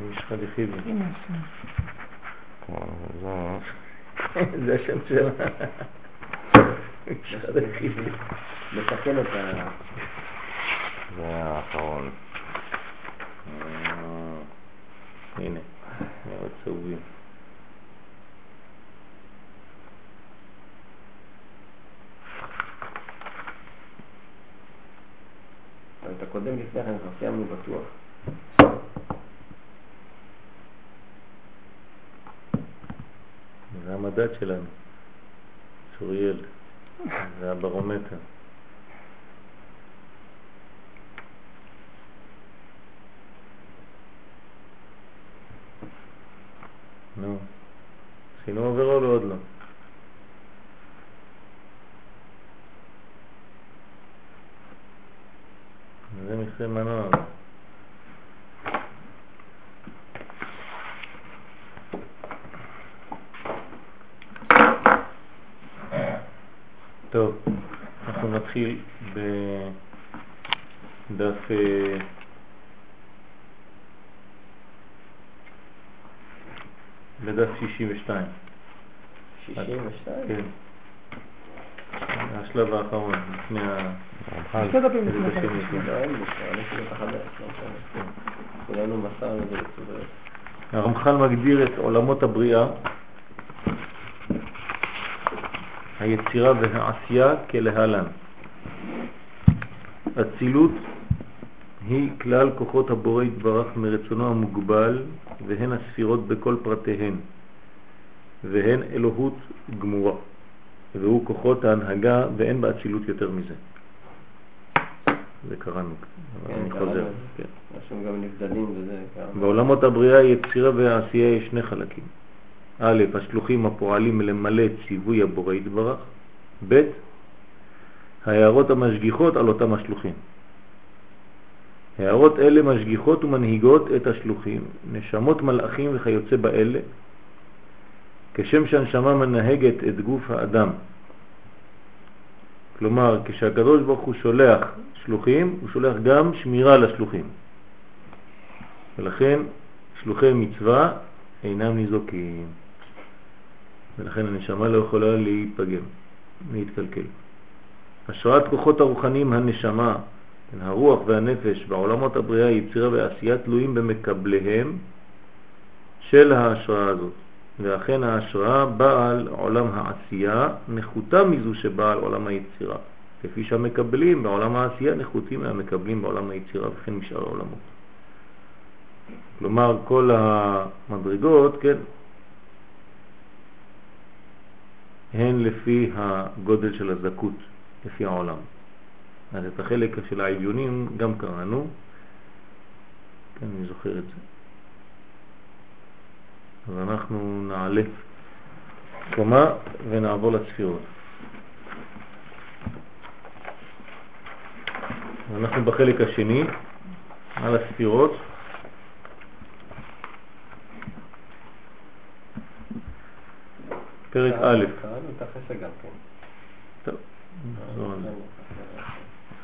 איש חליחיבי. זה השם שלה. איש חליחיבי. לתקן את ה... זה האחרון. אה, הנה, מאוד צהובים. את הקודם לפני כן כבר סיימנו בטוח. זה המדד שלנו, צוריאל, זה הברומטר. נו, עשינו עבירות או עוד לא? זה מכסה מנוע. טוב, אנחנו נתחיל בדף אה, בדף 62. 62? כן. השלב האחרון, לפני ה... רמח"ל. שתי דפים החלק לפני השני, כן. כן. לא, אין לי כבר, אני כאילו ככה לא משנה. כולנו את זה לצורך. הרמח"ל מגדיר את עולמות הבריאה, היצירה והעשייה כלהלן. אצילות היא כלל כוחות הבורא יתברך מרצונו המוגבל, והן הספירות בכל פרטיהן, והן אלוהות גמורה, והוא כוחות ההנהגה, ואין באצילות יותר מזה. זה קראנו, כן, אני חוזר. כן. יש שם גם נבדלים וזה. בעולמות הבריאה, יצירה והעשייה יש שני חלקים. א', השלוחים הפועלים למלא ציווי הבורא יתברך, ב', ההערות המשגיחות על אותם השלוחים. הערות אלה משגיחות ומנהיגות את השלוחים, נשמות מלאכים וכיוצא באלה, כשם שהנשמה מנהגת את גוף האדם. כלומר, כשהקדוש ברוך הוא שולח שלוחים, הוא שולח גם שמירה לשלוחים. ולכן שלוחי מצווה אינם ניזוקים. ולכן הנשמה לא יכולה להיפגם, להתקלקל. השראת כוחות הרוחניים הנשמה, כן, הרוח והנפש בעולמות הבריאה, יצירה ועשייה תלויים במקבליהם של ההשראה הזאת. ואכן ההשראה באה על עולם העשייה נחותה מזו שבאה על עולם היצירה. כפי שהמקבלים בעולם העשייה נחותים מהמקבלים בעולם היצירה וכן משאר העולמות. כלומר, כל המדרגות, כן, הן לפי הגודל של הזכות, לפי העולם. אז את החלק של העליונים גם קראנו, כן, אני זוכר את זה. אז אנחנו נעלה קומה ונעבור לצפירות. אנחנו בחלק השני, על הספירות. פרק א', כן.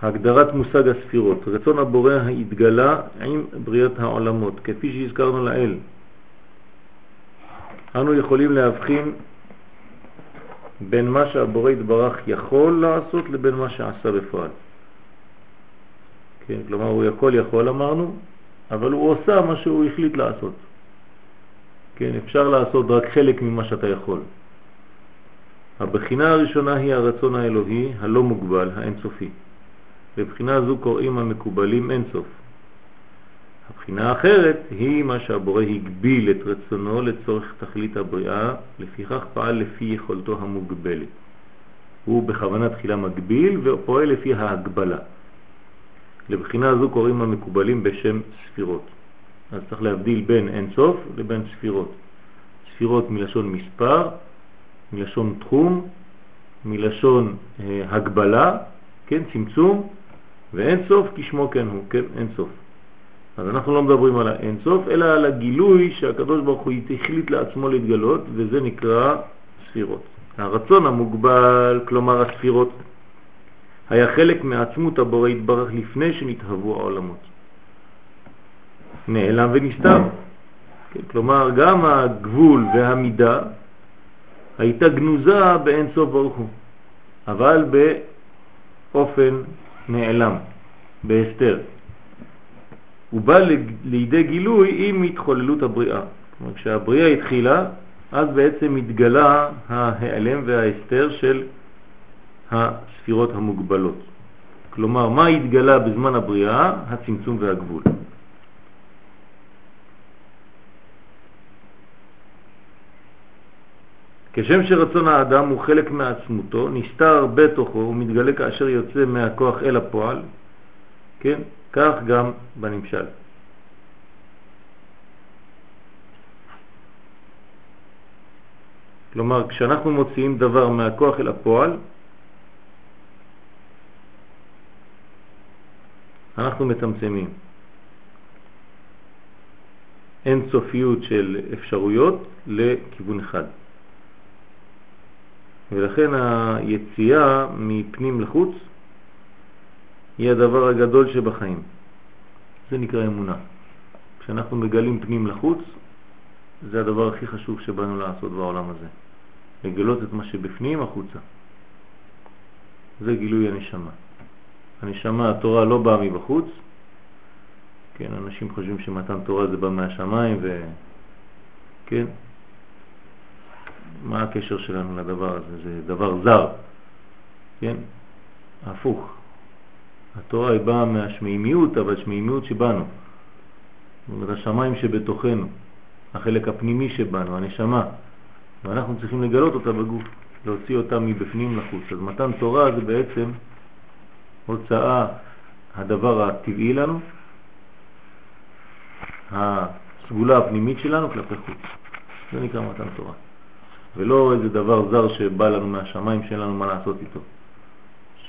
הגדרת מושג הספירות, רצון הבורא התגלה עם בריאת העולמות, כפי שהזכרנו לאל. אנו יכולים להבחין בין מה שהבורא יתברך יכול לעשות לבין מה שעשה בפועל. כן, כלומר הוא הכל יכול אמרנו, אבל הוא עושה מה שהוא החליט לעשות. כן, אפשר לעשות רק חלק ממה שאתה יכול. הבחינה הראשונה היא הרצון האלוהי הלא מוגבל, האינסופי. לבחינה זו קוראים המקובלים אינסוף. הבחינה האחרת היא מה שהבורא הגביל את רצונו לצורך תכלית הבריאה, לפיכך פעל לפי יכולתו המוגבלת. הוא בכוונה תחילה מגביל ופועל לפי ההגבלה. לבחינה זו קוראים המקובלים בשם ספירות. אז צריך להבדיל בין אינסוף לבין ספירות. ספירות מלשון מספר, מלשון תחום, מלשון אה, הגבלה, כן, צמצום, ואין סוף כשמו כן הוא, כן, אין סוף. אז אנחנו לא מדברים על האין סוף, אלא על הגילוי שהקדוש ברוך הוא החליט לעצמו להתגלות, וזה נקרא ספירות. הרצון המוגבל, כלומר הספירות, היה חלק מעצמות הבורא יתברך לפני שנתהוו העולמות. נעלם ונסתר, כן, כלומר, גם הגבול והמידה הייתה גנוזה באין סוף ברוך הוא, אבל באופן נעלם, בהסתר. הוא בא לידי גילוי עם התחוללות הבריאה. כלומר, כשהבריאה התחילה, אז בעצם התגלה ההיעלם וההסתר של הספירות המוגבלות. כלומר, מה התגלה בזמן הבריאה? הצמצום והגבול. כשם שרצון האדם הוא חלק מעצמותו, נסתר בתוכו ומתגלה כאשר יוצא מהכוח אל הפועל, כן? כך גם בנמשל. כלומר, כשאנחנו מוציאים דבר מהכוח אל הפועל, אנחנו מצמצמים. אין סופיות של אפשרויות לכיוון אחד. ולכן היציאה מפנים לחוץ היא הדבר הגדול שבחיים. זה נקרא אמונה. כשאנחנו מגלים פנים לחוץ, זה הדבר הכי חשוב שבאנו לעשות בעולם הזה. לגלות את מה שבפנים החוצה. זה גילוי הנשמה. הנשמה, התורה לא באה מבחוץ. כן, אנשים חושבים שמתן תורה זה בא מהשמיים ו... כן? מה הקשר שלנו לדבר הזה? זה דבר זר, כן? הפוך. התורה היא באה מהשמימיות, אבל שמימיות שבנו. זאת אומרת, השמיים שבתוכנו, החלק הפנימי שבנו, הנשמה, ואנחנו צריכים לגלות אותה בגוף, להוציא אותה מבפנים לחוץ. אז מתן תורה זה בעצם הוצאה, הדבר הטבעי לנו, הסגולה הפנימית שלנו כלפי חוץ. זה נקרא מתן תורה. ולא איזה דבר זר שבא לנו מהשמיים שאין לנו מה לעשות איתו.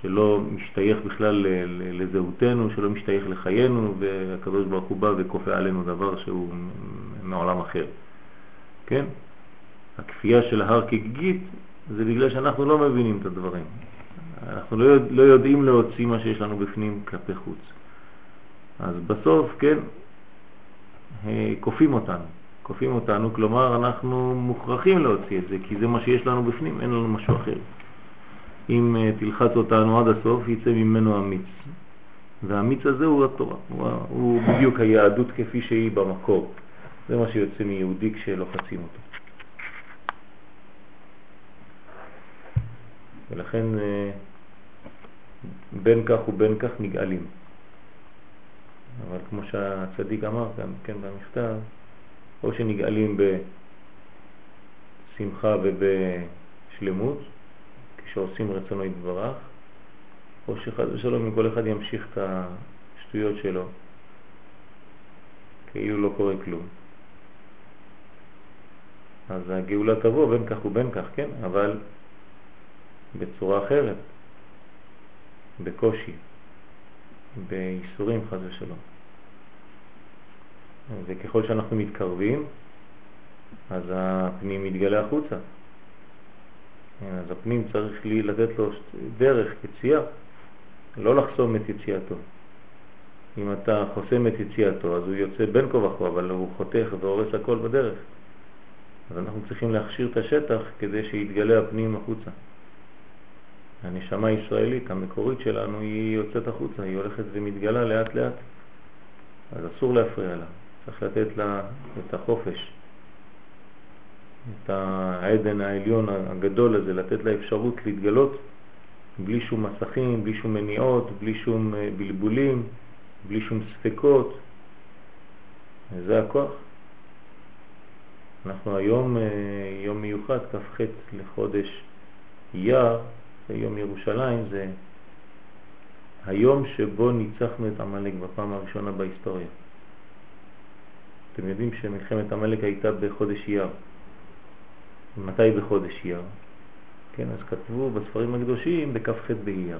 שלא משתייך בכלל לזהותנו, שלא משתייך לחיינו, והקדוש ברוך הוא בא וכופה עלינו דבר שהוא מעולם אחר. כן? הכפייה של ההר כגיגית זה בגלל שאנחנו לא מבינים את הדברים. אנחנו לא, יודע, לא יודעים להוציא מה שיש לנו בפנים כלפי חוץ. אז בסוף, כן, כופים אותנו. כופים אותנו, כלומר אנחנו מוכרחים להוציא את זה, כי זה מה שיש לנו בפנים, אין לנו משהו אחר. אם uh, תלחץ אותנו עד הסוף, יצא ממנו המיץ. והמיץ הזה הוא התורה, הוא, הוא בדיוק היהדות כפי שהיא במקור. זה מה שיוצא מיהודי כשלוחצים אותו. ולכן uh, בין כך ובין כך נגאלים. אבל כמו שהצדיק אמר גם כן במכתב, או שנגאלים בשמחה ובשלמות, כשעושים רצונו יתברך, או שחד ושלום אם כל אחד ימשיך את השטויות שלו, כאילו לא קורה כלום. אז הגאולה תבוא בין כך ובין כך, כן, אבל בצורה אחרת, בקושי, בייסורים חז ושלום. וככל שאנחנו מתקרבים, אז הפנים מתגלה החוצה. כן, אז הפנים צריך לי לתת לו דרך, יציאה, לא לחסום את יציאתו. אם אתה חוסם את יציאתו, אז הוא יוצא בין כה וכה, אבל הוא חותך והורס הכל בדרך. אז אנחנו צריכים להכשיר את השטח כדי שיתגלה הפנים החוצה. הנשמה הישראלית, המקורית שלנו, היא יוצאת החוצה, היא הולכת ומתגלה לאט לאט. אז אסור להפריע לה. צריך לתת לה את החופש, את העדן העליון הגדול הזה, לתת לה אפשרות להתגלות בלי שום מסכים, בלי שום מניעות, בלי שום אה, בלבולים, בלי שום ספקות. זה הכוח. אנחנו היום אה, יום מיוחד, כ"ח לחודש אייר, זה יום ירושלים, זה היום שבו ניצחנו את עמלק בפעם הראשונה בהיסטוריה. אתם יודעים שמלחמת המלך הייתה בחודש אייר. מתי בחודש אייר? כן, אז כתבו בספרים הקדושים בכ"ח באייר.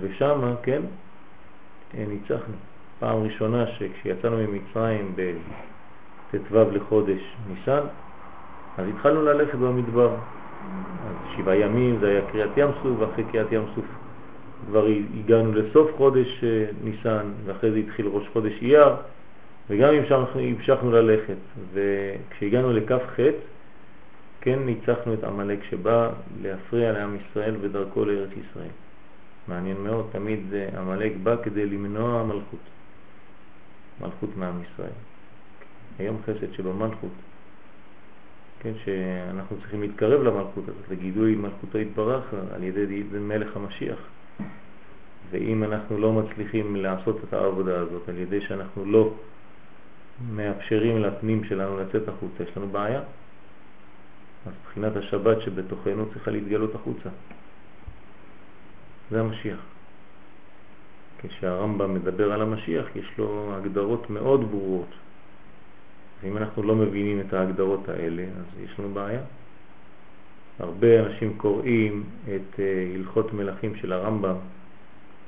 ושם, כן, ניצחנו. פעם ראשונה שכשיצאנו ממצרים בט"ו לחודש ניסן, אז התחלנו ללכת במדבר. אז שבעה ימים זה היה קריאת ים סוף, ואחרי קריאת ים סוף כבר הגענו לסוף חודש אה, ניסן, ואחרי זה התחיל ראש חודש אייר, וגם המשכנו, המשכנו ללכת, וכשהגענו לכף ח' כן ניצחנו את עמלק שבא להפריע לעם ישראל בדרכו לארץ ישראל. מעניין מאוד, תמיד עמלק בא כדי למנוע מלכות, מלכות מעם ישראל. היום חסד שבמלכות, כן, שאנחנו צריכים להתקרב למלכות הזאת, לגידוי מלכותו יתברך על ידי מלך המשיח. ואם אנחנו לא מצליחים לעשות את העבודה הזאת על ידי שאנחנו לא מאפשרים לפנים שלנו לצאת החוצה, יש לנו בעיה. אז בחינת השבת שבתוכנו צריכה להתגלות החוצה. זה המשיח. כשהרמב"ם מדבר על המשיח יש לו הגדרות מאוד ברורות. ואם אנחנו לא מבינים את ההגדרות האלה, אז יש לנו בעיה. הרבה אנשים קוראים את uh, הלכות מלכים של הרמב"ם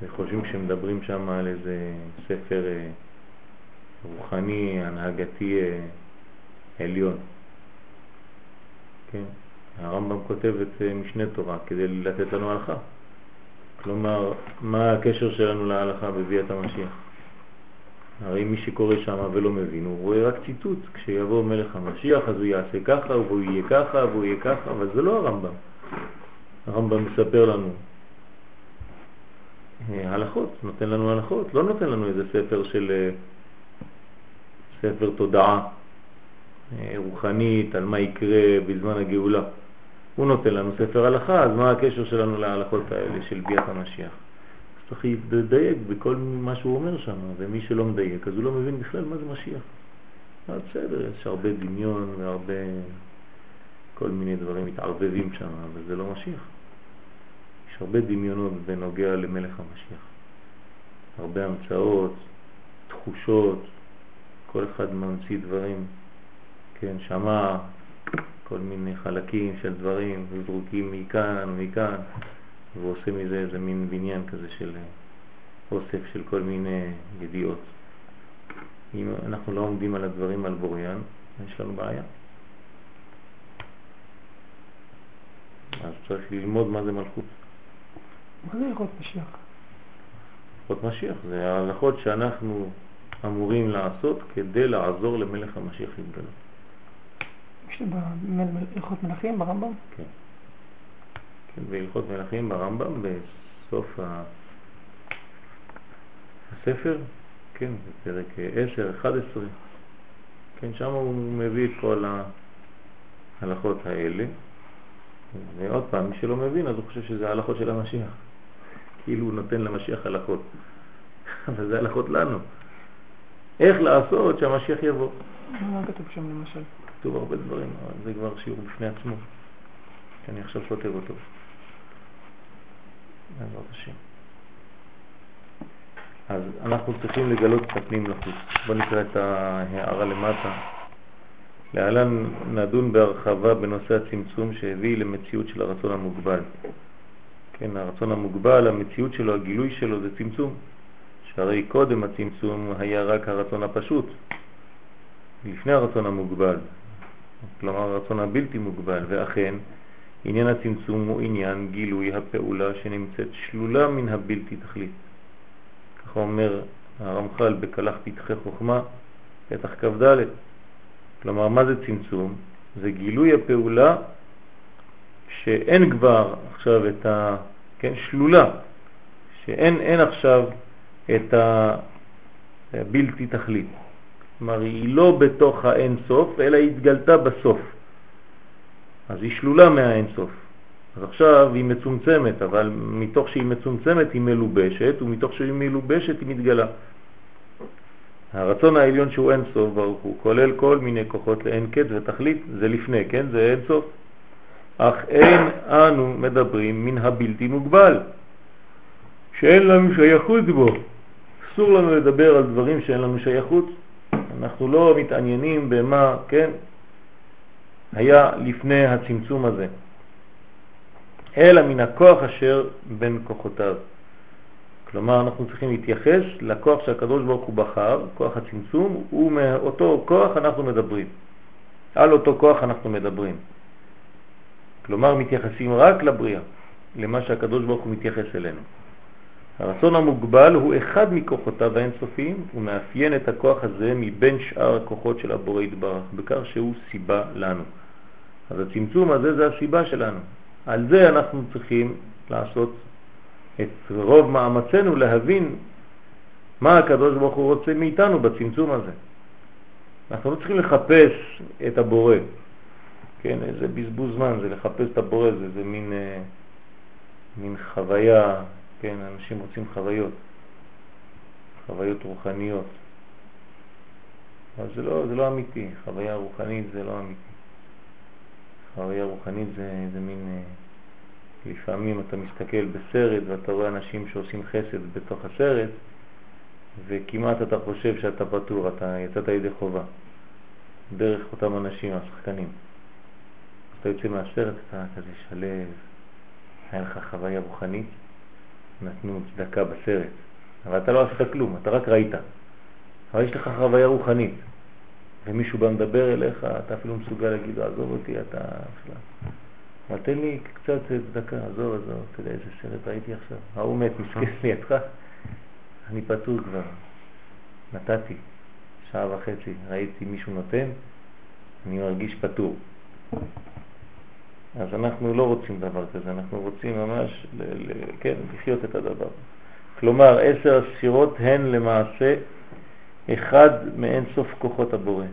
וחושבים שמדברים שם על איזה ספר uh, רוחני, הנהגתי uh, עליון. כן? הרמב"ם כותב את משנה תורה כדי לתת לנו הלכה. כלומר, מה הקשר שלנו להלכה בביאת המשיח? הרי מי שקורא שם ולא מבין, הוא רואה רק ציטוט. כשיבוא מלך המשיח אז הוא יעשה ככה, והוא יהיה ככה, והוא יהיה ככה, אבל זה לא הרמב"ם. הרמב"ם מספר לנו אה, הלכות, נותן לנו הלכות, לא נותן לנו איזה ספר של אה, ספר תודעה אה, רוחנית על מה יקרה בזמן הגאולה. הוא נותן לנו ספר הלכה, אז מה הקשר שלנו להלכות האלה של ביאת המשיח? צריך לדייק בכל מה שהוא אומר שם, ומי שלא מדייק, אז הוא לא מבין בכלל מה זה משיח. אז בסדר, יש הרבה דמיון והרבה, כל מיני דברים מתערבבים שם, אבל זה לא משיח. יש הרבה דמיונות בנוגע למלך המשיח. הרבה המצאות, תחושות, כל אחד ממציא דברים, כן, שמע כל מיני חלקים של דברים, זרוקים מכאן ומכאן. והוא עושה מזה איזה מין בניין כזה של אה, אוסף של כל מיני ידיעות. אם אנחנו לא עומדים על הדברים על בוריין, יש לנו בעיה. אז צריך ללמוד מה זה מלכות. מה זה הלכות משיח? הלכות משיח זה ההלכות שאנחנו אמורים לעשות כדי לעזור למלך המשיח להתגלות. יש בהלכות מלכים ברמב"ם? כן. כן, בהלכות מלכים ברמב"ם בסוף הספר, כן, בפרק 10-11, כן, שם הוא מביא את כל ההלכות האלה, ועוד פעם, מי שלא מבין אז הוא חושב שזה ההלכות של המשיח, כאילו הוא נותן למשיח הלכות, אבל זה הלכות לנו. איך לעשות שהמשיח יבוא. מה כתוב שם למשל? כתוב הרבה דברים, אבל זה כבר שיעור בפני עצמו, שאני עכשיו כותב אותו. בעזרת השם. אז אנחנו צריכים לגלות את הפנים לחוץ. בואו נקרא את ההערה למטה. להלן נדון בהרחבה בנושא הצמצום שהביא למציאות של הרצון המוגבל. כן, הרצון המוגבל, המציאות שלו, הגילוי שלו זה צמצום. שהרי קודם הצמצום היה רק הרצון הפשוט, לפני הרצון המוגבל, כלומר הרצון הבלתי מוגבל, ואכן עניין הצמצום הוא עניין גילוי הפעולה שנמצאת שלולה מן הבלתי תכלית. ככה אומר הרמח"ל בקלח פתחי חוכמה, פתח כ"ד. כלומר, מה זה צמצום? זה גילוי הפעולה שאין כבר עכשיו את ה... כן, שלולה, שאין אין עכשיו את הבלתי תכלית. כלומר, היא לא בתוך האין סוף, אלא היא התגלתה בסוף. אז היא שלולה מהאינסוף. אז עכשיו היא מצומצמת, אבל מתוך שהיא מצומצמת היא מלובשת, ומתוך שהיא מלובשת היא מתגלה. הרצון העליון שהוא אינסוף ברוך הוא, כולל כל מיני כוחות לאין קץ ותכלית, זה לפני, כן? זה אינסוף. אך אין אנו מדברים מן הבלתי מוגבל, שאין לנו שייכות בו. אסור לנו לדבר על דברים שאין לנו שייכות. אנחנו לא מתעניינים במה, כן? היה לפני הצמצום הזה, אלא מן הכוח אשר בין כוחותיו. כלומר, אנחנו צריכים להתייחס לכוח שהקדוש ברוך הוא בחר, כוח הצמצום, ומאותו כוח אנחנו מדברים. על אותו כוח אנחנו מדברים. כלומר, מתייחסים רק לבריאה, למה שהקדוש ברוך הוא מתייחס אלינו. הרצון המוגבל הוא אחד מכוחותיו האינסופיים ומאפיין את הכוח הזה מבין שאר הכוחות של הבורא יתברך, בכך שהוא סיבה לנו. אז הצמצום הזה זה הסיבה שלנו. על זה אנחנו צריכים לעשות את רוב מאמצינו להבין מה הקדוש ברוך הוא רוצה מאיתנו בצמצום הזה. אנחנו לא צריכים לחפש את הבורא. כן, איזה בזבוז זמן זה לחפש את הבורא, זה, זה מין, אה, מין חוויה, כן, אנשים רוצים חוויות, חוויות רוחניות. אבל זה לא, זה לא אמיתי, חוויה רוחנית זה לא אמיתי. חוויה רוחנית זה, זה מין, אה, לפעמים אתה מסתכל בסרט ואתה רואה אנשים שעושים חסד בתוך הסרט, וכמעט אתה חושב שאתה פטור, אתה יצאת ידי חובה, דרך אותם אנשים, השחקנים. אתה יוצא מהסרט, אתה כזה שלב, היה לך חוויה רוחנית, נתנו צדקה בסרט, אבל אתה לא עשית כלום, אתה רק ראית. אבל יש לך חוויה רוחנית, ומישהו בא מדבר אליך, אתה אפילו מסוגל להגיד לו, עזוב אותי, אתה... אבל תן לי קצת צדקה, עזוב, עזוב, אתה יודע איזה סרט ראיתי עכשיו, ההוא מת, מסכן לידך. אני פטור כבר. נתתי שעה וחצי, ראיתי מישהו נותן, אני מרגיש פטור. אז אנחנו לא רוצים דבר כזה, אנחנו רוצים ממש ל- ל- כן, לחיות את הדבר. כלומר, עשר הספירות הן למעשה אחד מאין סוף כוחות הבורא.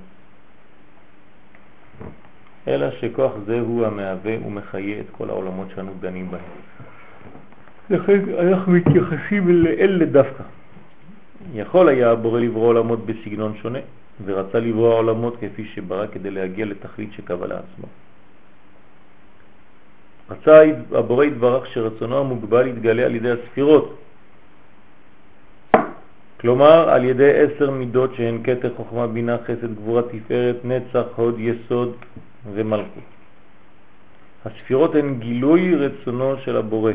אלא שכוח זה הוא המהווה ומחיה את כל העולמות שאנו דנים בהם. לכן אנחנו מתייחסים לאלה דווקא. יכול היה הבורא לברוא עולמות בסגנון שונה, ורצה לברוא עולמות כפי שברא כדי להגיע לתכלית שקבע לעצמו. רצה הבורא יתברך שרצונו המוגבל יתגלה על ידי הספירות, כלומר על ידי עשר מידות שהן כתר חוכמה בינה חסד גבורה תפארת נצח הוד יסוד ומלכות. הספירות הן גילוי רצונו של הבורא.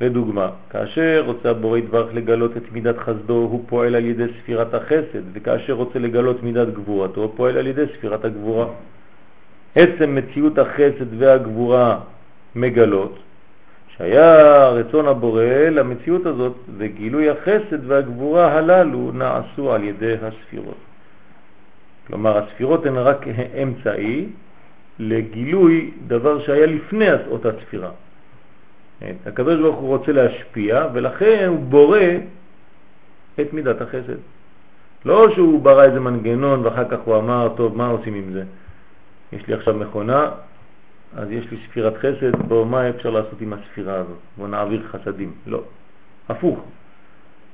לדוגמה, כאשר רוצה הבורא יתברך לגלות את מידת חסדו, הוא פועל על ידי ספירת החסד, וכאשר רוצה לגלות מידת גבורתו, הוא פועל על ידי ספירת הגבורה. עצם מציאות החסד והגבורה מגלות שהיה רצון הבורא למציאות הזאת, וגילוי החסד והגבורה הללו נעשו על ידי הספירות. כלומר, הספירות הן רק אמצעי לגילוי דבר שהיה לפני אותה ספירה. הקדוש ברוך הוא רוצה להשפיע, ולכן הוא בורא את מידת החסד. לא שהוא ברא איזה מנגנון ואחר כך הוא אמר, טוב, מה עושים עם זה? יש לי עכשיו מכונה, אז יש לי ספירת חסד, בוא, מה אפשר לעשות עם הספירה הזאת? בוא נעביר חסדים. לא, הפוך.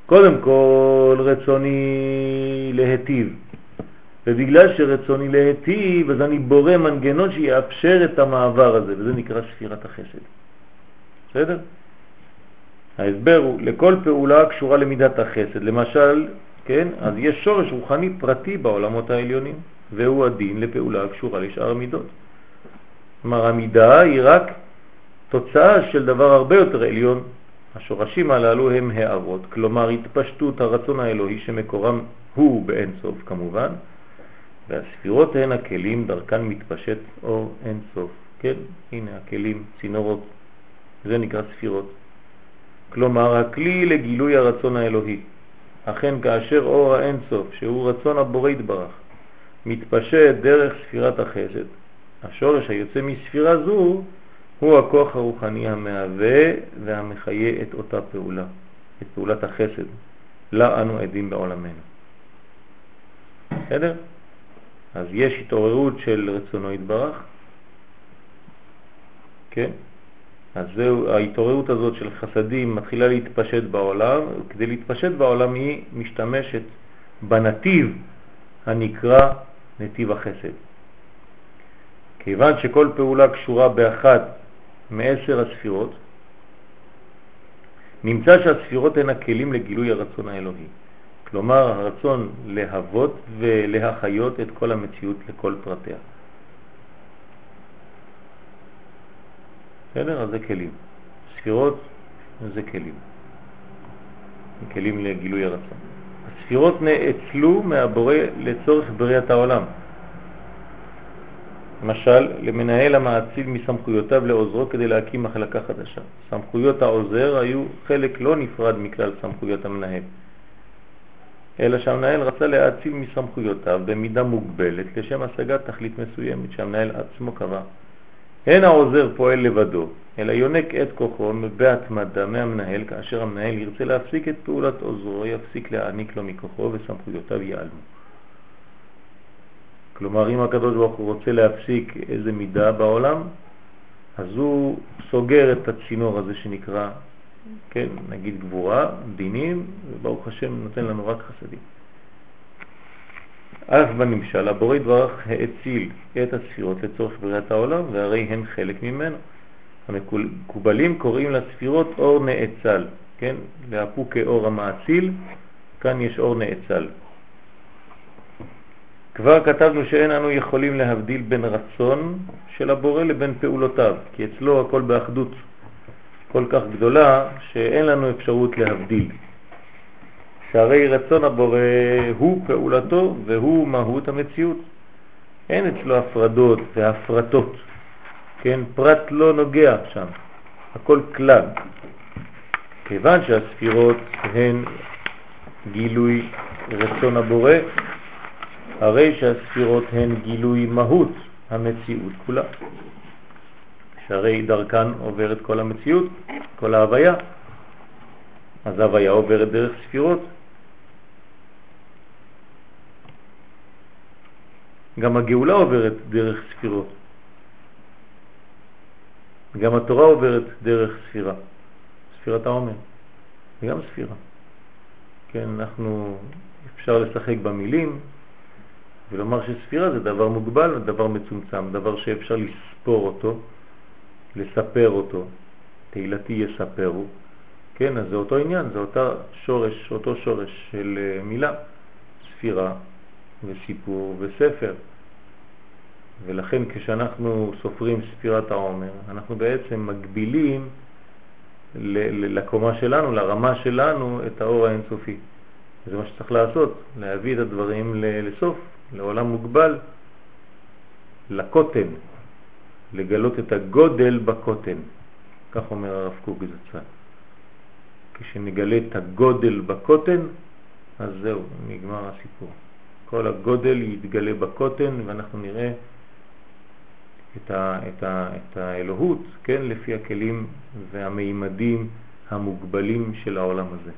קודם כל רצוני להטיב, ובגלל שרצוני להטיב, אז אני בורא מנגנון שיאפשר את המעבר הזה, וזה נקרא ספירת החסד. בסדר? ההסבר הוא, לכל פעולה קשורה למידת החסד. למשל, כן, אז יש שורש רוחני פרטי בעולמות העליונים, והוא הדין לפעולה הקשורה לשאר המידות. כלומר, המידה היא רק תוצאה של דבר הרבה יותר עליון. השורשים הללו הם הערות, כלומר התפשטות הרצון האלוהי שמקורם הוא באין סוף כמובן, והספירות הן הכלים דרכן מתפשט אור אין סוף. כן, הנה הכלים, צינורות, זה נקרא ספירות. כלומר, הכלי לגילוי הרצון האלוהי. אכן כאשר אור האין סוף, שהוא רצון הבורא יתברך, מתפשט דרך ספירת החסד, השורש היוצא מספירה זו הוא הכוח הרוחני המהווה והמחיה את אותה פעולה, את פעולת החסד, לה אנו עדים בעולמנו. בסדר? אז יש התעוררות של רצונו יתברך, כן? אז זהו, ההתעוררות הזאת של חסדים מתחילה להתפשט בעולם, כדי להתפשט בעולם היא משתמשת בנתיב הנקרא נתיב החסד. כיוון שכל פעולה קשורה באחת מעשר הספירות, נמצא שהספירות הן הכלים לגילוי הרצון האלוהי. כלומר, הרצון להוות ולהחיות את כל המציאות לכל פרטיה. בסדר? אז זה כלים. ספירות זה כלים. כלים לגילוי הרצון. הספירות נאצלו מהבורא לצורך בריאת העולם. למשל, למנהל המאציל מסמכויותיו לעוזרו כדי להקים מחלקה חדשה. סמכויות העוזר היו חלק לא נפרד מכלל סמכויות המנהל, אלא שהמנהל רצה להאציל מסמכויותיו במידה מוגבלת לשם השגת תכלית מסוימת שהמנהל עצמו קבע. אין העוזר פועל לבדו, אלא יונק את כוחו בהתמדה מהמנהל, כאשר המנהל ירצה להפסיק את פעולת עוזרו, יפסיק להעניק לו מכוחו וסמכויותיו ייעלמו. כלומר, אם הקדוש ברוך הוא רוצה להפסיק איזה מידה בעולם, אז הוא סוגר את הצינור הזה שנקרא, כן, נגיד גבורה, דינים, וברוך השם נותן לנו רק חסדים. אף בנמשל, הבורא יתברך האציל את הספירות לצורך בריאת העולם, והרי הן חלק ממנו. המקובלים קוראים לספירות אור נאצל, כן? להפו כאור המאציל, כאן יש אור נאצל. כבר כתבנו שאין אנו יכולים להבדיל בין רצון של הבורא לבין פעולותיו, כי אצלו הכל באחדות כל כך גדולה שאין לנו אפשרות להבדיל. שהרי רצון הבורא הוא פעולתו והוא מהות המציאות. אין אצלו הפרדות והפרטות, כן? פרט לא נוגע שם, הכל כלל. כיוון שהספירות הן גילוי רצון הבורא, הרי שהספירות הן גילוי מהות המציאות כולה. שהרי דרכן עוברת כל המציאות, כל ההוויה. אז ההוויה עוברת דרך ספירות. גם הגאולה עוברת דרך ספירות. גם התורה עוברת דרך ספירה, ספירת העומר, זה גם ספירה. כן, אנחנו, אפשר לשחק במילים ולומר שספירה זה דבר מוגבל, דבר מצומצם, דבר שאפשר לספור אותו, לספר אותו, תהילתי יספרו, כן, אז זה אותו עניין, זה אותה שורש, אותו שורש של אה, מילה, ספירה וסיפור וספר. ולכן כשאנחנו סופרים ספירת העומר, אנחנו בעצם מגבילים לקומה שלנו, לרמה שלנו, את האור האינסופי. זה מה שצריך לעשות, להביא את הדברים לסוף, לעולם מוגבל, לקוטן, לגלות את הגודל בקוטן. כך אומר הרב קוק זצ"ל. כשנגלה את הגודל בקוטן, אז זהו, נגמר הסיפור. כל הגודל יתגלה בקוטן ואנחנו נראה את, ה, את, ה, את האלוהות, כן, לפי הכלים והמימדים המוגבלים של העולם הזה.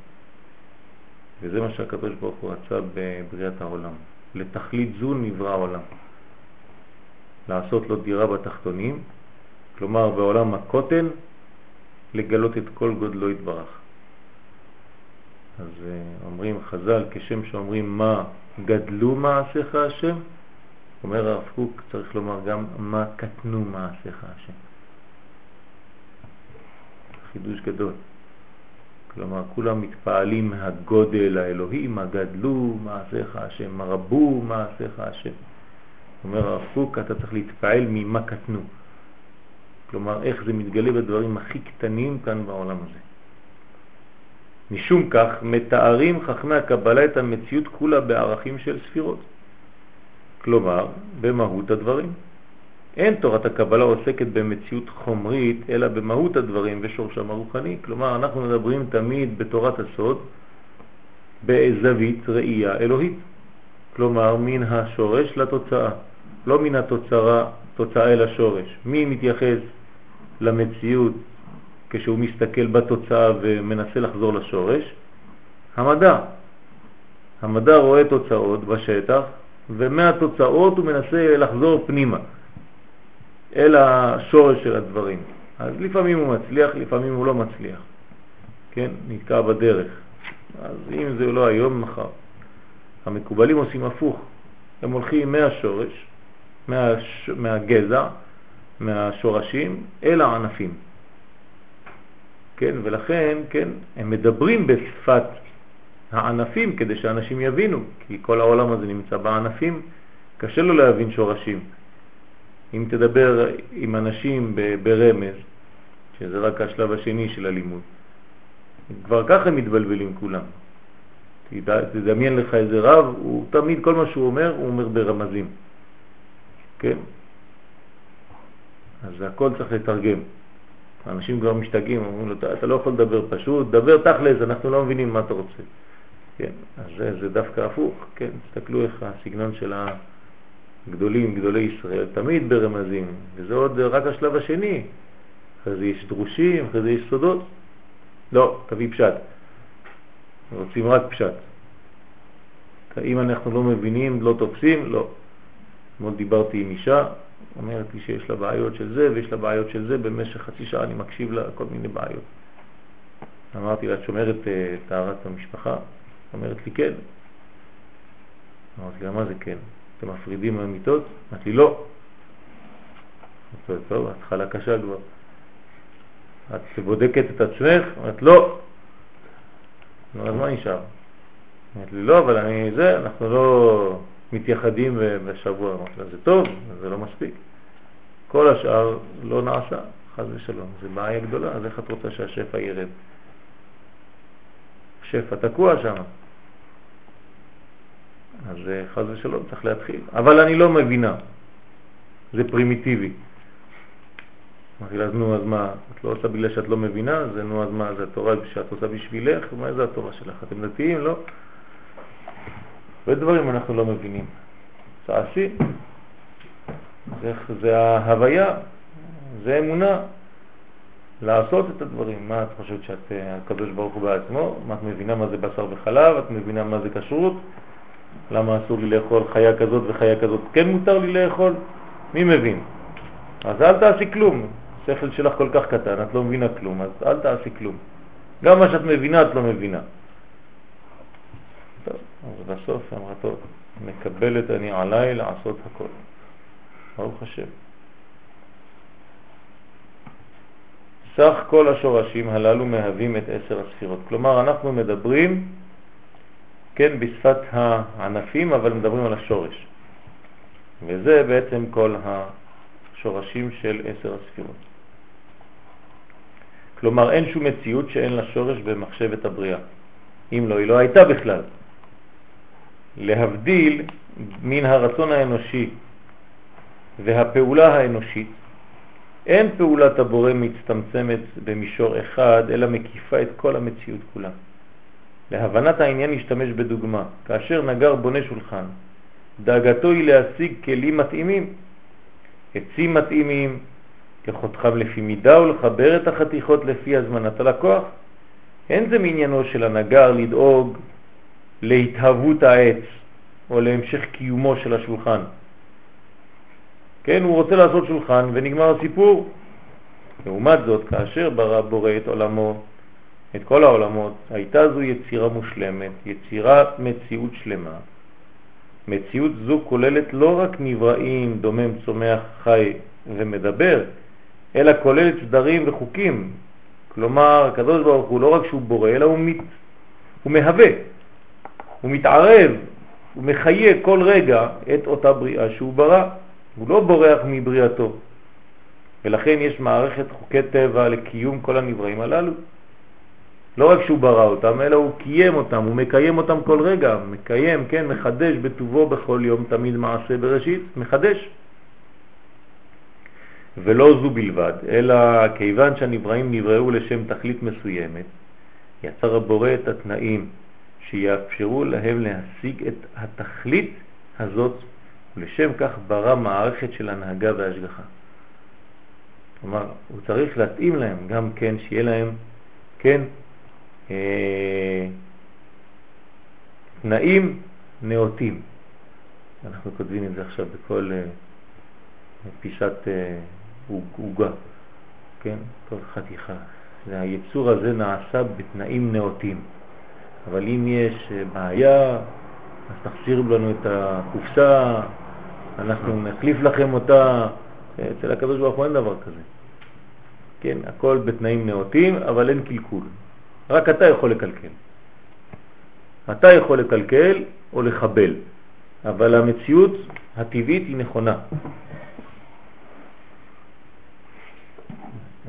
וזה מה שהקדוש הוא רצה בבריאת העולם. לתכלית זו נברא העולם. לעשות לו דירה בתחתונים, כלומר בעולם הקוטן, לגלות את כל גודלו יתברך. אז אה, אומרים חז"ל, כשם שאומרים מה גדלו מעשיך השם, אומר הרב קוק, צריך לומר גם מה קטנו מעשיך השם. חידוש גדול. כלומר, כולם מתפעלים מהגודל האלוהי, מה גדלו מעשיך השם, מה רבו מעשיך השם. אומר הרב קוק, אתה צריך להתפעל ממה קטנו. כלומר, איך זה מתגלה בדברים הכי קטנים כאן בעולם הזה. משום כך מתארים חכמי הקבלה את המציאות כולה בערכים של ספירות. כלומר, במהות הדברים. אין תורת הקבלה עוסקת במציאות חומרית, אלא במהות הדברים ושורשם הרוחני. כלומר, אנחנו מדברים תמיד בתורת הסוד בזווית ראייה אלוהית. כלומר, מן השורש לתוצאה, לא מן התוצאה, תוצאה אל השורש. מי מתייחס למציאות כשהוא מסתכל בתוצאה ומנסה לחזור לשורש? המדע. המדע רואה תוצאות בשטח, ומהתוצאות הוא מנסה לחזור פנימה. אל השורש של הדברים. אז לפעמים הוא מצליח, לפעמים הוא לא מצליח. כן, נתקע בדרך. אז אם זה לא היום, מחר. המקובלים עושים הפוך. הם הולכים מהשורש, מהש... מהגזע, מהשורשים, אל הענפים. כן, ולכן, כן, הם מדברים בשפת הענפים כדי שאנשים יבינו, כי כל העולם הזה נמצא בענפים, קשה לו להבין שורשים. אם תדבר עם אנשים ברמז, שזה רק השלב השני של הלימוד, כבר ככה מתבלבלים כולם. תדמיין לך איזה רב, הוא תמיד, כל מה שהוא אומר, הוא אומר ברמזים. כן? אז הכל צריך לתרגם. אנשים כבר משתגעים, אומרים לו, אתה לא יכול לדבר פשוט, דבר תכלס, אנחנו לא מבינים מה אתה רוצה. כן, אז זה, זה דווקא הפוך, כן, תסתכלו איך הסגנון של הגדולים, גדולי ישראל, תמיד ברמזים, וזה עוד רק השלב השני, אחרי זה יש דרושים, אחרי זה יש סודות. לא, תביא פשט. רוצים רק פשט. אם אנחנו לא מבינים, לא תופסים, לא. אתמול דיברתי עם אישה, אומרת לי שיש לה בעיות של זה ויש לה בעיות של זה, במשך חצי שעה אני מקשיב לה כל מיני בעיות. אמרתי לה, את שומרת אה, טהרת המשפחה? אומרת לי, כן. אמרתי לה, מה זה כן? אתם מפרידים מהמיטות? אמרתי לא. אמרתי טוב, התחלה קשה כבר. את בודקת את עצמך? אמרת, לא. אז מה נשאר? אמרת לי, לא, אבל אני זה, אנחנו לא מתייחדים בשבוע. אמרתי לה, זה טוב, זה לא מספיק. כל השאר לא נעשה, חז ושלום. זה בעיה גדולה, אז איך את רוצה שהשפע ירד? שפע תקוע שם. אז חז ושלום, צריך להתחיל. אבל אני לא מבינה, זה פרימיטיבי. אמרתי לה, נו, אז מה, את לא עושה בגלל שאת לא מבינה? זה נו, אז מה, זה התורה שאת עושה בשבילך? מה זה התורה שלך? אתם דתיים, לא? ודברים אנחנו לא מבינים. צעשי, זה, זה ההוויה, זה אמונה, לעשות את הדברים. מה את חושבת שאת אה, הקדוש ברוך הוא בעצמו? מה את מבינה מה זה בשר וחלב? את מבינה מה זה כשרות? למה אסור לי לאכול חיה כזאת וחיה כזאת? כן מותר לי לאכול? מי מבין? אז אל תעשי כלום. השכל שלך כל כך קטן, את לא מבינה כלום, אז אל תעשי כלום. גם מה שאת מבינה את לא מבינה. טוב, אז בסוף אמרה, טוב, מקבלת אני עליי לעשות הכל. ברוך השם. סך כל השורשים הללו מהווים את עשר הספירות. כלומר, אנחנו מדברים, כן, בשפת הענפים, אבל מדברים על השורש. וזה בעצם כל השורשים של עשר הספירות. כלומר, אין שום מציאות שאין לה שורש במחשבת הבריאה. אם לא, היא לא הייתה בכלל. להבדיל מן הרצון האנושי והפעולה האנושית, אין פעולת הבורא מצטמצמת במישור אחד, אלא מקיפה את כל המציאות כולה. להבנת העניין נשתמש בדוגמה. כאשר נגר בונה שולחן, דאגתו היא להשיג כלים מתאימים, עצים מתאימים, כחותכם לפי מידה ולחבר את החתיכות לפי הזמנת הלקוח. אין זה מעניינו של הנגר לדאוג להתהוות העץ או להמשך קיומו של השולחן. כן, הוא רוצה לעשות שולחן ונגמר הסיפור. לעומת זאת, כאשר ברא בורא את עולמו, את כל העולמות, הייתה זו יצירה מושלמת, יצירת מציאות שלמה. מציאות זו כוללת לא רק נבראים, דומם, צומח, חי ומדבר, אלא כוללת סדרים וחוקים. כלומר, הקדוש ברוך הוא לא רק שהוא בורא, אלא הוא, מת, הוא מהווה, הוא מתערב, הוא מחיה כל רגע את אותה בריאה שהוא ברא. הוא לא בורח מבריאתו. ולכן יש מערכת חוקי טבע לקיום כל הנבראים הללו. לא רק שהוא ברא אותם, אלא הוא קיים אותם, הוא מקיים אותם כל רגע, מקיים, כן, מחדש בטובו בכל יום, תמיד מעשה בראשית, מחדש. ולא זו בלבד, אלא כיוון שהנבראים נבראו לשם תכלית מסוימת, יצר הבורא את התנאים שיאפשרו להם להשיג את התכלית הזאת, ולשם כך ברא מערכת של הנהגה והשגחה. כלומר, הוא צריך להתאים להם גם כן, שיהיה להם, כן, אה, תנאים נאותים. אנחנו כותבים את זה עכשיו בכל אה, פיסת אה, עוגה, כן? כל חתיכה. היצור הזה נעשה בתנאים נאותים. אבל אם יש אה, בעיה, אז תחזירו לנו את הקופסה, אנחנו נחליף לכם אותה. אצל הקדוש ברוך הוא אין דבר כזה. כן, הכל בתנאים נאותים, אבל אין קלקול. רק אתה יכול לקלקל. אתה יכול לקלקל או לחבל, אבל המציאות הטבעית היא נכונה.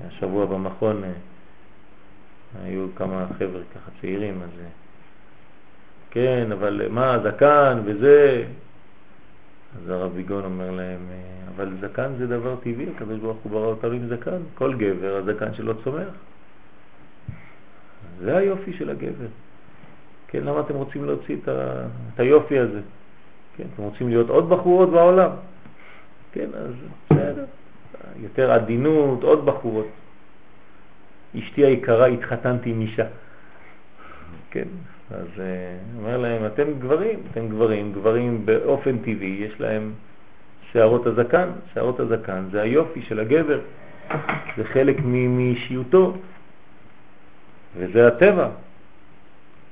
השבוע במכון אה, היו כמה חבר'ה ככה צעירים, אז אה, כן, אבל מה, זקן וזה, אז הרב ביגון אומר להם, אה, אבל זקן זה דבר טבעי, הקדוש ברוך הוא ברא אותנו עם זקן. כל גבר, הזקן שלו צומח. זה היופי של הגבר. כן, למה אתם רוצים להוציא את, ה... את היופי הזה? כן, אתם רוצים להיות עוד בחורות בעולם? כן, אז בסדר. יותר עדינות, עוד בחורות. אשתי היקרה, התחתנתי עם אישה. כן, אז uh, אומר להם, אתם גברים, אתם גברים, גברים באופן טבעי, יש להם שערות הזקן, שערות הזקן זה היופי של הגבר, זה חלק מאישיותו, וזה הטבע.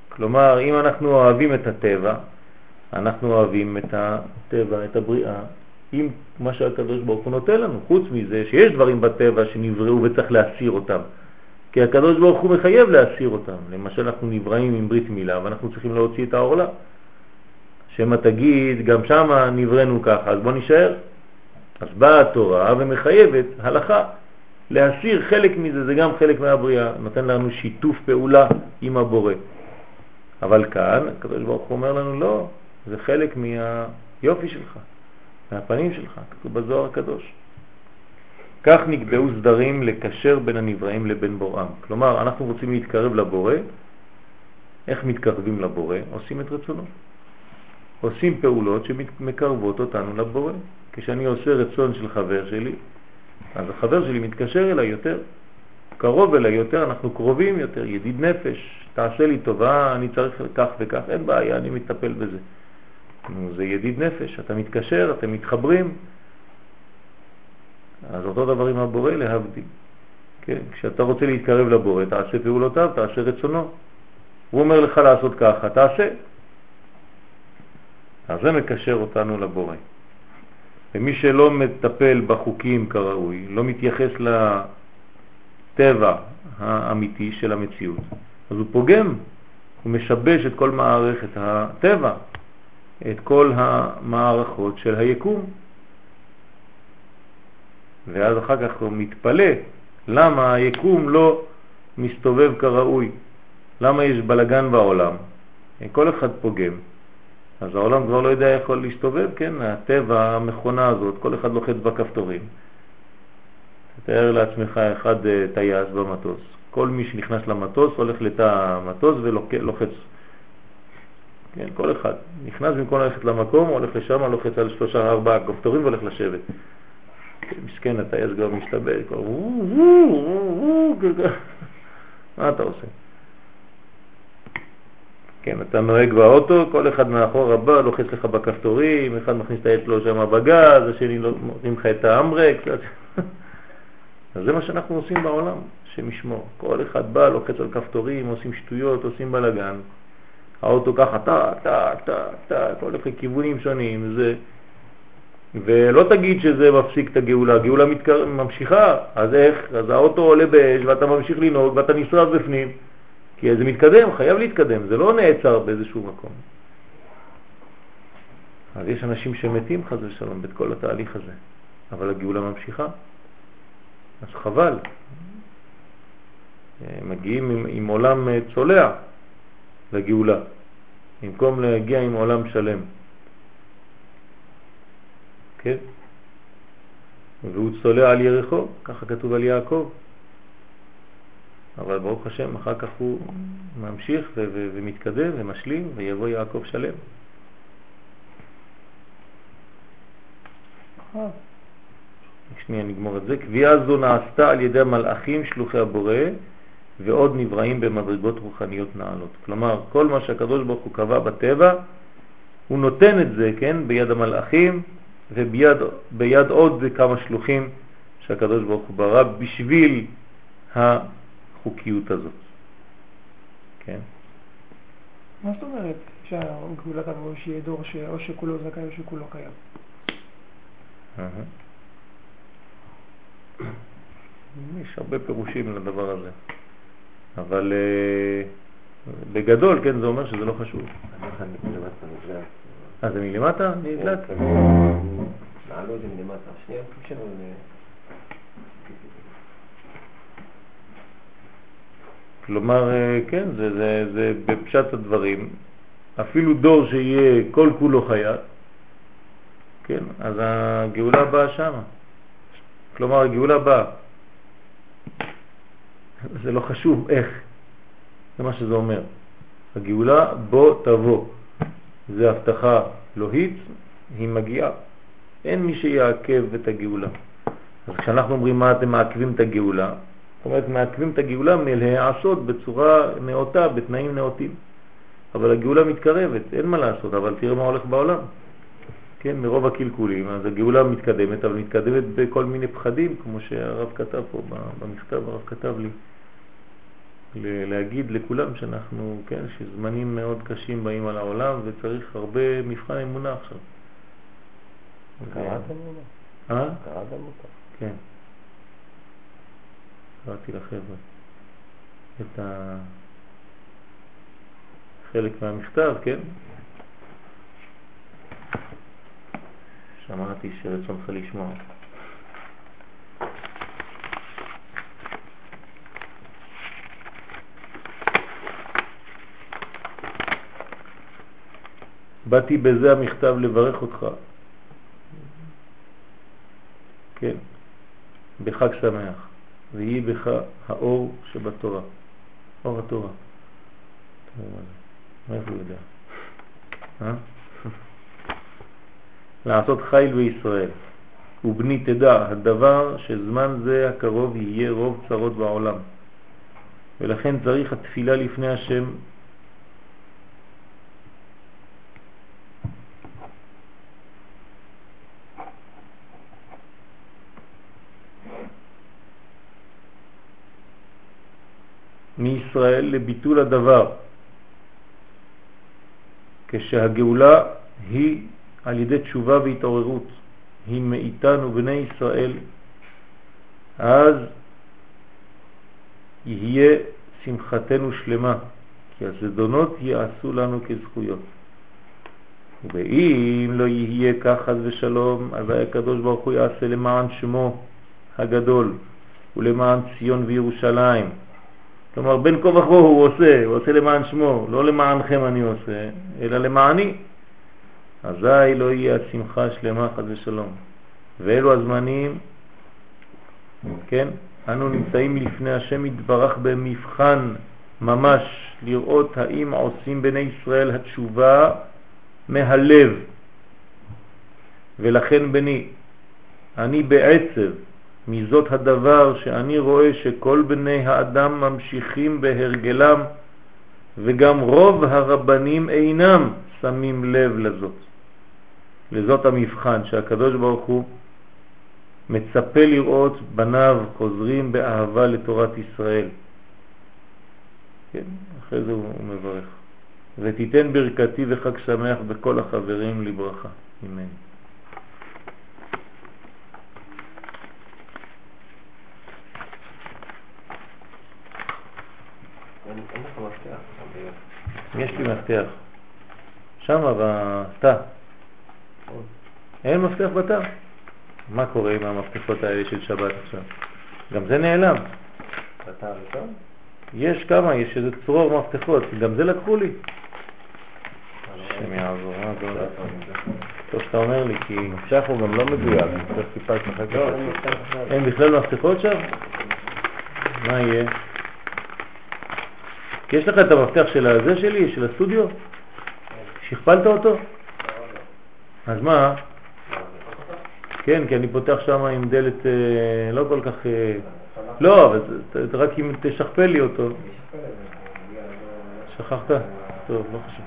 כלומר, אם אנחנו אוהבים את הטבע, אנחנו אוהבים את הטבע, את הבריאה, עם מה שהקדוש ברוך הוא נותן לנו, חוץ מזה שיש דברים בטבע שנבראו וצריך להסיר אותם. כי הקדוש ברוך הוא מחייב להסיר אותם. למשל אנחנו נבראים עם ברית מילה ואנחנו צריכים להוציא את העורלה. שמא תגיד, גם שם נבראנו ככה, אז בוא נשאר. אז באה התורה ומחייבת הלכה להסיר חלק מזה, זה גם חלק מהבריאה, נותן לנו שיתוף פעולה עם הבורא. אבל כאן הקדוש ברוך הוא אומר לנו לא, זה חלק מהיופי שלך, מהפנים שלך, כתוב בזוהר הקדוש. כך נקבעו סדרים לקשר בין הנבראים לבין בוראם. כלומר, אנחנו רוצים להתקרב לבורא, איך מתקרבים לבורא? עושים את רצונו. עושים פעולות שמקרבות אותנו לבורא. כשאני עושה רצון של חבר שלי, אז החבר שלי מתקשר אליי יותר, קרוב אליי יותר, אנחנו קרובים יותר, ידיד נפש, תעשה לי טובה, אני צריך כך וכך, אין בעיה, אני מטפל בזה. זה ידיד נפש, אתה מתקשר, אתם מתחברים, אז אותו דבר עם הבורא להבדיל. כן? כשאתה רוצה להתקרב לבורא, תעשה פעולותיו, תעשה רצונו. הוא אומר לך לעשות ככה, תעשה. אז זה מקשר אותנו לבורא. ומי שלא מטפל בחוקים כראוי, לא מתייחס לטבע האמיתי של המציאות, אז הוא פוגם, הוא משבש את כל מערכת הטבע, את כל המערכות של היקום. ואז אחר כך הוא מתפלא למה היקום לא מסתובב כראוי, למה יש בלגן בעולם, כל אחד פוגם. אז העולם כבר לא יודע יכול להסתובב, כן, הטבע, המכונה הזאת, כל אחד לוחץ בכפתורים. תאר לעצמך אחד אה, טייס במטוס, כל מי שנכנס למטוס הולך לתא המטוס ולוחץ, כן, כל אחד נכנס במקום ללכת למקום, הולך לשם, לוחץ על שלושה ארבעה כפתורים והולך לשבת. מסכן, הטייס כבר משתבש, כבר מה אתה עושה? כן, אתה נוהג באוטו, כל אחד מאחור הבא לוחץ לך בכפתורים, אחד מכניס את היד שלו שם בגז, השני לא נותנים לך את האמברק. אז זה מה שאנחנו עושים בעולם, שמשמור. כל אחד בא, לוחץ על כפתורים, עושים שטויות, עושים בלגן. האוטו ככה, טק, טק, טק, טק, הולך לכיוונים שונים. זה... ולא תגיד שזה מפסיק את הגאולה, הגאולה מתקר... ממשיכה, אז איך? אז האוטו עולה באש ואתה ממשיך לנהוג ואתה נשרף בפנים, כי זה מתקדם, חייב להתקדם, זה לא נעצר באיזשהו מקום. אז יש אנשים שמתים חז ושלום בית כל התהליך הזה, אבל הגאולה ממשיכה, אז חבל. מגיעים עם, עם עולם צולע לגאולה, במקום להגיע עם עולם שלם. כן? והוא צולע על ירחו, ככה כתוב על יעקב. אבל ברוך השם, אחר כך הוא ממשיך ו- ו- ומתקדם ומשלים, ויבוא יעקב שלם. שנייה נגמור את זה. קביעה זו נעשתה על ידי המלאכים שלוחי הבורא ועוד נבראים במדרגות רוחניות נעלות. כלומר, כל מה שהקדוש ברוך הוא קבע בטבע, הוא נותן את זה, כן, ביד המלאכים וביד עוד כמה שלוחים שהקדוש ברוך הוא ברא בשביל החוקיות הזאת. כן? מה זאת אומרת שהגאולה תבוא שיהיה דור שאו שכולו זכאי או שכולו קיים? יש הרבה פירושים לדבר הזה, אבל אה, בגדול, כן, זה אומר שזה לא חשוב. אה, זה מלמטה? נדלק? נעלו את זה מלמטה. שנייה, תמשכו. כלומר, אה, כן, זה, זה, זה בפשט הדברים. אפילו דור שיהיה כל כולו חיה, כן, אז הגאולה באה שמה. כלומר, הגאולה באה. זה לא חשוב איך, זה מה שזה אומר. הגאולה בוא תבוא. זה הבטחה אלוהית, היא מגיעה. אין מי שיעכב את הגאולה. אז כשאנחנו אומרים מה אתם מעכבים את הגאולה, זאת אומרת מעכבים את הגאולה מלהעשות בצורה נאותה, בתנאים נאותים. אבל הגאולה מתקרבת, אין מה לעשות, אבל תראה מה הולך בעולם. כן, מרוב הקלקולים, אז הגאולה מתקדמת, אבל מתקדמת בכל מיני פחדים, כמו שהרב כתב פה במכתב, הרב כתב לי, להגיד לכולם שאנחנו, כן, שזמנים מאוד קשים באים על העולם וצריך הרבה מבחן אמונה עכשיו. קראתם אותה? אה? קראתם אותה? כן. קראתי לחבר'ה את ה... חלק מהמכתב, כן? שמעתי שרצונך לשמוע. באתי בזה המכתב לברך אותך. כן, בחג שמח, ויהי בך האור שבתורה, אור התורה. מאיפה הוא יודע? אה? לעשות חיל בישראל. ובני תדע, הדבר שזמן זה הקרוב יהיה רוב צרות בעולם. ולכן צריך התפילה לפני השם מישראל לביטול הדבר, כשהגאולה היא על ידי תשובה והתעוררות, היא מאיתנו בני ישראל, אז יהיה שמחתנו שלמה, כי הזדונות יעשו לנו כזכויות. ואם לא יהיה כך חס ושלום, אז הקדוש ברוך הוא יעשה למען שמו הגדול ולמען ציון וירושלים. כלומר, בין כה וכה הוא עושה, הוא עושה למען שמו, לא למענכם אני עושה, אלא למעני. אזי לא יהיה השמחה שלמה חד ושלום. ואלו הזמנים, כן, אנו נמצאים לפני השם יתברך במבחן ממש לראות האם עושים בני ישראל התשובה מהלב. ולכן בני, אני בעצב מזאת הדבר שאני רואה שכל בני האדם ממשיכים בהרגלם וגם רוב הרבנים אינם שמים לב לזאת. לזאת המבחן שהקדוש ברוך הוא מצפה לראות בניו חוזרים באהבה לתורת ישראל. כן, אחרי זה הוא מברך. ותיתן ברכתי וחג שמח בכל החברים לברכה. אמן. יש לי מפתח. שם בתא. אין מפתח בתא. מה קורה עם המפתחות האלה של שבת עכשיו? גם זה נעלם. בתא הראשון? יש כמה, יש איזה צרור מפתחות, גם זה לקחו לי. השם יעזור, מה זה הולך? טוב שאתה אומר לי, כי... המפתח הוא גם לא מדויק, צריך טיפה לשחק לא. אין בכלל מפתחות שם? מה יהיה? כי יש לך את המפתח של הזה שלי, של הסטודיו? שכפלת אותו? אז מה? כן, כי אני פותח שם עם דלת אה, לא כל כך... אה, לא, אבל רק אם תשכפל לי אותו. שכחת? טוב, לא חשוב.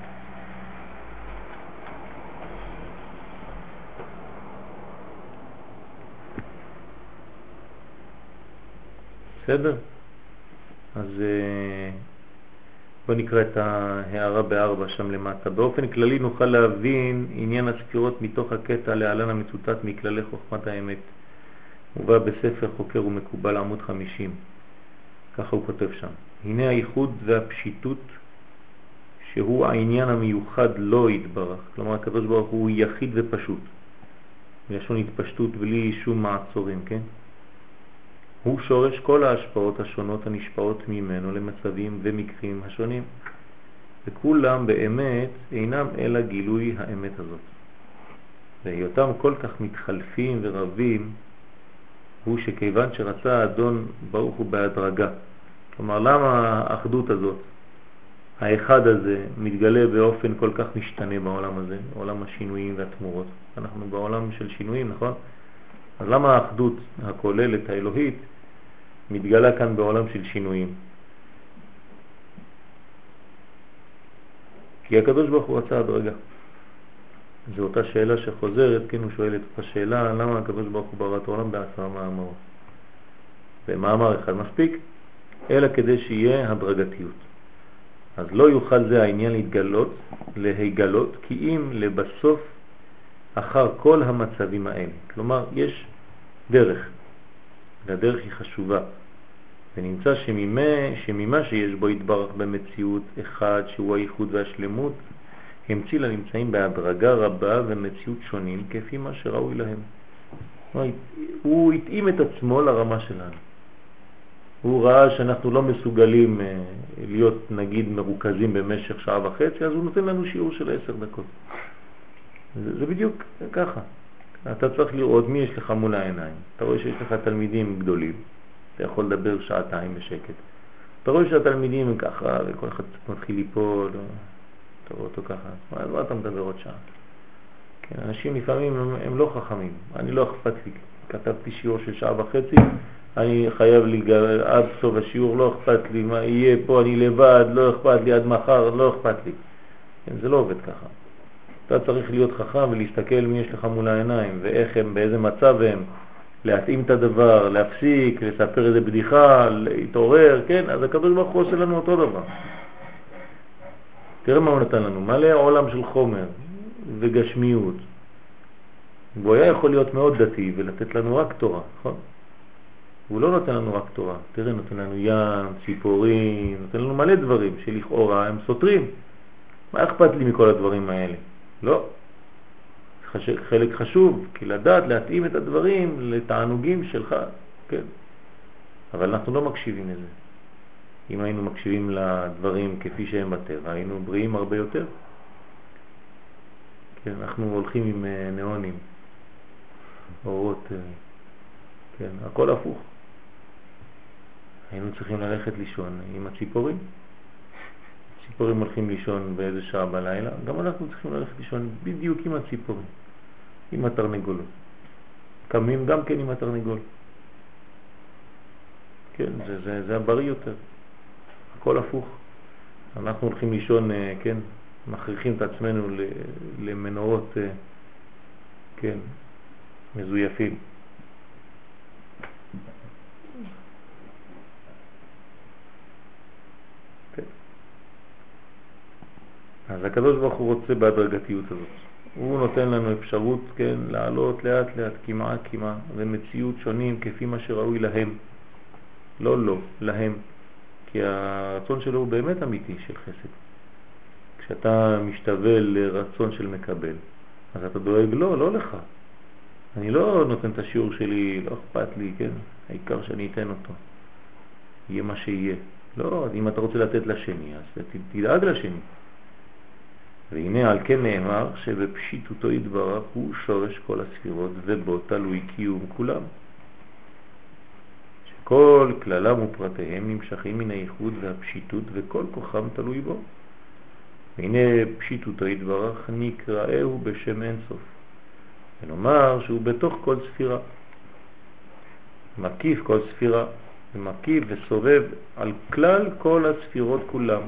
בסדר? אז בוא נקרא את ההערה בארבע שם למטה. באופן כללי נוכל להבין עניין הספירות מתוך הקטע להלן המצוטט מכללי חוכמת האמת. מובא בספר חוקר ומקובל עמוד 50. ככה הוא כותב שם. הנה הייחוד והפשיטות שהוא העניין המיוחד לא יתברך. כלומר הקדוש הוא יחיד ופשוט. מלשון התפשטות בלי שום מעצורים, כן? הוא שורש כל ההשפעות השונות הנשפעות ממנו למצבים ומקרים השונים, וכולם באמת אינם אלא גילוי האמת הזאת. והיותם כל כך מתחלפים ורבים, הוא שכיוון שרצה האדון ברוך הוא בהדרגה. כלומר, למה האחדות הזאת, האחד הזה, מתגלה באופן כל כך משתנה בעולם הזה, עולם השינויים והתמורות? אנחנו בעולם של שינויים, נכון? אז למה האחדות הכוללת האלוהית מתגלה כאן בעולם של שינויים? כי הקדוש ברוך הוא רצה הדרגה. זו אותה שאלה שחוזרת, כן, הוא שואל את אותה שאלה, למה הקדוש ברוך הוא ברא את העולם בעשרה מאמרות? במאמר אחד מספיק, אלא כדי שיהיה הדרגתיות. אז לא יוכל זה העניין להתגלות, להיגלות, כי אם לבסוף אחר כל המצבים האלה. כלומר, יש דרך, והדרך היא חשובה. ונמצא שממה, שממה שיש בו התברך במציאות אחד שהוא הייחוד והשלמות, המציא לנמצאים בהדרגה רבה ומציאות שונים כפי מה שראוי להם. הוא התאים את עצמו לרמה שלנו. הוא ראה שאנחנו לא מסוגלים אה, להיות נגיד מרוכזים במשך שעה וחצי, אז הוא נותן לנו שיעור של עשר דקות. זה, זה בדיוק ככה. אתה צריך לראות מי יש לך מול העיניים. אתה רואה שיש לך תלמידים גדולים, אתה יכול לדבר שעתיים בשקט. אתה רואה שהתלמידים הם ככה, וכל אחד מתחיל ליפול, אתה רואה אותו ככה, מה, מה אתה מדבר עוד שעה? כן, אנשים לפעמים הם, הם לא חכמים, אני לא אכפת לי, כתבתי שיעור של שעה וחצי, אני חייב לי עד סוף השיעור, לא אכפת לי מה יהיה פה, אני לבד, לא אכפת לי עד מחר, לא אכפת לי. כן, זה לא עובד ככה. אתה צריך להיות חכם ולהסתכל מי יש לך מול העיניים ואיך הם, באיזה מצב הם, להתאים את הדבר, להפסיק, לספר איזה בדיחה, להתעורר, כן? אז הקדוש ברוך הוא עושה לנו אותו דבר. תראה מה הוא נתן לנו, מלא עולם של חומר וגשמיות. והוא היה יכול להיות מאוד דתי ולתת לנו רק תורה, נכון? הוא לא נותן לנו רק תורה, תראה, נותן לנו ים, ציפורים, נותן לנו מלא דברים שלכאורה הם סותרים. מה אכפת לי מכל הדברים האלה? לא. חלק חשוב, כי לדעת להתאים את הדברים לתענוגים שלך, כן. אבל אנחנו לא מקשיבים לזה. אם היינו מקשיבים לדברים כפי שהם בטבע, היינו בריאים הרבה יותר. כן, אנחנו הולכים עם אה, נאונים, אורות, אה, כן, הכל הפוך. היינו צריכים ללכת לישון עם הציפורים. ציפורים הולכים לישון באיזה שעה בלילה, גם אנחנו צריכים ללכת לישון בדיוק עם הציפורים, עם התרנגולות. קמים גם כן עם התרנגול. כן, זה, זה, זה הבריא יותר. הכל הפוך. אנחנו הולכים לישון, אה, כן, מכריחים את עצמנו למנורות, אה, כן, מזויפים. כן. אז הקדוש ברוך הוא רוצה בהדרגתיות הזאת. הוא נותן לנו אפשרות, כן, לעלות לאט לאט, כמעט כמעט, ומציאות שונים כפי מה שראוי להם. לא לא, להם. כי הרצון שלו הוא באמת אמיתי של חסד. כשאתה משתווה לרצון של מקבל, אז אתה דואג לא, לא לך. אני לא נותן את השיעור שלי, לא אכפת לי, כן? העיקר שאני אתן אותו. יהיה מה שיהיה. לא, אם אתה רוצה לתת לשני, אז תדאג לשני. והנה על כן נאמר שבפשיטותו יתברך הוא שורש כל הספירות ובו תלוי קיום כולם. כל כללם ופרטיהם נמשכים מן הייחוד והפשיטות וכל כוחם תלוי בו. והנה פשיטותו יתברך נקראהו בשם אינסוף. ונאמר שהוא בתוך כל ספירה. מקיף כל ספירה, ומקיף וסובב על כלל כל הספירות כולם.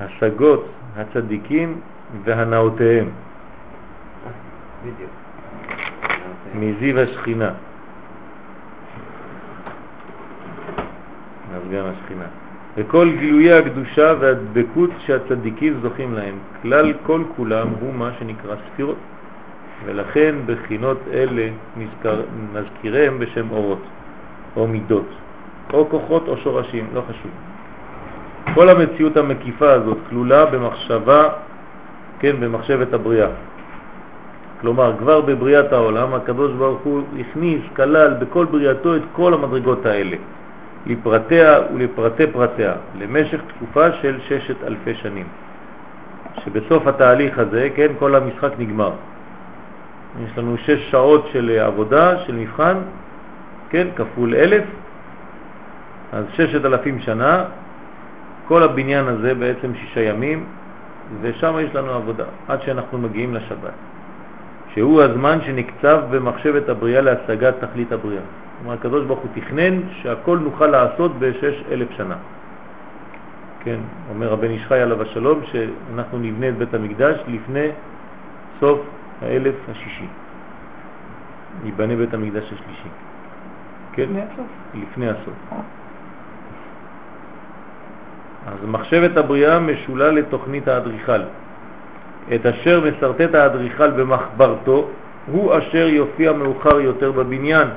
השגות הצדיקים והנאותיהם. מזיו השכינה. אז גם השכינה. וכל גילויי הקדושה והדבקות שהצדיקים זוכים להם, כלל כל כולם הוא מה שנקרא ספירות. ולכן בחינות אלה נזכר, נזכירם בשם אורות, או מידות, או כוחות או שורשים, לא חשוב. כל המציאות המקיפה הזאת כלולה במחשבה, כן, במחשבת הבריאה. כלומר, כבר בבריאת העולם הקדוש ברוך הוא הכניס, כלל בכל בריאתו את כל המדרגות האלה, לפרטיה ולפרטי פרטיה, למשך תקופה של ששת אלפי שנים. שבסוף התהליך הזה, כן, כל המשחק נגמר. יש לנו שש שעות של עבודה, של מבחן, כן, כפול אלף, אז ששת אלפים שנה, כל הבניין הזה בעצם שישה ימים, ושם יש לנו עבודה, עד שאנחנו מגיעים לשבת, שהוא הזמן שנקצב במחשבת הבריאה להשגת תכלית הבריאה. כלומר, הקדוש ברוך הוא תכנן שהכל נוכל לעשות בשש אלף שנה. כן, אומר הבן איש חי עליו השלום, שאנחנו נבנה את בית המקדש לפני סוף האלף השישי. ייבנה בית המקדש השלישי. כן? לפני הסוף. לפני הסוף. אז מחשבת הבריאה משולה לתוכנית האדריכל. את אשר מסרטט האדריכל במחברתו הוא אשר יופיע מאוחר יותר בבניין,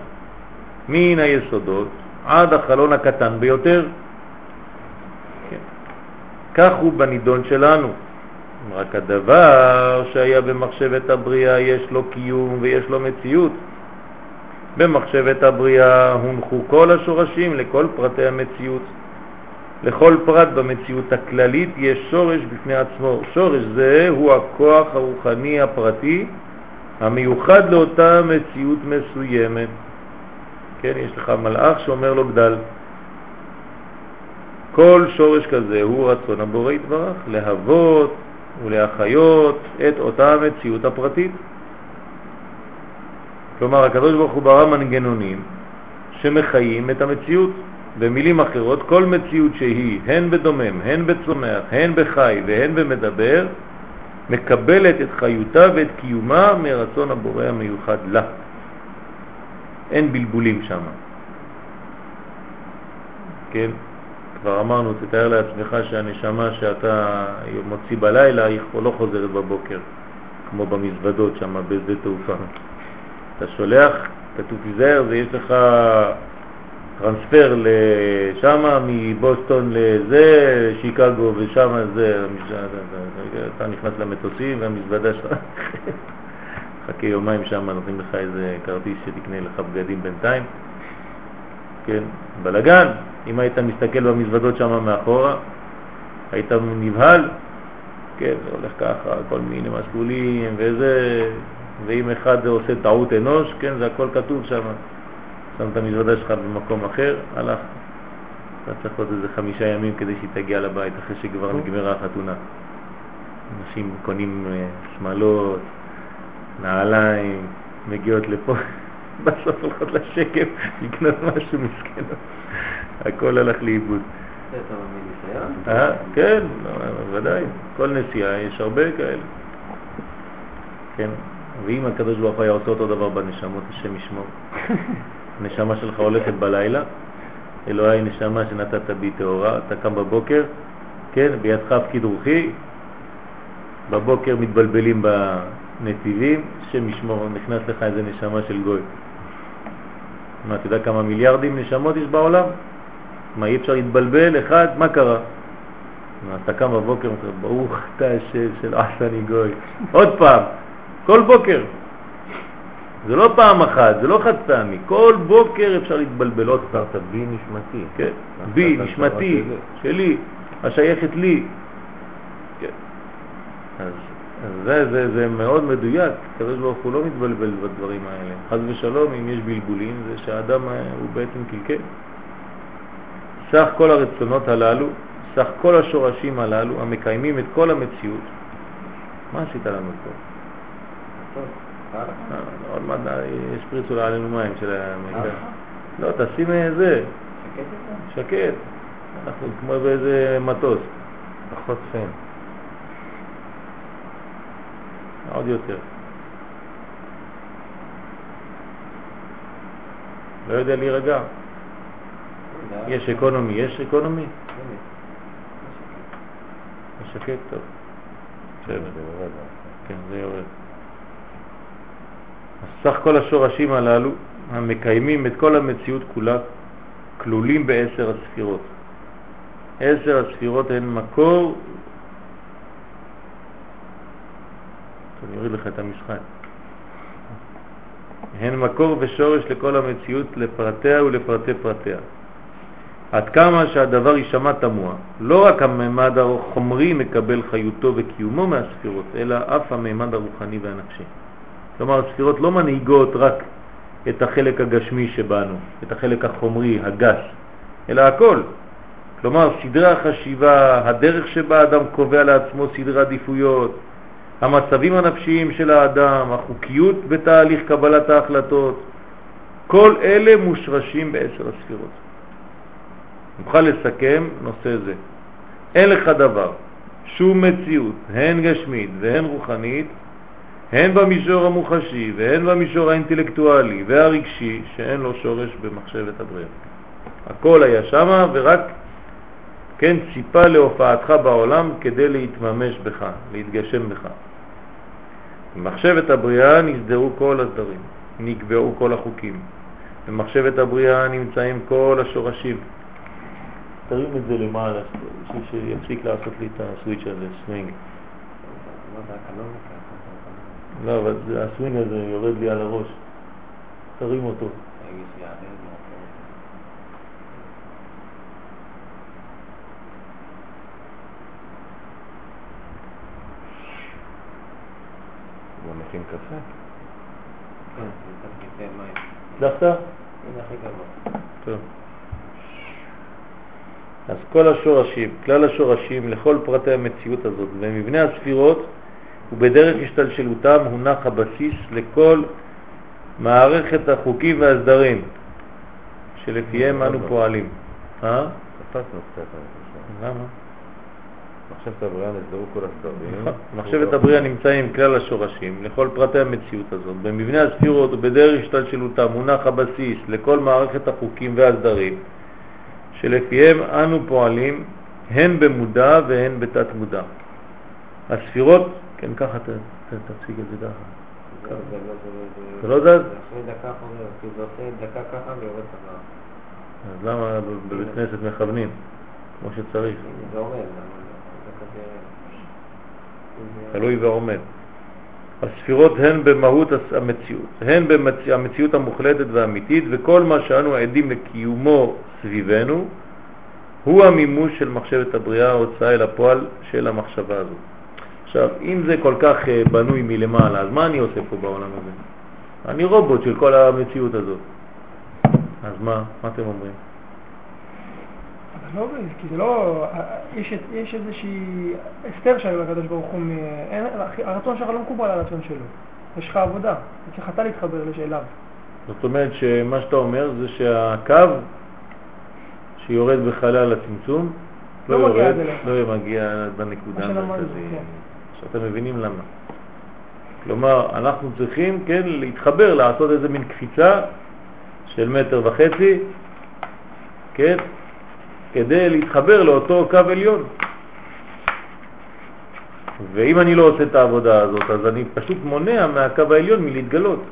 מן היסודות עד החלון הקטן ביותר. כן. כך הוא בנידון שלנו. רק הדבר שהיה במחשבת הבריאה יש לו קיום ויש לו מציאות. במחשבת הבריאה הונחו כל השורשים לכל פרטי המציאות. לכל פרט במציאות הכללית יש שורש בפני עצמו. שורש זה הוא הכוח הרוחני הפרטי המיוחד לאותה מציאות מסוימת. כן, יש לך מלאך שאומר לו גדל. כל שורש כזה הוא רצון הבורא יתברך, להוות ולהחיות את אותה המציאות הפרטית. כלומר, הקדוש הוא ברא מנגנונים שמחיים את המציאות. במילים אחרות, כל מציאות שהיא, הן בדומם, הן בצומח, הן בחי והן במדבר, מקבלת את חיותה ואת קיומה מרצון הבורא המיוחד לה. אין בלבולים שם. כן? כבר אמרנו, תתאר לעצמך שהנשמה שאתה מוציא בלילה היא לא חוזרת בבוקר, כמו במזוודות שם בשדה תעופה. אתה שולח, כתוב תיזהר, ויש לך טרנספר לשם, מבוסטון לזה, שיקגו ושם זה, אתה נכנס למטוסים והמזוודה שלך, חכה יומיים שם, נותנים לך איזה כרטיס שתקנה לך בגדים בינתיים. כן, בלגן, אם היית מסתכל במזוודות שם מאחורה, היית נבהל, כן, זה הולך ככה, כל מיני מסלולים וזה, ואם אחד עושה טעות אנוש, כן, זה הכל כתוב שם. שם את המזוודה שלך במקום אחר, הלך. אתה צריך עוד איזה חמישה ימים כדי שהיא תגיע לבית אחרי שכבר נגמרה החתונה. אנשים קונים אה, שמלות, נעליים, מגיעות לפה, בסוף הולכות לשקם לקנות משהו מסכן. הכל הלך לאיבוד. אה, כן, ודאי. כל נסיעה יש הרבה כאלה. כן, ואם הקדוש ברוך הוא היה עושה אותו דבר בנשמות, השם ישמור. הנשמה שלך הולכת בלילה, אלוהי נשמה שנתת בי תאורה, אתה קם בבוקר, כן, בידך פקיד רוחי, בבוקר מתבלבלים בנתיבים, שם ישמור, נכנס לך איזה נשמה של גוי. מה, אתה יודע כמה מיליארדים נשמות יש בעולם? מה, אי אפשר להתבלבל? אחד, מה קרה? מה, אתה קם בבוקר, ברוך אתה השם של עשני גוי. עוד פעם, כל בוקר. זה לא פעם אחת, זה לא חד פעמי, כל בוקר אפשר להתבלבל עוד פעם. בי נשמתי. כן, בי, נשמתי, שלי, השייכת לי. כן. אז, זה, זה, זה מאוד מדויק, הקדוש ברוך הוא לא מתבלבל בדברים האלה. חז ושלום, אם יש בלבולים, זה שהאדם אה, הוא בעצם קלקל. סך כל הרצונות הללו, סך כל השורשים הללו, המקיימים את כל המציאות. מה עשית לנו פה? הלאה. אה, עוד מעט ישפריצו עלינו מים של המידע. לא, תשים זה, שקט? שקט. אנחנו כמו באיזה מטוס. פחות פן. עוד יותר. לא יודע להירגע. יש אקונומי, יש אקונומי? יש שקט טוב. כן, זה יורד. סך כל השורשים הללו, המקיימים את כל המציאות כולה, כלולים בעשר הספירות. עשר הספירות הן מקור, אני אוריד לך את המשחק, הן מקור ושורש לכל המציאות לפרטיה ולפרטי פרטיה. עד כמה שהדבר יישמע תמוה, לא רק הממד החומרי מקבל חיותו וקיומו מהספירות, אלא אף הממד הרוחני והנפשי. כלומר, הספירות לא מנהיגות רק את החלק הגשמי שבנו, את החלק החומרי, הגש, אלא הכל. כלומר, סדרי החשיבה, הדרך שבה האדם קובע לעצמו סדרי עדיפויות, המצבים הנפשיים של האדם, החוקיות בתהליך קבלת ההחלטות, כל אלה מושרשים בעשר הספירות. נוכל לסכם נושא זה. אין לך דבר, שום מציאות, הן גשמית והן רוחנית, הן במישור המוחשי והן במישור האינטלקטואלי והרגשי, שאין לו שורש במחשבת הבריאה. הכל היה שמה ורק כן ציפה להופעתך בעולם כדי להתממש בך, להתגשם בך. במחשבת הבריאה נסדרו כל הסדרים, נקבעו כל החוקים. במחשבת הבריאה נמצאים כל השורשים. תרים את זה למעלה, שיפסיק לעשות לי את ה switch הזה, סווינג. לא, אבל הסווינג הזה יורד לי על הראש. תרים אותו. בוא נכין קפה. הצלחת? הנה הכי גבוה. טוב. אז כל השורשים, כלל השורשים לכל פרטי המציאות הזאת ומבנה הספירות ובדרך השתלשלותם הונח הבסיס לכל מערכת החוקים והסדרים שלפיהם אנו פועלים. אה? קפצנו קצת. למה? מחשבת הבריאה נסדרו כל הסדרים. מחשבת הבריאה נמצא עם כלל השורשים לכל פרטי המציאות הזאת. במבנה הספירות ובדרך השתלשלותם מונח הבסיס לכל מערכת החוקים והסדרים שלפיהם אנו פועלים הן במודע והן בתת מודע. הספירות, כן ככה, תציג את זה ככה. זה לא- זה לא- לא זז? אחרי דקה חוזר, כי זה עושה דקה ככה ויורד חזרה. אז למה בבית כנסת מכוונים? כמו שצריך. זה עומד, תלוי ועומד. הספירות הן במהות המציאות, הן במציאות המוחלטת והאמיתית, וכל מה שאנו עדים לקיומו סביבנו הוא המימוש של מחשבת הבריאה, ההוצאה אל הפועל של המחשבה הזאת. עכשיו, אם זה כל כך אה, בנוי מלמעלה, אז מה אני עושה פה בעולם הזה? אני רובוט של כל המציאות הזאת. אז מה? מה אתם אומרים? לא, כי זה לא, יש, יש איזושהי הסתר שהיו לקדוש ברוך הוא, מ- אין, הרצון שלך לא מקובל על הרצון שלו. יש לך עבודה, צריך אתה להתחבר אליו. זאת אומרת שמה שאתה אומר זה שהקו שיורד בחלל הצמצום לא, לא יורד. לא מגיע בנקודה המרכזית. כן. עכשיו אתם מבינים למה. כלומר, אנחנו צריכים, כן, להתחבר, לעשות איזה מין קפיצה של מטר וחצי, כן, כדי להתחבר לאותו קו עליון. ואם אני לא עושה את העבודה הזאת, אז אני פשוט מונע מהקו העליון מלהתגלות.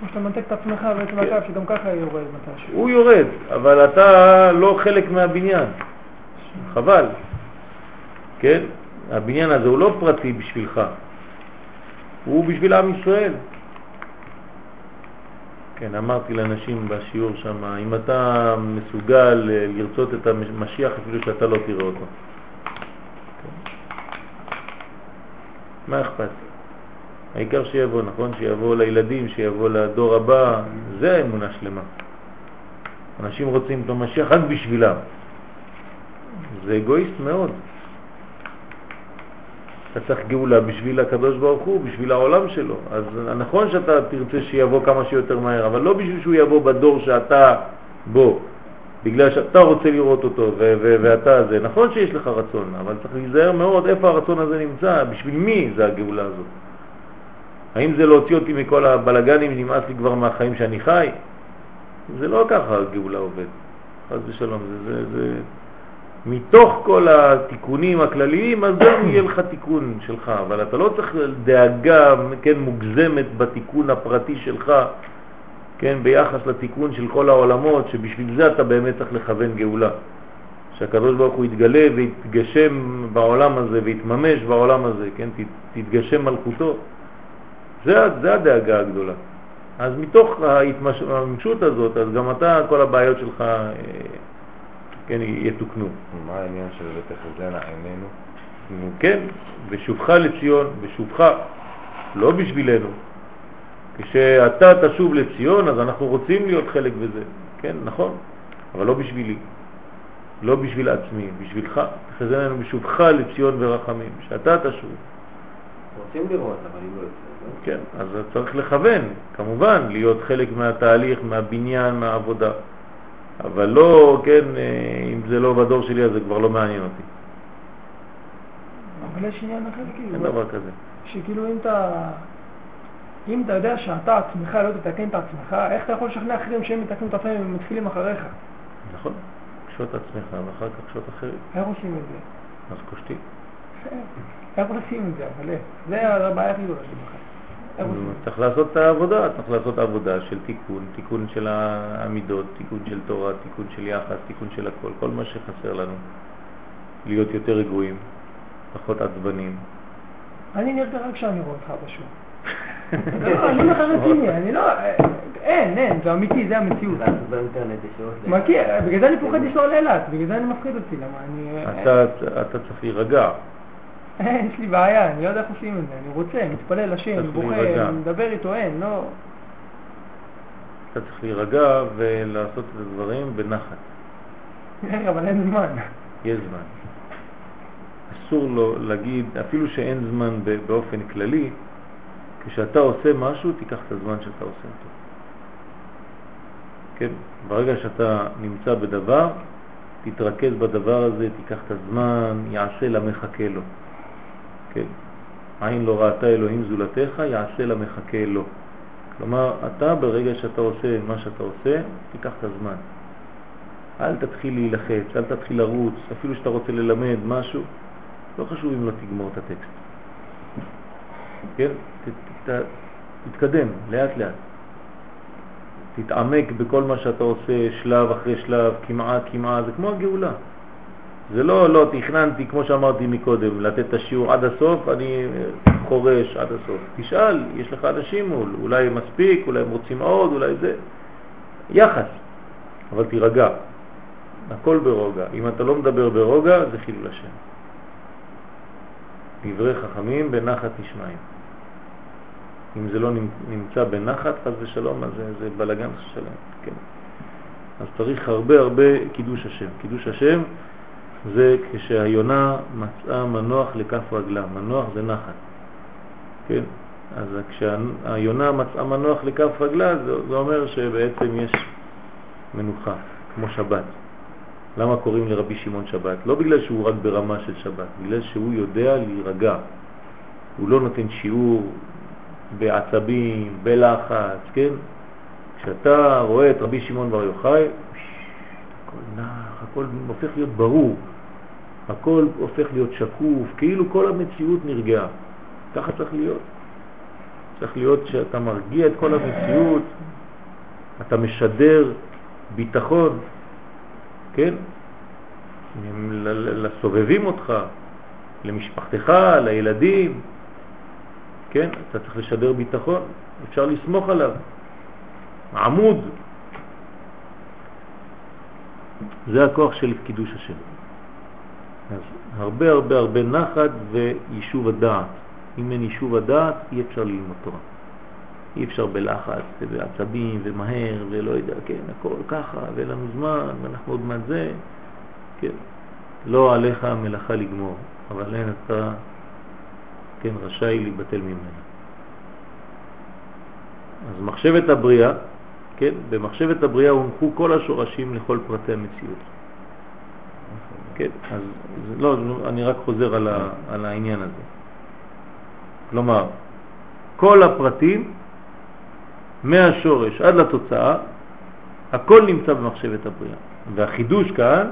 כמו שאתה מנתק את עצמך בעצם כן. שגם ככה יורד מתישהו. הוא יורד, אבל אתה לא חלק מהבניין. חבל. כן? הבניין הזה הוא לא פרטי בשבילך, הוא בשביל עם ישראל. כן, אמרתי לאנשים בשיעור שם, אם אתה מסוגל אה, לרצות את המשיח אפילו שאתה לא תראה אותו. מה אכפת? העיקר שיבוא, נכון? שיבוא לילדים, שיבוא לדור הבא, זה האמונה שלמה. אנשים רוצים את המשיח רק בשבילם. זה אגואיסט מאוד. אתה צריך גאולה בשביל הקדוש ברוך הוא, בשביל העולם שלו. אז נכון שאתה תרצה שיבוא כמה שיותר מהר, אבל לא בשביל שהוא יבוא בדור שאתה בו, בגלל שאתה רוצה לראות אותו ואתה זה. נכון שיש לך רצון, אבל צריך להיזהר מאוד איפה הרצון הזה נמצא, בשביל מי זה הגאולה הזאת. האם זה להוציא אותי מכל הבלגנים, נמאס לי כבר מהחיים שאני חי? זה לא ככה הגאולה עובד. חס ושלום, זה, זה, זה מתוך כל התיקונים הכלליים, אז גם יהיה לך תיקון שלך, אבל אתה לא צריך דאגה, כן, מוגזמת בתיקון הפרטי שלך, כן, ביחס לתיקון של כל העולמות, שבשביל זה אתה באמת צריך לכוון גאולה. שהקדוש ברוך הוא יתגלה ויתגשם בעולם הזה ויתממש בעולם הזה, כן, תתגשם מלכותו. זה, זה הדאגה הגדולה. אז מתוך ההתממשות הזאת, אז גם אתה, כל הבעיות שלך, אה, כן, יתוקנו. מה העניין של ותחזינה עינינו? נו, כן, בשובך לציון, בשובך, לא בשבילנו. כשאתה תשוב לציון, אז אנחנו רוצים להיות חלק בזה, כן, נכון, אבל לא בשבילי, לא בשביל עצמי, בשבילך. תחזינה עינינו בשובך לציון ורחמים, שאתה תשוב. רוצים לראות, אבל אם לא יוצא, לא? כן, אז צריך לכוון, כמובן, להיות חלק מהתהליך, מהבניין, מהעבודה. אבל לא, כן, אה, אם זה לא בדור שלי אז זה כבר לא מעניין אותי. אבל יש עניין אחר כאילו, אין דבר כזה. שכאילו אם אתה, אם אתה יודע שאתה עצמך לא תתקן את עצמך, איך אתה יכול לשכנע אחרים שהם יתקנו את עצמם והם מתחילים אחריך? נכון, קשוט עצמך ואחר כך קשוט אחרים, איך עושים את זה? אז קושטים. איך עושים את זה? אבל איך? זה הבעיה הכי גדולה שלי בכלל. צריך לעשות את העבודה, צריך לעשות עבודה של תיקון, תיקון של העמידות, תיקון של תורה, תיקון של יחס, תיקון של הכל, כל מה שחסר לנו. להיות יותר רגועים, פחות עצבנים. אני נרגע רק כשאני רואה אותך בשיעור. לא, אני לך רציני, אני לא... אין, אין, זה אמיתי, זה המציאות. בגלל זה אני פוחד לנסוע לאילת, בגלל זה אני מפחיד אותי, למה אני... אתה, אתה צריך להירגע, יש לי בעיה, אני לא יודע איך עושים את זה, אני רוצה, מתפלל לשם, צריך בוכה, להירגע. מדבר איתו, אין, לא... אתה צריך להירגע ולעשות את הדברים בנחת. רגע, אבל אין זמן. יש זמן. אסור לו להגיד, אפילו שאין זמן באופן כללי, כשאתה עושה משהו, תיקח את הזמן שאתה עושה אותו. כן? ברגע שאתה נמצא בדבר, תתרכז בדבר הזה, תיקח את הזמן, יעשה למחכה לו. כן? עין לא ראתה אלוהים זולתך, יעשה למחכה לו. כלומר, אתה ברגע שאתה עושה מה שאתה עושה, תיקח את הזמן. אל תתחיל להילחץ, אל תתחיל לרוץ, אפילו שאתה רוצה ללמד משהו, לא חשוב אם לא תגמור את הטקסט. כן? ת, ת, תתקדם, לאט לאט. תתעמק בכל מה שאתה עושה, שלב אחרי שלב, כמעה כמעה, זה כמו הגאולה. זה לא, לא, תכננתי, כמו שאמרתי מקודם, לתת את השיעור עד הסוף, אני חורש עד הסוף. תשאל, יש לך אנשים מול, אולי מספיק, אולי הם רוצים עוד, אולי זה. יחס, אבל תירגע. הכל ברוגע. אם אתה לא מדבר ברוגע, זה חילול השם. דברי חכמים בנחת נשמעים. אם זה לא נמצא בנחת, חס ושלום, אז זה, זה בלגן שלם. כן. אז צריך הרבה הרבה קידוש השם. קידוש השם זה כשהיונה מצאה מנוח לכף רגלה. מנוח זה נחת. כן? אז כשהיונה מצאה מנוח לכף רגלה, זה, זה אומר שבעצם יש מנוחה, כמו שבת. למה קוראים לרבי שמעון שבת? לא בגלל שהוא רק ברמה של שבת, בגלל שהוא יודע להירגע. הוא לא נותן שיעור בעצבים, בלחץ, כן? כשאתה רואה את רבי שמעון בר יוחאי, הכל נח, הכל הופך להיות ברור, הכל הופך להיות שקוף, כאילו כל המציאות נרגעה. ככה צריך להיות. צריך להיות שאתה מרגיע את כל המציאות, אתה משדר ביטחון, כן? לסובבים אותך, למשפחתך, לילדים, כן? אתה צריך לשדר ביטחון, אפשר לסמוך עליו. עמוד. זה הכוח של קידוש השם. הרבה הרבה הרבה נחת ויישוב הדעת. אם אין יישוב הדעת, אי אפשר ללמוד תורה. אי אפשר בלחץ ובעצבים ומהר ולא יודע, כן, הכל ככה ואין לנו זמן ואנחנו עוד מעט זה, כן. לא עליך המלאכה לגמור, אבל אין אתה, כן, רשאי להיבטל ממנה. אז מחשבת הבריאה, כן, במחשבת הבריאה הונחו כל השורשים לכל פרטי המציאות. כן, אז לא, אני רק חוזר על, ה, על העניין הזה. כלומר, כל הפרטים מהשורש עד לתוצאה, הכל נמצא במחשבת הבריאה. והחידוש כאן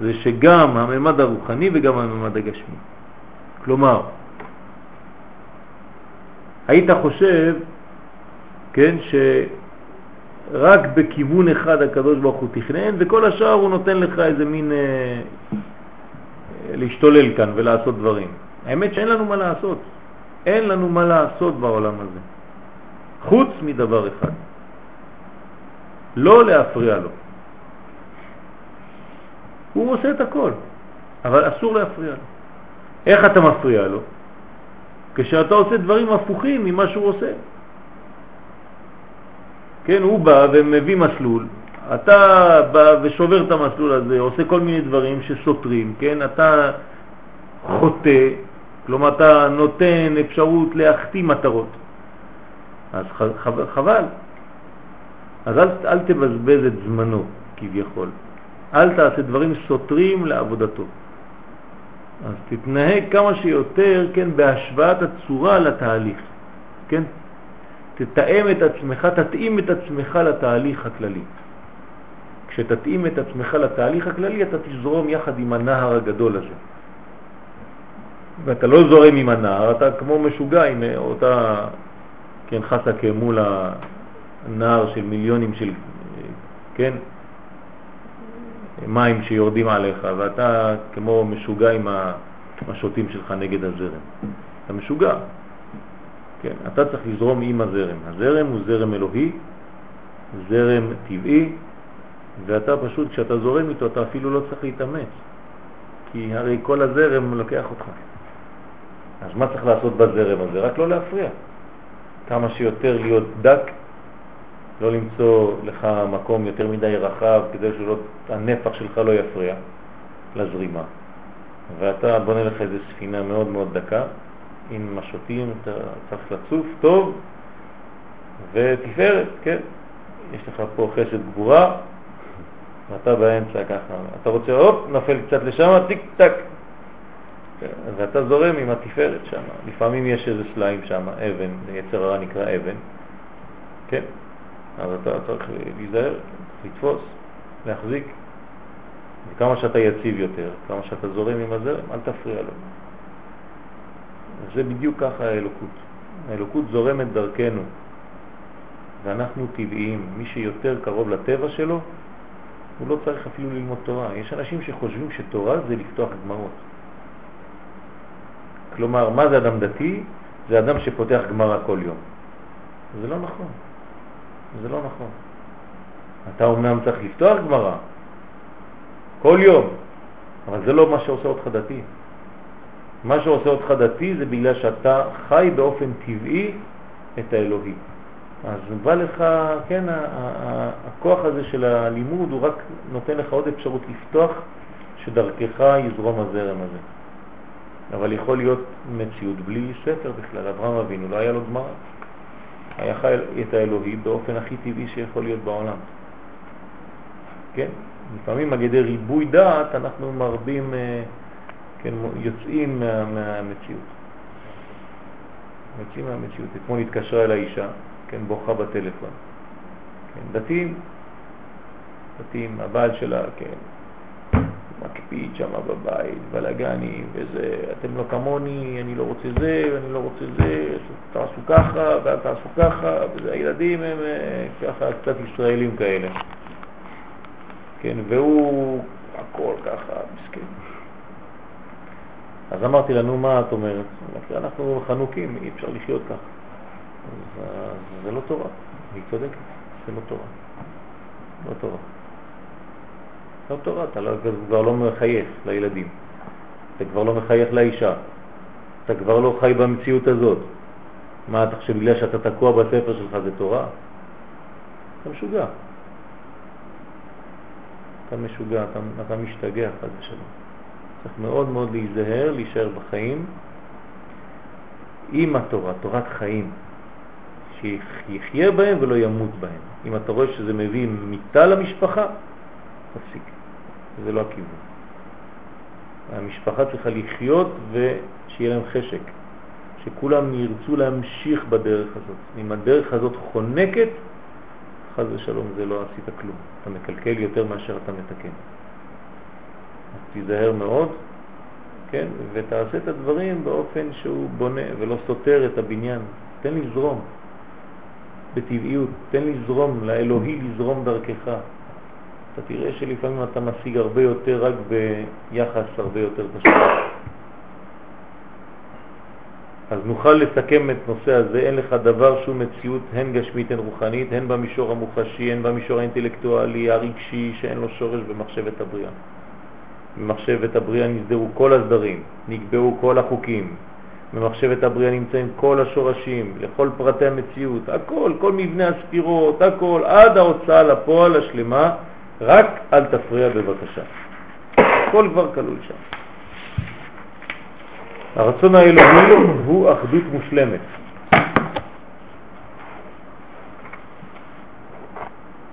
זה שגם הממד הרוחני וגם הממד הגשמי. כלומר, היית חושב, כן, שרק בכיוון אחד הקדוש ברוך הוא תכנן, וכל השאר הוא נותן לך איזה מין אה, להשתולל כאן ולעשות דברים. האמת שאין לנו מה לעשות. אין לנו מה לעשות בעולם הזה. חוץ מדבר אחד, לא להפריע לו. הוא עושה את הכל, אבל אסור להפריע לו. איך אתה מפריע לו? כשאתה עושה דברים הפוכים ממה שהוא עושה. כן, הוא בא ומביא מסלול, אתה בא ושובר את המסלול הזה, עושה כל מיני דברים שסותרים, כן? אתה חוטא, כלומר אתה נותן אפשרות להחטיא מטרות. אז חבל. אז אל, אל תבזבז את זמנו כביכול. אל תעשה דברים סותרים לעבודתו. אז תתנהג כמה שיותר, כן, בהשוואת הצורה לתהליך, כן? תתאם את עצמך, תתאים את עצמך לתהליך הכללי. כשתתאים את עצמך לתהליך הכללי, אתה תזרום יחד עם הנהר הגדול הזה. ואתה לא זורם עם הנהר, אתה כמו משוגע עם אותה, כן, חסקה מול הנהר של מיליונים של, כן, מים שיורדים עליך, ואתה כמו משוגע עם השוטים שלך נגד הזרם. אתה משוגע. כן, אתה צריך לזרום עם הזרם. הזרם הוא זרם אלוהי, זרם טבעי, ואתה פשוט, כשאתה זורם איתו, אתה אפילו לא צריך להתאמץ, כי הרי כל הזרם לוקח אותך. אז מה צריך לעשות בזרם הזה? רק לא להפריע. כמה שיותר להיות דק, לא למצוא לך מקום יותר מדי רחב כדי שהנפח שלך לא יפריע לזרימה. ואתה בונה לך איזו ספינה מאוד מאוד דקה, עם משוטים, אתה צריך לצוף טוב ותפארת, כן. יש לך פה חסד גבורה, ואתה באמצע ככה, אתה רוצה, הופ, נופל קצת לשם, טיק טק, ואתה זורם עם התפארת שם. לפעמים יש איזה סלעים שם, אבן, יצר הרע נקרא אבן, כן? אז אתה צריך להיזהר, לתפוס, להחזיק. וכמה שאתה יציב יותר, כמה שאתה זורם עם הזרם, אל תפריע לו. זה בדיוק ככה האלוקות. האלוקות זורמת דרכנו, ואנחנו טבעיים. מי שיותר קרוב לטבע שלו, הוא לא צריך אפילו ללמוד תורה. יש אנשים שחושבים שתורה זה לפתוח גמרות. כלומר, מה זה אדם דתי? זה אדם שפותח גמרא כל יום. זה לא נכון. זה לא נכון. אתה אומנם צריך לפתוח גמרא כל יום, אבל זה לא מה שעושה אותך דתי. מה שעושה אותך דתי זה בגלל שאתה חי באופן טבעי את האלוהי. אז בא לך, כן, הכוח הזה של הלימוד הוא רק נותן לך עוד אפשרות לפתוח שדרכך יזרום הזרם הזה. אבל יכול להיות מציאות בלי ספר בכלל. אברהם אבינו לא היה לו גמרא. היה חי את האלוהי באופן הכי טבעי שיכול להיות בעולם. כן? לפעמים על ידי ריבוי דעת אנחנו מרבים, אה, כן, יוצאים מה, מהמציאות. יוצאים מהמציאות. אתמול התקשרה אל האישה, כן, בוכה בטלפון. כן, דתיים, דתיים, הבעל שלה, כן, מקפיד שם בבית, בלגני וזה, אתם לא כמוני, אני לא רוצה זה, ואני לא רוצה זה, תעשו ככה, ואל תעשו ככה, וזה, הילדים הם אה, ככה קצת ישראלים כאלה. כן, והוא הכל ככה, מסכן. אז אמרתי לה, נו, מה את אומרת? אנחנו חנוקים, אי אפשר לחיות ככה. אז זה לא תורה, היא צודקת, זה לא תורה. לא תורה. לא תורה, אתה לא, כבר לא מחייך לילדים, אתה כבר לא מחייך לאישה, אתה כבר לא חי במציאות הזאת. מה אתה חושב, בגלל שאתה תקוע בספר שלך זה תורה? אתה משוגע. אתה משוגע, אתה, אתה משתגע חד ושלום. צריך מאוד מאוד להיזהר, להישאר בחיים עם התורה, תורת חיים, שיחיה בהם ולא ימות בהם. אם אתה רואה שזה מביא מיטה למשפחה, תפסיק. זה לא הכיוון. המשפחה צריכה לחיות ושיהיה להם חשק, שכולם ירצו להמשיך בדרך הזאת. אם הדרך הזאת חונקת, חז ושלום זה לא עשית כלום. אתה מקלקל יותר מאשר אתה מתקן. תיזהר מאוד, כן, ותעשה את הדברים באופן שהוא בונה ולא סותר את הבניין. תן לזרום בטבעיות, תן לזרום, לאלוהי לזרום דרכך. אתה תראה שלפעמים אתה משיג הרבה יותר רק ביחס הרבה יותר פשוט. אז נוכל לסכם את נושא הזה, אין לך דבר שום מציאות, הן גשמית, הן רוחנית, הן במישור המוחשי, הן במישור האינטלקטואלי, הרגשי, שאין לו שורש במחשבת הבריאה. במחשבת הבריאה נסדרו כל הסדרים, נקבעו כל החוקים, במחשבת הבריאה נמצאים כל השורשים, לכל פרטי המציאות, הכל, כל מבנה הספירות, הכל, עד ההוצאה לפועל השלמה, רק אל תפריע בבקשה. הכל כבר כלול שם. הרצון האלוהי הוא אחדות מושלמת.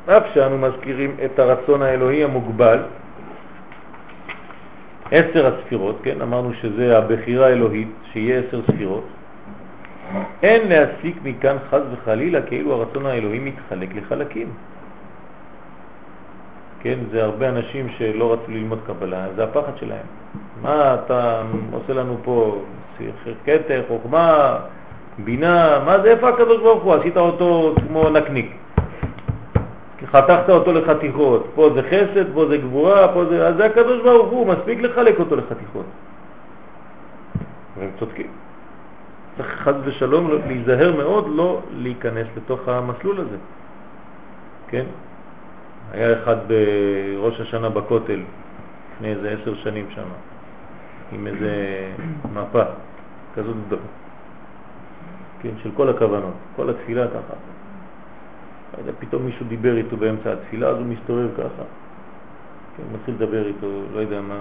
אף שאנו מזכירים את הרצון האלוהי המוגבל, עשר הספירות, כן, אמרנו שזה הבחירה האלוהית, שיהיה עשר ספירות, אין להסיק מכאן חז וחלילה כאילו הרצון האלוהי מתחלק לחלקים. כן, זה הרבה אנשים שלא רצו ללמוד קבלה, זה הפחד שלהם. מה אתה עושה לנו פה קטר, חוכמה, בינה, מה זה, איפה הקדוש ברוך הוא? עשית אותו כמו נקניק. חתכת אותו לחתיכות, פה זה חסד, פה זה גבורה, פה זה... אז זה הקדוש ברוך הוא, מספיק לחלק אותו לחתיכות. והם צודקים. צריך חד ושלום להיזהר מאוד לא להיכנס לתוך המסלול הזה. כן? היה אחד בראש השנה בכותל, לפני איזה עשר שנים שם, עם איזה מפה כזאת גדולה, כן, של כל הכוונות, כל התפילה ככה. פתאום מישהו דיבר איתו באמצע התפילה, אז הוא מסתובב ככה. כן, מתחיל לדבר איתו, לא יודע מה,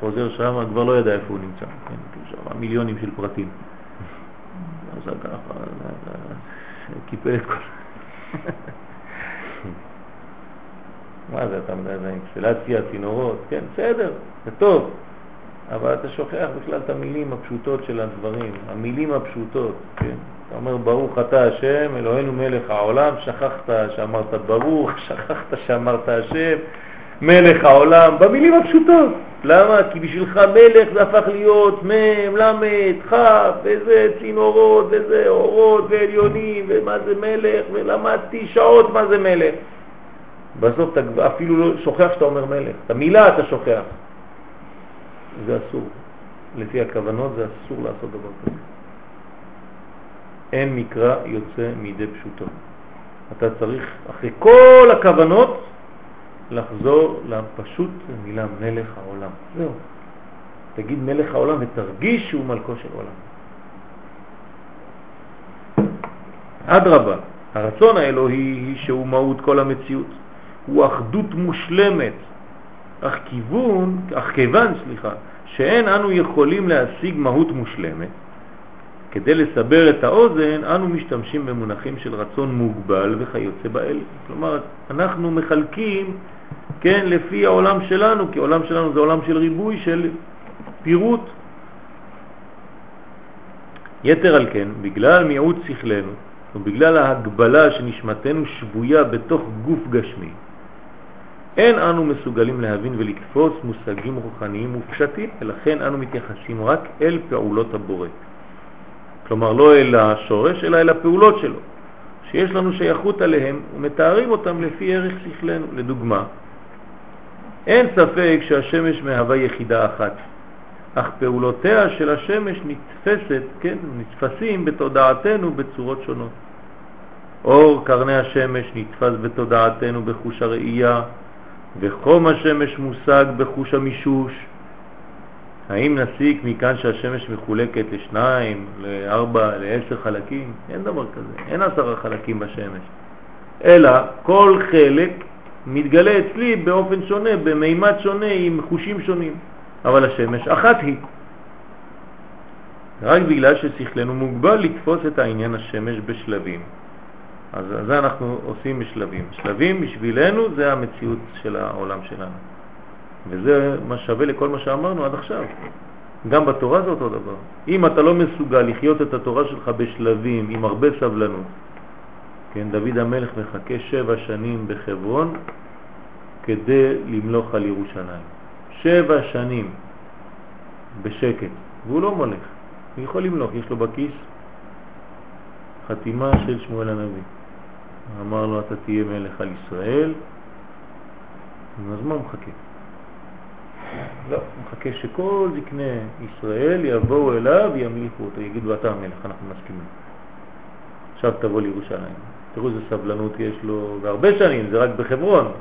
חוזר שם, כבר לא יודע איפה הוא נמצא. כן, שם מיליונים של פרטים. אז ככה, קיפל את כל... מה זה, אתה מדבר עם אינסטלציה, צינורות, כן, בסדר, זה טוב, אבל אתה שוכח בכלל את המילים הפשוטות של הדברים, המילים הפשוטות, כן? אתה אומר ברוך אתה השם, אלוהינו מלך העולם, שכחת שאמרת ברוך, שכחת שאמרת השם, מלך העולם, במילים הפשוטות. למה? כי בשבילך מלך זה הפך להיות מ', למ', כ', וזה צינורות, וזה אורות ועליונים, ומה זה מלך, ולמדתי שעות מה זה מלך. בסוף אתה אפילו לא שוכח שאתה אומר מלך, את המילה אתה שוכח. זה אסור. לפי הכוונות זה אסור לעשות דבר כזה. אין מקרא יוצא מידי פשוטו. אתה צריך אחרי כל הכוונות לחזור לפשוט מילה מלך העולם. זהו. תגיד מלך העולם ותרגיש שהוא מלכו של עולם. אדרבה, הרצון האלוהי היא שהוא מהות כל המציאות. הוא אחדות מושלמת, אך כיוון, אך כיוון, סליחה, שאין אנו יכולים להשיג מהות מושלמת, כדי לסבר את האוזן, אנו משתמשים במונחים של רצון מוגבל וכיוצא באל. כלומר, אנחנו מחלקים, כן, לפי העולם שלנו, כי העולם שלנו זה עולם של ריבוי, של פירוט. יתר על כן, בגלל מיעוט שכלנו, ובגלל ההגבלה שנשמתנו שבויה בתוך גוף גשמי, אין אנו מסוגלים להבין ולתפוס מושגים רוחניים ופשטים, ולכן אנו מתייחסים רק אל פעולות הבורא. כלומר, לא אל השורש, אלא אל הפעולות שלו, שיש לנו שייכות עליהם ומתארים אותם לפי ערך שכלנו. לדוגמה, אין ספק שהשמש מהווה יחידה אחת, אך פעולותיה של השמש נתפסת, כן, נתפסים בתודעתנו בצורות שונות. אור קרני השמש נתפס בתודעתנו בחוש הראייה, וחום השמש מושג בחוש המישוש. האם נסיק מכאן שהשמש מחולקת לשניים, לארבע, לעשר חלקים? אין דבר כזה, אין עשרה חלקים בשמש. אלא כל חלק מתגלה אצלי באופן שונה, במימד שונה, עם חושים שונים. אבל השמש אחת היא. רק בגלל ששכלנו מוגבל לתפוס את העניין השמש בשלבים. אז זה אנחנו עושים בשלבים. שלבים בשבילנו זה המציאות של העולם שלנו. וזה מה שווה לכל מה שאמרנו עד עכשיו. גם בתורה זה אותו דבר. אם אתה לא מסוגל לחיות את התורה שלך בשלבים, עם הרבה סבלנות, כן, דוד המלך מחכה שבע שנים בחברון כדי למלוך על ירושלים. שבע שנים בשקט, והוא לא מולך, הוא יכול למלוך, יש לו בכיס חתימה של שמואל הנביא. אמר לו, אתה תהיה מלך על ישראל, אז מה מחכה? לא, הוא מחכה שכל זקני ישראל יבואו אליו וימליכו אותו, יגידו אתה המלך, אנחנו מסכימים. עכשיו תבוא לירושלים. תראו איזה סבלנות יש לו, והרבה שנים, זה רק בחברון,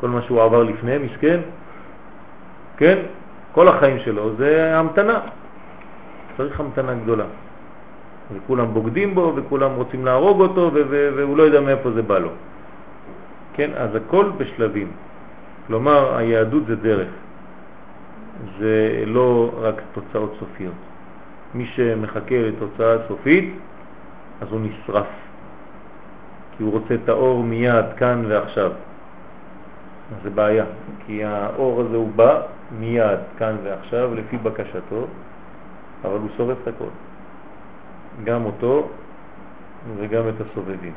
כל מה שהוא עבר לפני, מסכן, כן? כל החיים שלו זה המתנה, צריך המתנה גדולה. וכולם בוגדים בו וכולם רוצים להרוג אותו והוא לא יודע מאיפה זה בא לו. כן, אז הכל בשלבים. כלומר, היהדות זה דרך, זה לא רק תוצאות סופיות. מי שמחכה לתוצאה סופית, אז הוא נשרף, כי הוא רוצה את האור מיד, כאן ועכשיו. אז זה בעיה, כי האור הזה הוא בא מיד, כאן ועכשיו, לפי בקשתו, אבל הוא שורף את הכל. גם אותו וגם את הסובבים.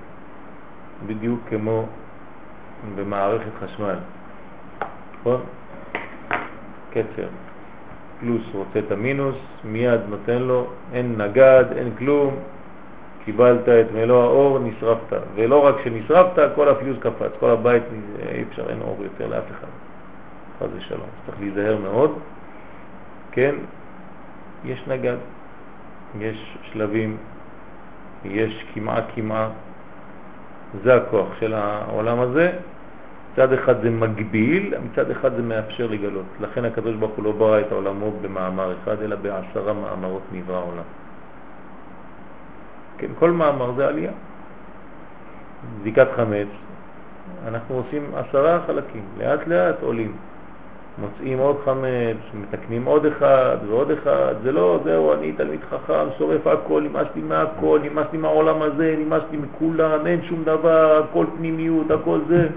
בדיוק כמו במערכת חשמל. נכון? קצר. פלוס רוצה את המינוס, מיד נותן לו, אין נגד, אין כלום, קיבלת את מלוא האור, נשרפת. ולא רק שנשרפת, כל הפיוס קפץ, כל הבית, אי אפשר, אין אור יותר לאף אחד. חס ושלום. צריך להיזהר מאוד. כן, יש נגד, יש שלבים, יש כמעה כמעה, זה הכוח של העולם הזה. מצד אחד זה מגביל, מצד אחד זה מאפשר לגלות. לכן הקדוש ברוך הוא לא ברא את העולמו במאמר אחד, אלא בעשרה מאמרות נברא העולם. כן, כל מאמר זה עלייה. בדיקת חמץ, אנחנו עושים עשרה חלקים, לאט לאט עולים. מוצאים עוד חמץ, מתקנים עוד אחד ועוד אחד, זה לא, זהו, אני תלמיד חכם, שורף הכל, נמאס לי מהכל, נמאס לי מהעולם הזה, נמאס לי מכולם, אין שום דבר, הכל פנימיות, הכל זה,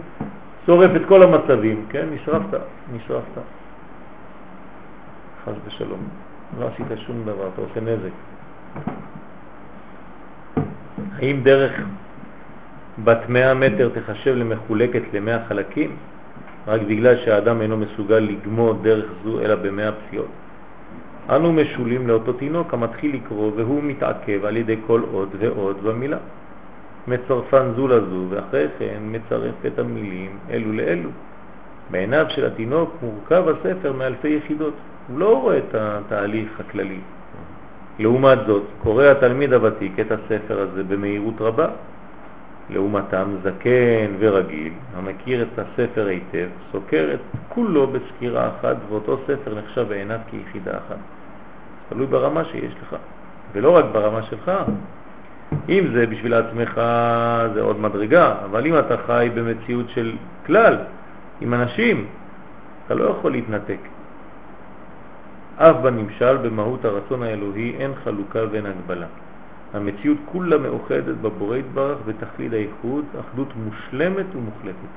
שורף את כל המצבים, כן? נשרפת, נשרפת. חס ושלום, לא עשית שום דבר, אתה עושה נזק. האם דרך בת 100 מטר תחשב למחולקת ל-100 חלקים? רק בגלל שהאדם אינו מסוגל לגמוד דרך זו אלא במאה פסיעות. אנו משולים לאותו תינוק המתחיל לקרוא והוא מתעכב על ידי כל עוד ועוד במילה. מצרפן זו לזו ואחרי כן מצרף את המילים אלו לאלו. בעיניו של התינוק מורכב הספר מאלפי יחידות. הוא לא רואה את התהליך הכללי. לעומת זאת, קורא התלמיד הוותיק את הספר הזה במהירות רבה, לעומתם זקן ורגיל, המכיר את הספר היטב, סוקר את כולו בסקירה אחת, ואותו ספר נחשב בעיניו כיחידה אחת. תלוי ברמה שיש לך, ולא רק ברמה שלך. אם זה בשביל עצמך זה עוד מדרגה, אבל אם אתה חי במציאות של כלל, עם אנשים, אתה לא יכול להתנתק. אף בנמשל במהות הרצון האלוהי אין חלוקה ואין הגבלה. המציאות כולה מאוחדת בבורא יתברך בתכלית האיחוד, אחדות מושלמת ומוחלטת.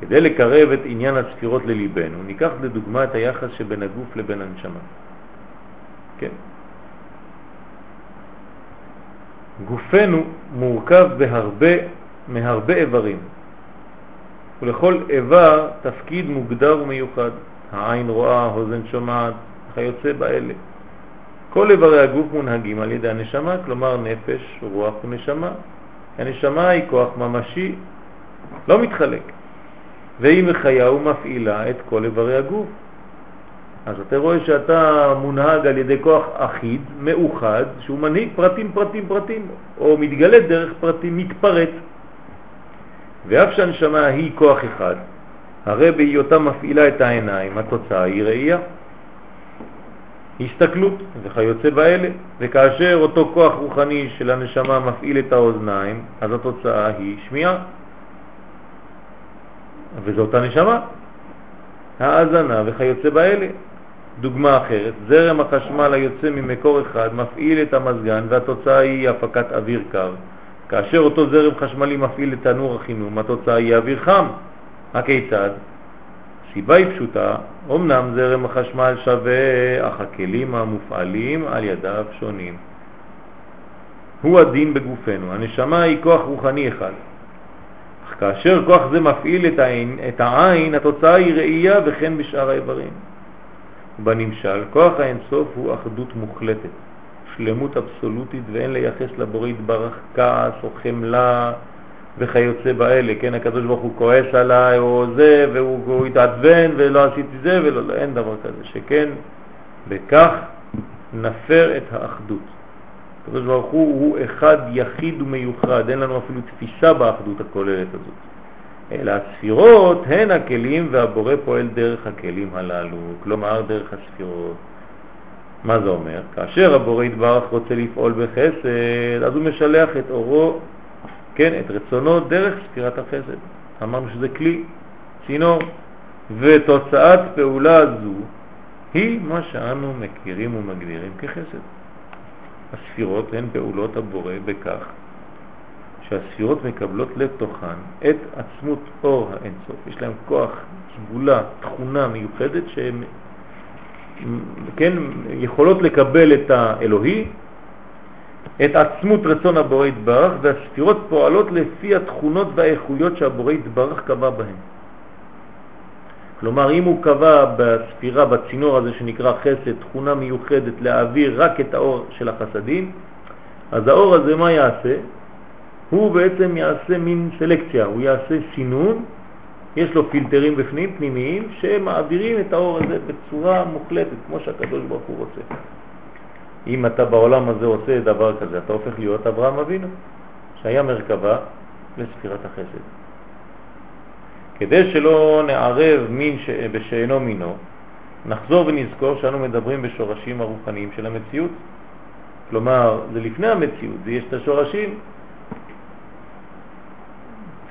כדי לקרב את עניין הספירות לליבנו, ניקח לדוגמה את היחס שבין הגוף לבין הנשמה. כן. גופנו מורכב בהרבה, מהרבה איברים, ולכל איבר תפקיד מוגדר ומיוחד. העין רואה, האוזן שומעת, כיוצא באלה. כל איברי הגוף מונהגים על ידי הנשמה, כלומר נפש, רוח ונשמה. הנשמה היא כוח ממשי, לא מתחלק, והיא מחיה ומפעילה את כל איברי הגוף. אז אתה רואה שאתה מונהג על ידי כוח אחיד, מאוחד, שהוא מנהיג פרטים, פרטים, פרטים, או מתגלה דרך פרטים, מתפרט. ואף שהנשמה היא כוח אחד, הרי בהיותה מפעילה את העיניים, התוצאה היא ראייה. הסתכלות וכיוצא באלה, וכאשר אותו כוח רוחני של הנשמה מפעיל את האוזניים, אז התוצאה היא שמיעה. וזאת אותה נשמה, האזנה וכיוצא באלה. דוגמה אחרת, זרם החשמל היוצא ממקור אחד מפעיל את המזגן והתוצאה היא הפקת אוויר קר. כאשר אותו זרם חשמלי מפעיל את תנור החינום, התוצאה היא אוויר חם. הכיצד? הסיבה היא פשוטה, אמנם זרם החשמל שווה, אך הכלים המופעלים על ידיו שונים. הוא הדין בגופנו, הנשמה היא כוח רוחני אחד. אך כאשר כוח זה מפעיל את העין, את העין התוצאה היא ראייה וכן בשאר האיברים. בנמשל, כוח האינסוף הוא אחדות מוחלטת, שלמות אבסולוטית ואין לייחס לבורא יתברך כעס או חמלה וכיוצא באלה, כן, הקדוש ברוך הוא כועס עליי או זה, והוא, התעצבן ולא עשיתי זה, ולא, לא, אין דבר כזה, שכן בכך נפר את האחדות. הקדוש ברוך הוא הוא אחד יחיד ומיוחד, אין לנו אפילו תפיסה באחדות הכוללת הזאת. אלא הספירות הן הכלים והבורא פועל דרך הכלים הללו, כלומר דרך הספירות. מה זה אומר? כאשר הבורא יתברך רוצה לפעול בחסד, אז הוא משלח את אורו, כן, את רצונו דרך ספירת החסד. אמרנו שזה כלי, צינור, ותוצאת פעולה זו היא מה שאנו מכירים ומגדירים כחסד. הספירות הן פעולות הבורא בכך שהספירות מקבלות לתוכן את עצמות אור האינסוף. יש להם כוח, סגולה, תכונה מיוחדת שהן כן, יכולות לקבל את האלוהי, את עצמות רצון הבורא יתברך, והספירות פועלות לפי התכונות והאיכויות שהבורא יתברך קבע בהן. כלומר, אם הוא קבע בספירה, בצינור הזה שנקרא חסד, תכונה מיוחדת להעביר רק את האור של החסדים, אז האור הזה מה יעשה? הוא בעצם יעשה מין סלקציה, הוא יעשה סינון, יש לו פילטרים בפנים, פנימיים, שמעבירים את האור הזה בצורה מוחלטת, כמו שהקדוש ברוך הוא רוצה. אם אתה בעולם הזה עושה דבר כזה, אתה הופך להיות אברהם אבינו, שהיה מרכבה לספירת החסד. כדי שלא נערב מין ש... בשאינו מינו, נחזור ונזכור שאנו מדברים בשורשים הרוחניים של המציאות. כלומר, זה לפני המציאות, זה יש את השורשים.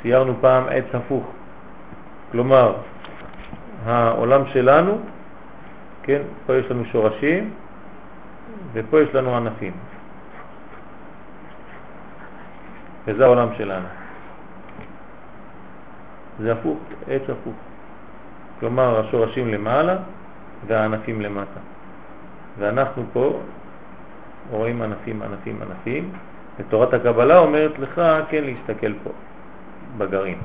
ציירנו פעם עץ הפוך. כלומר, העולם שלנו, כן, פה יש לנו שורשים ופה יש לנו ענפים. וזה העולם שלנו. זה הפוך, עץ הפוך. כלומר, השורשים למעלה והענפים למטה. ואנחנו פה רואים ענפים, ענפים, ענפים, ותורת הקבלה אומרת לך כן להסתכל פה, בגרעין.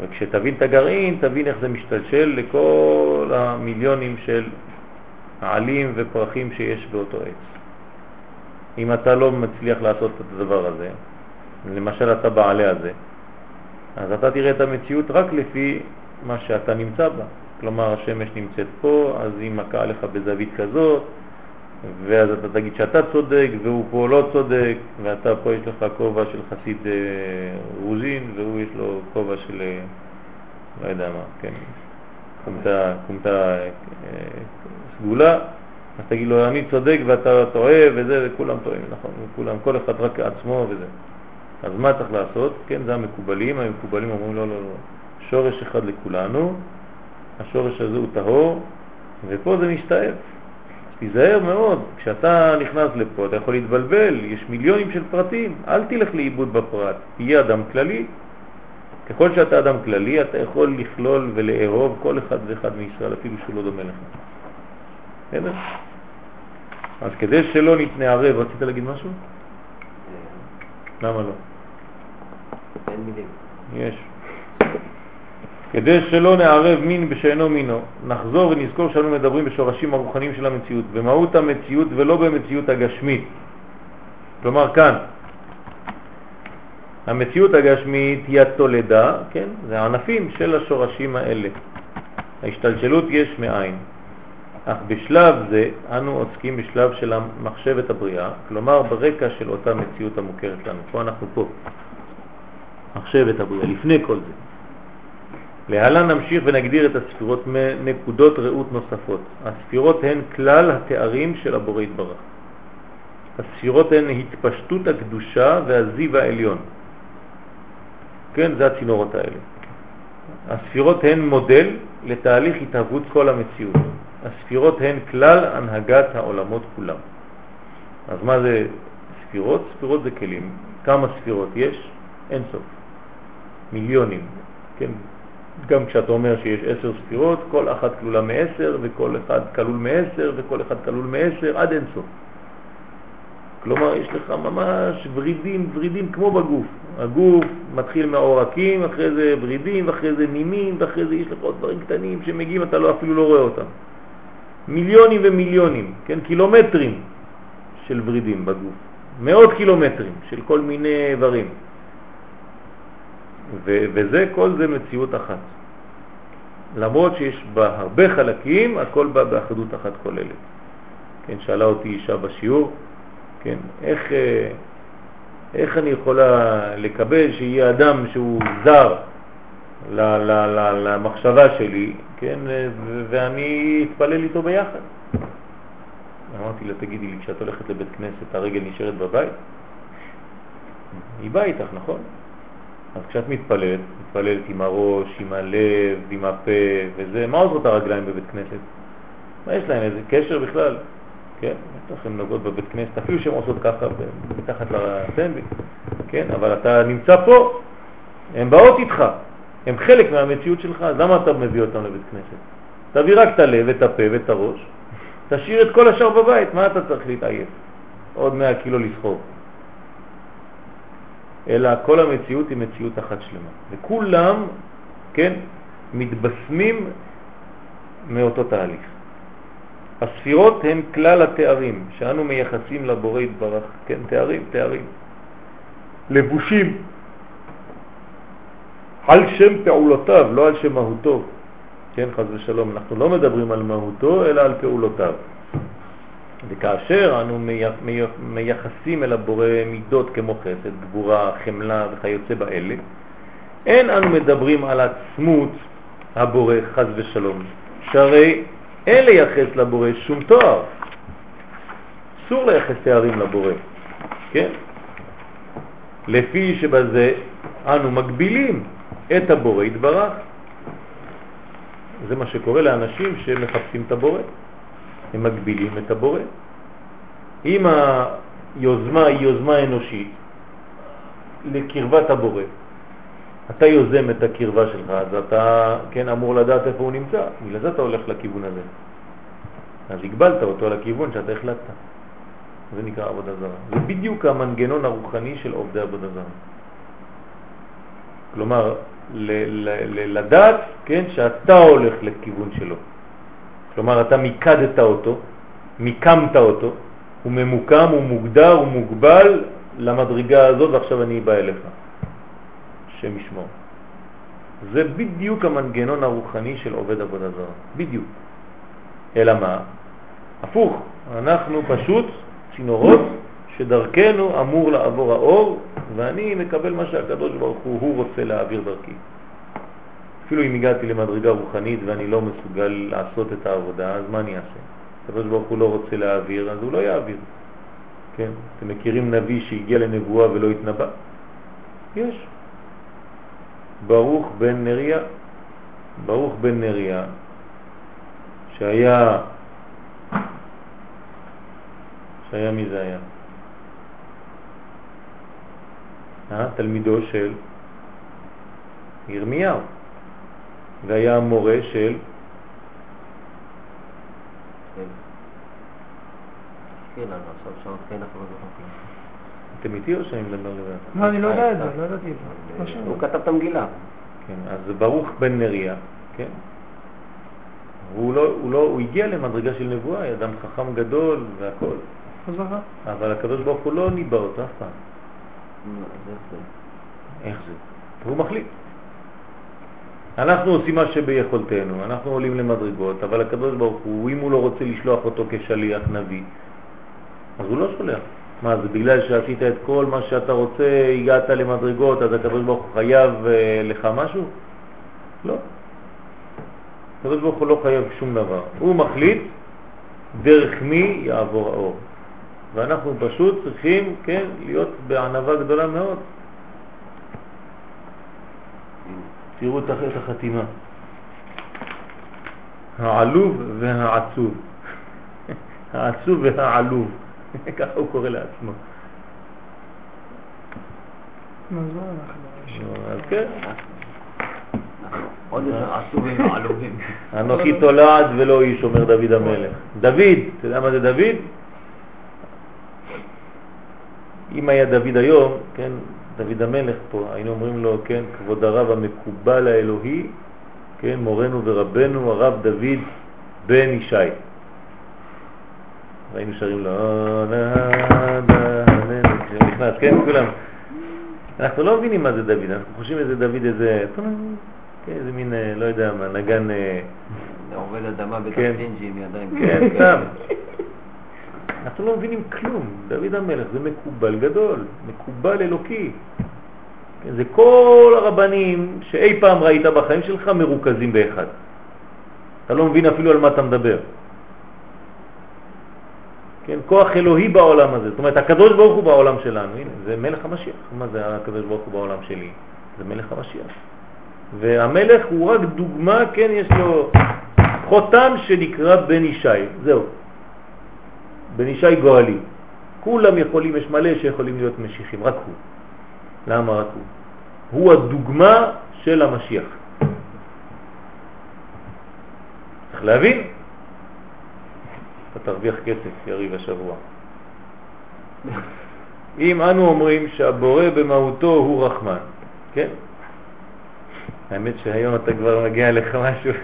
וכשתבין את הגרעין, תבין איך זה משתלשל לכל המיליונים של העלים ופרחים שיש באותו עץ. אם אתה לא מצליח לעשות את הדבר הזה, למשל אתה בעלה הזה, אז אתה תראה את המציאות רק לפי מה שאתה נמצא בה. כלומר, השמש נמצאת פה, אז היא מכה עליך בזווית כזאת, ואז אתה תגיד שאתה צודק והוא פה לא צודק, ואתה פה יש לך כובע של חסיד אה, רוזין, והוא יש לו כובע של, אה, לא יודע מה, כן, קומתה, קומתה אה, סגולה, אז תגיד לו, אני צודק ואתה טועה וזה, וכולם טועים, נכון, וכולם, כל אחד רק עצמו וזה. אז מה צריך לעשות? כן, זה המקובלים, המקובלים אומרים לא, לא, לא, שורש אחד לכולנו, השורש הזה הוא טהור, ופה זה משתאב. תיזהר מאוד, כשאתה נכנס לפה אתה יכול להתבלבל, יש מיליונים של פרטים, אל תלך לאיבוד בפרט, תהיה אדם כללי. ככל שאתה אדם כללי אתה יכול לכלול ולאהוב כל אחד ואחד מישראל אפילו שהוא לא דומה לך. בסדר? אז כדי שלא נתנערב, רצית להגיד משהו? למה לא? אין מילים. יש. כדי שלא נערב מין בשאינו מינו, נחזור ונזכור שאנו מדברים בשורשים הרוחניים של המציאות, במהות המציאות ולא במציאות הגשמית. כלומר כאן, המציאות הגשמית היא התולדה, כן? זה הענפים של השורשים האלה. ההשתלשלות יש מאין. אך בשלב זה אנו עוסקים בשלב של המחשבת הבריאה, כלומר ברקע של אותה מציאות המוכרת לנו. פה אנחנו פה. מחשבת הבריאה, לפני כל זה. להלן נמשיך ונגדיר את הספירות מנקודות ראות נוספות. הספירות הן כלל התארים של הבורא יתברך. הספירות הן התפשטות הקדושה והזיו העליון. כן, זה הצינורות האלה. הספירות הן מודל לתהליך התהוות כל המציאות. הספירות הן כלל הנהגת העולמות כולם. אז מה זה ספירות? ספירות זה כלים. כמה ספירות יש? אין סוף. מיליונים. כן, גם כשאתה אומר שיש עשר ספירות, כל אחת כלולה מעשר וכל אחד כלול מעשר וכל אחד כלול מעשר עד אין סוף. כלומר, יש לך ממש ורידים, ורידים כמו בגוף. הגוף מתחיל מהעורקים, אחרי זה ורידים, ואחרי זה נימים, ואחרי זה יש לך עוד דברים קטנים שמגיעים, אתה לא, אפילו לא רואה אותם. מיליונים ומיליונים, כן, קילומטרים של ורידים בגוף. מאות קילומטרים של כל מיני איברים. ו- וזה, כל זה מציאות אחת. למרות שיש בה הרבה חלקים, הכל בא באחדות אחת כוללת. כן, שאלה אותי אישה בשיעור, כן, איך, אה, איך אני יכולה לקבל שיהיה אדם שהוא זר למחשבה שלי, כן, ו- ואני אתפלל איתו ביחד. אמרתי לה, תגידי לי, כשאת הולכת לבית כנסת הרגל נשארת בבית? היא באה איתך, נכון? אז כשאת מתפללת, מתפללת עם הראש, עם הלב, עם הפה, וזה, מה עוזרות הרגליים בבית כנסת? מה יש להם, איזה קשר בכלל? כן, בטח הן נוגעות בבית כנסת, אפילו שהן עושות ככה מתחת לסנדוויץ', כן, אבל אתה נמצא פה, הן באות איתך, הן חלק מהמציאות שלך, אז למה אתה מביא אותם לבית כנסת? תביא רק את הלב, את הפה ואת הראש, תשאיר את כל השאר בבית, מה אתה צריך להתעייף? עוד 100 קילו לסחוב. אלא כל המציאות היא מציאות אחת שלמה. וכולם, כן, מתבשמים מאותו תהליך. הספירות הן כלל התארים שאנו מייחסים לבורא יתברך, כן, תארים, תארים. לבושים על שם פעולותיו, לא על שם מהותו. כן, חז ושלום, אנחנו לא מדברים על מהותו, אלא על פעולותיו. וכאשר אנו מייחסים אל הבורא מידות כמו חסד, גבורה, חמלה וכיוצא באלה, אין אנו מדברים על עצמות הבורא חז ושלום, שהרי אין לייחס לבורא שום תואר. אסור לייחס תארים לבורא, כן? לפי שבזה אנו מגבילים את הבורא יתברך. זה מה שקורה לאנשים שמחפשים את הבורא. הם מגבילים את הבורא. אם היוזמה היא יוזמה אנושית לקרבת הבורא, אתה יוזם את הקרבה שלך, אז אתה כן אמור לדעת איפה הוא נמצא, בגלל זה אתה הולך לכיוון הזה. אז הגבלת אותו לכיוון שאתה החלטת. זה נקרא עבודה זרה. זה בדיוק המנגנון הרוחני של עובדי עבודה זרה. כלומר, לדעת כן, שאתה הולך לכיוון שלו. כלומר, אתה מיקדת אותו, מיקמת אותו, הוא ממוקם, הוא מוגדר, הוא מוגבל למדרגה הזאת, ועכשיו אני בא אליך. השם ישמור. זה בדיוק המנגנון הרוחני של עובד עבודה זרה, בדיוק. אלא מה? הפוך, אנחנו פשוט צינורות שדרכנו אמור לעבור האור, ואני מקבל מה שהקדוש ברוך הוא, הוא רוצה להעביר דרכי. אפילו אם הגעתי למדרגה רוחנית ואני לא מסוגל לעשות את העבודה, אז מה אני אעשה? הקדוש ברוך הוא לא רוצה להעביר, אז הוא לא יעביר. כן? אתם מכירים נביא שהגיע לנבואה ולא התנבא? יש. ברוך בן נריה, ברוך בן נריה, שהיה, שהיה מי זה היה? אה? תלמידו של ירמיהו, והיה המורה של כן, כן אנחנו לא. אתם איתי או שאני מדבר לבד? לא, אני לא יודע את זה, לא ידעתי את זה. לא הוא כתב את המגילה. כן, אז ברוך בן נריה, כן? הוא, לא, הוא, לא, הוא הגיע למדרגה של נבואה, אדם חכם גדול והכל, לא? אבל הקדוש ברוך הוא לא ניבא אותו אף פעם. זה? איך זה? והוא מחליט. אנחנו עושים מה שביכולתנו, אנחנו עולים למדרגות, אבל הקדוש ברוך הוא, אם הוא לא רוצה לשלוח אותו כשליח נביא, אז הוא לא שולח. מה, זה בגלל שעשית את כל מה שאתה רוצה, הגעת למדרגות, אז הקדוש ברוך הוא חייב אה, לך משהו? לא. הקדוש ברוך הוא לא חייב שום דבר. הוא מחליט דרך מי יעבור האור. ואנחנו פשוט צריכים, כן, להיות בענבה גדולה מאוד. תראו את החתימה. העלוב והעצוב. העצוב והעלוב. ככה הוא קורא לעצמו. מה זה אנחנו? אז כן. אנוכי תולעת ולא איש, אומר דוד המלך. דוד, אתה יודע מה זה דוד? אם היה דוד היום, כן, דוד המלך פה, היינו אומרים לו, כן, כבוד הרב המקובל האלוהי, כן, מורנו ורבנו, הרב דוד בן ישי. והיינו שרים לו, כשהוא נכנס, כן, כולם. אנחנו לא מבינים מה זה דוד, אנחנו חושבים איזה דוד איזה, כן, איזה מין, אה, לא יודע מה, נגן, אה, עובד אדמה כן. בתחתינג'י עם ידיים. כן, סתם. אנחנו לא מבינים כלום. דוד המלך זה מקובל גדול, מקובל אלוקי. כן, זה כל הרבנים שאי פעם ראית בחיים שלך מרוכזים באחד. אתה לא מבין אפילו על מה אתה מדבר. כן, כוח אלוהי בעולם הזה. זאת אומרת, הקדוש ברוך הוא בעולם שלנו. הנה, זה מלך המשיח. מה זה הקדוש ברוך הוא בעולם שלי? זה מלך המשיח. והמלך הוא רק דוגמה, כן, יש לו חותם שנקרא בן ישי. זהו. בן ישי גואלי. כולם יכולים, יש מלא שיכולים להיות משיחים, רק הוא. למה רק הוא? הוא הדוגמה של המשיח. צריך להבין? אתה תרוויח כסף, יריב השבוע. אם אנו אומרים שהבורא במהותו הוא רחמן, כן? האמת שהיום אתה כבר מגיע לך משהו.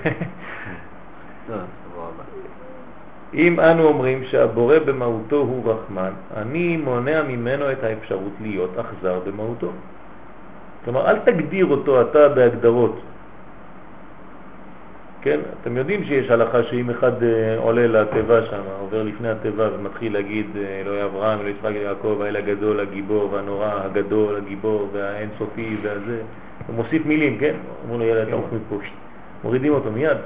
אם אנו אומרים שהבורא במהותו הוא רחמן, אני מונע ממנו את האפשרות להיות אכזר במהותו. כלומר, אל תגדיר אותו אתה בהגדרות. כן, אתם יודעים שיש הלכה שאם אחד אה, עולה לתיבה שם, עובר לפני התיבה ומתחיל להגיד אה, אלוהי אברהם, אלוהי יצחק, יעקב, האל הגדול, הגיבור והנורא, הגדול, הגיבור והאינסופי והזה, הוא מוסיף מילים, כן? אומרים לו יאללה, מוריד מפה, מורידים אותו מיד.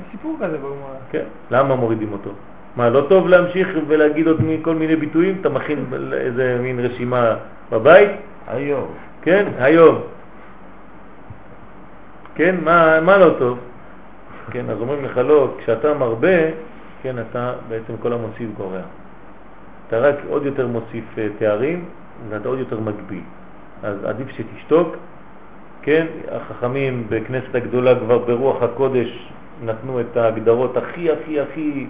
יש סיפור כזה בגמרא. כן, למה מורידים אותו? מה, לא טוב להמשיך ולהגיד עוד כל מיני ביטויים? אתה מכין איזה מין רשימה בבית? היום. כן, היום. כן, מה, מה לא טוב? כן, אז אומרים לך לא, כשאתה מרבה, כן, אתה בעצם כל המוסיף גורע. אתה רק עוד יותר מוסיף אה, תארים, ואתה עוד יותר מגביל. אז עדיף שתשתוק, כן, החכמים בכנסת הגדולה כבר ברוח הקודש נתנו את ההגדרות הכי הכי הכי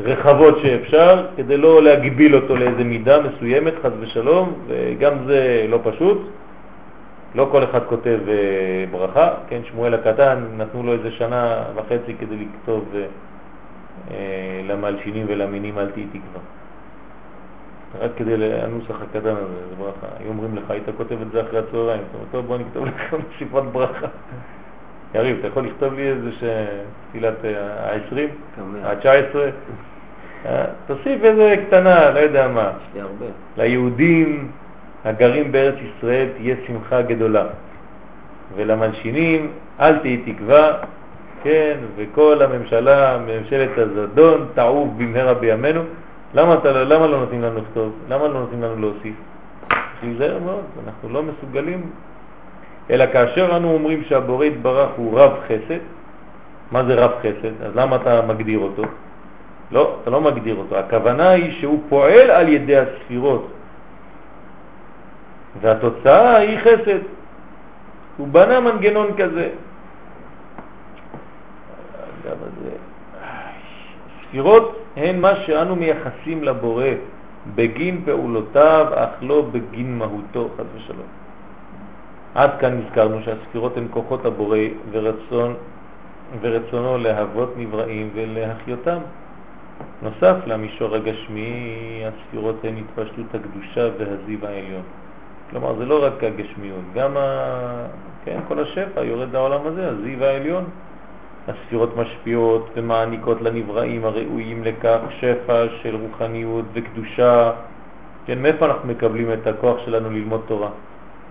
רחבות שאפשר, כדי לא להגביל אותו לאיזה מידה מסוימת, חס ושלום, וגם זה לא פשוט. לא כל אחד כותב אה, ברכה, כן, שמואל הקטן, נתנו לו איזה שנה וחצי כדי לכתוב אה, אה, למלשינים ולמינים אל תהי תקווה. רק כדי הנוסח הקטן הזה, זה ברכה. היו אומרים לך, היית כותב את זה אחרי הצהריים, זאת אומרת, טוב, בוא נכתוב לך מסיפת ברכה. יריב, אתה יכול לכתוב לי איזה ש... תפילת ה-20, כמובן. ה-19? תוסיף איזה קטנה, לא יודע מה. ליהודים הגרים בארץ ישראל תהיה שמחה גדולה, ולמלשינים אל תהי תקווה, כן, וכל הממשלה, ממשלת הזדון, תעוף במהרה בימינו. למה, אתה, לא- למה לא נותנים לנו לכתוב? למה לא נותנים לנו להוסיף? להיזהר מאוד, אנחנו לא מסוגלים, אלא כאשר אנו אומרים שהבורא יתברך הוא רב חסד, מה זה רב חסד? אז למה אתה מגדיר אותו? לא, אתה לא מגדיר אותו. הכוונה היא שהוא פועל על ידי הספירות, והתוצאה היא חסד. הוא בנה מנגנון כזה. אז, ספירות הן מה שאנו מייחסים לבורא בגין פעולותיו, אך לא בגין מהותו, חס ושלום. עד כאן נזכרנו שהספירות הן כוחות הבורא ורצון, ורצונו להוות נבראים ולהחיותם. נוסף למישור הגשמי, הספירות הן התפשטות הקדושה והזיו העליון. כלומר, זה לא רק הגשמיות, גם ה... כן, כל השפע יורד לעולם הזה, הזיו העליון. הספירות משפיעות ומעניקות לנבראים הראויים לכך שפע של רוחניות וקדושה. כן, מאיפה אנחנו מקבלים את הכוח שלנו ללמוד תורה?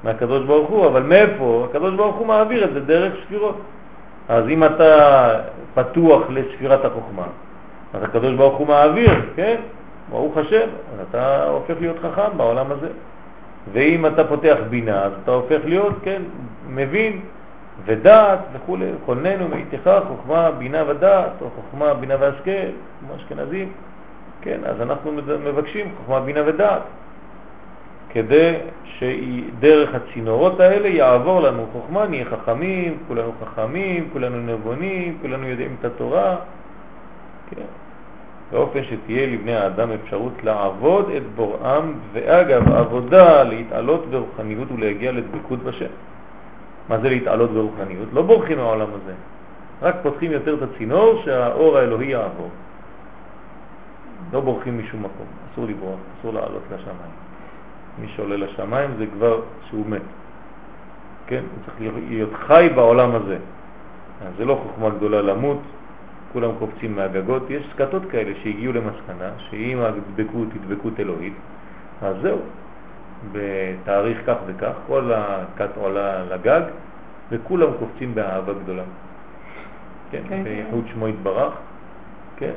מהקדוש ברוך הוא, אבל מאיפה? הקדוש ברוך הוא מעביר את זה דרך ספירות. אז אם אתה פתוח לספירת החוכמה, אז הקדוש ברוך הוא מעביר, כן? ברוך השם, אתה הופך להיות חכם בעולם הזה. ואם אתה פותח בינה, אז אתה הופך להיות, כן, מבין ודעת וכו', כוננו מאיתך חוכמה, בינה ודעת, או חוכמה, בינה והשכל, כמו אשכנזים, כן, אז אנחנו מבקשים חוכמה, בינה ודעת, כדי שדרך הצינורות האלה יעבור לנו חוכמה, נהיה חכמים, כולנו חכמים, כולנו נבונים, כולנו יודעים את התורה, כן. באופן שתהיה לבני האדם אפשרות לעבוד את בוראם, ואגב, עבודה להתעלות ברוחניות ולהגיע לדבקות בשם. מה זה להתעלות ברוחניות? לא בורחים מהעולם הזה, רק פותחים יותר את הצינור שהאור האלוהי יעבור. לא בורחים משום מקום, אסור לברוח, אסור לעלות לשמיים. מי שעולה לשמיים זה כבר שהוא מת. כן? הוא צריך להיות חי בעולם הזה. אז זה לא חוכמה גדולה למות, כולם קופצים מהגגות. יש סקטות כאלה שהגיעו למסקנה שאם הדבקות היא דבקות אלוהית, אז זהו, בתאריך כך וכך, כל הכת עולה לגג וכולם קופצים באהבה גדולה. כן, כן, בייחוד שמו יתברך, כן,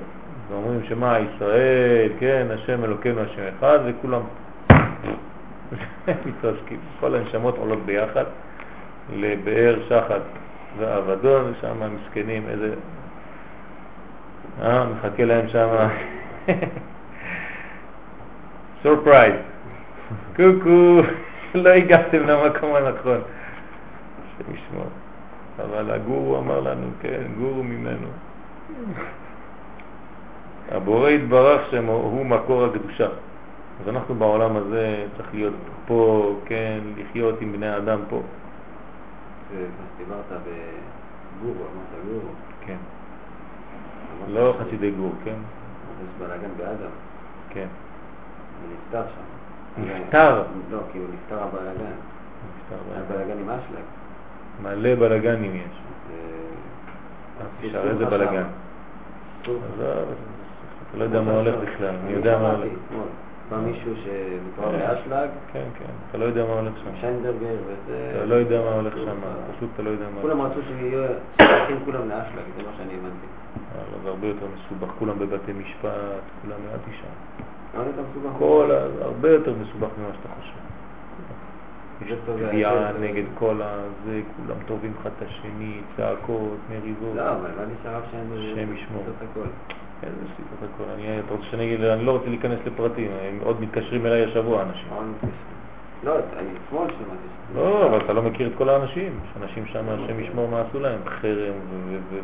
ואומרים שמה ישראל, כן, השם אלוקינו השם אחד, וכולם מתרסקים. כל הנשמות עולות ביחד לבאר שחת ואבדון, שם המסכנים, איזה... אה, מחכה להם שם surprise. קוקו, לא הגעתם למקום הנכון. השם ישמור. אבל הגורו אמר לנו, כן, גורו ממנו. הבורא יתברך שמו הוא מקור הקדושה. אז אנחנו בעולם הזה צריך להיות פה, כן, לחיות עם בני אדם פה. דיברת בגורו, אמרת גורו. כן. לא חסידי גור, כן? יש בלאגן באדם, כן. הוא נפטר שם. נפטר? לא, כי הוא נפטר הבלאגן. נפטר היה בלגן. בלאגן עם אשלג. מלא בלגנים יש. אז תשאר איזה אתה לא יודע מה הולך בכלל, אני יודע מה הולך. בא מישהו שמתואר באשלג, כן, כן, אתה לא יודע מה הולך שם. שיינדרגר וזה... אתה לא יודע מה הולך שם, פשוט אתה לא יודע מה כולם רצו שיהיו כולם לאשלג, זה מה שאני הבנתי. אבל זה הרבה יותר מסובך, כולם בבתי משפט, כולם מעטי שם. כל. הרבה יותר מסובך ממה שאתה חושב. יש תביעה. נגד כל הזה, כולם טובים אחד את השני, צעקות, מריבות. לא, אבל לא נשאר. השם ישמור. איזה סיבות הכל. אני, אתה רוצה שאני אגיד, אני לא רוצה להיכנס לפרטים, הם עוד מתקשרים אליי השבוע אנשים. לא, אני אתמול שמעתי. לא, אבל אתה לא מכיר את כל האנשים. יש אנשים שם, השם ישמור מה עשו להם, חרם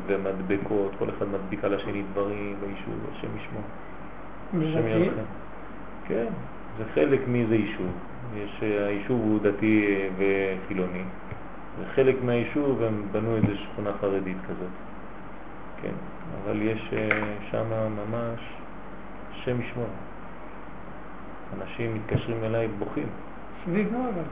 ומדבקות, כל אחד מדביק על השני דברים ביישוב, השם ישמור. השם? ירחם. כן, זה חלק מאיזה יישוב. יש, אה, היישוב הוא דתי אה, וחילוני, וחלק מהיישוב הם בנו איזה שכונה חרדית כזאת. כן, אבל יש שם ממש, השם ישמור. אנשים מתקשרים אליי בוכים. סביב מה אבל?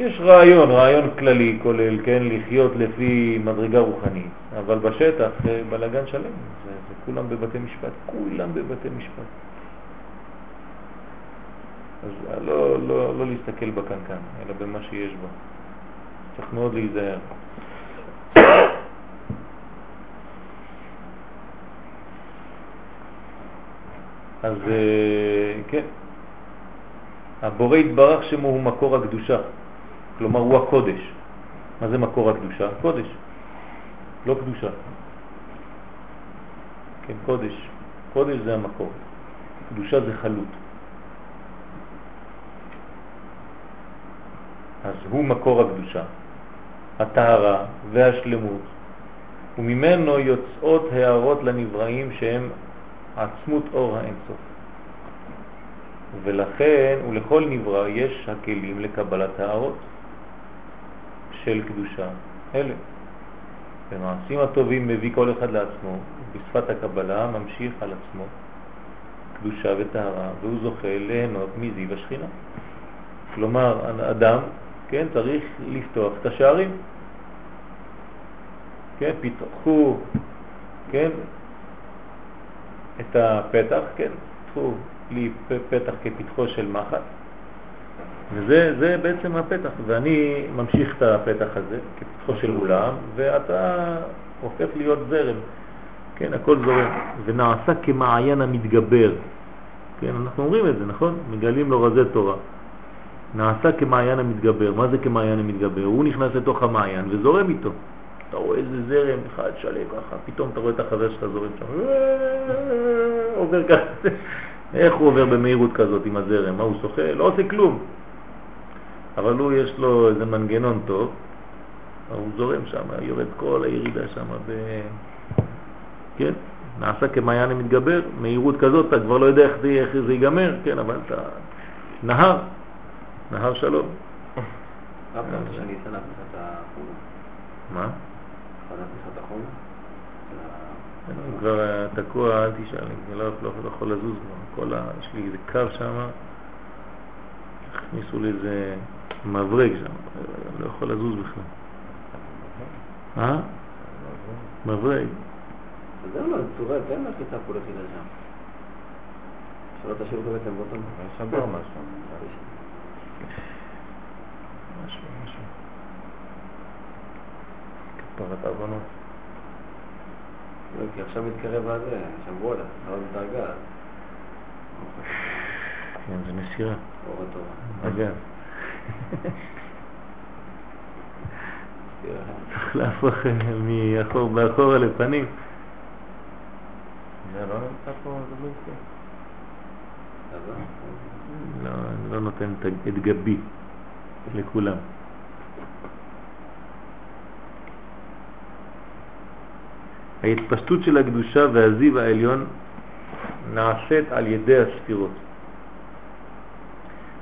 יש רעיון, רעיון כללי כולל, כן, לחיות לפי מדרגה רוחנית, אבל בשטח זה בלגן שלם, זה, זה כולם בבתי משפט, כולם בבתי משפט. אז לא, לא, לא להסתכל בקנקן, אלא במה שיש בו. צריך מאוד להיזהר. אז אה, כן, הבורא יתברך שמו הוא מקור הקדושה, כלומר הוא הקודש. מה זה מקור הקדושה? קודש, לא קדושה. כן, קודש. קודש זה המקור, קדושה זה חלות. אז הוא מקור הקדושה, הטהרה והשלמות, וממנו יוצאות הערות לנבראים שהם עצמות אור האינסוף. ולכן ולכל נברא יש הכלים לקבלת הערות של קדושה אלה. במעשים הטובים מביא כל אחד לעצמו, בשפת הקבלה ממשיך על עצמו קדושה וטהרה, והוא זוכה ליהנות מזיו השכינה. כלומר, אדם, כן, צריך לפתוח את השערים. כן, פיתחו, כן, את הפתח, כן, פתחו לי פתח כפתחו של מחט, וזה זה בעצם הפתח, ואני ממשיך את הפתח הזה כפתחו של אולם, ואתה הופך להיות זרם, כן, הכל זורם, ונעשה כמעיין המתגבר, כן, אנחנו אומרים את זה, נכון? מגלים לו רזי תורה. נעשה כמעיין המתגבר, מה זה כמעיין המתגבר? הוא נכנס לתוך המעיין וזורם איתו. אתה רואה איזה זרם אחד שלם ככה, פתאום אתה רואה את החבר שלך זורם שם, עובר ככה, איך הוא עובר במהירות כזאת עם הזרם? מה הוא שוחה? לא עושה כלום. אבל הוא יש לו איזה מנגנון טוב, הוא זורם שם, יורד כל הירידה שם, ב... כן, נעשה כמעיין המתגבר, מהירות כזאת, אתה כבר לא יודע איך זה, איך זה ייגמר, כן, אבל אתה נהר, נהר שלום. מה? אני כבר אה, תקוע, אל תשאל, אני לא, לא, לא יכול לזוז כבר. כל ה... יש לי איזה קו שם, הכניסו לי איזה מברג שם, אני לא יכול לזוז בכלל. אה? מברג. אז אין לו צורה, תן לה חיטה פה לחידה שם. שלא תשאירו בעצם באותו יש שם בר משהו. משהו, משהו. כפרת עוונות. לא, כי עכשיו מתקרב הזה, שבוע לה, עוד דרגה. כן, זה מסירה. אור התורה. אגב. צריך להפוך מאחור באחורה לפנים. זה לא נמצא פה? אז לא, אני לא נותן את- את גבי לכולם. ההתפשטות של הקדושה והזיו העליון נעשית על ידי הספירות.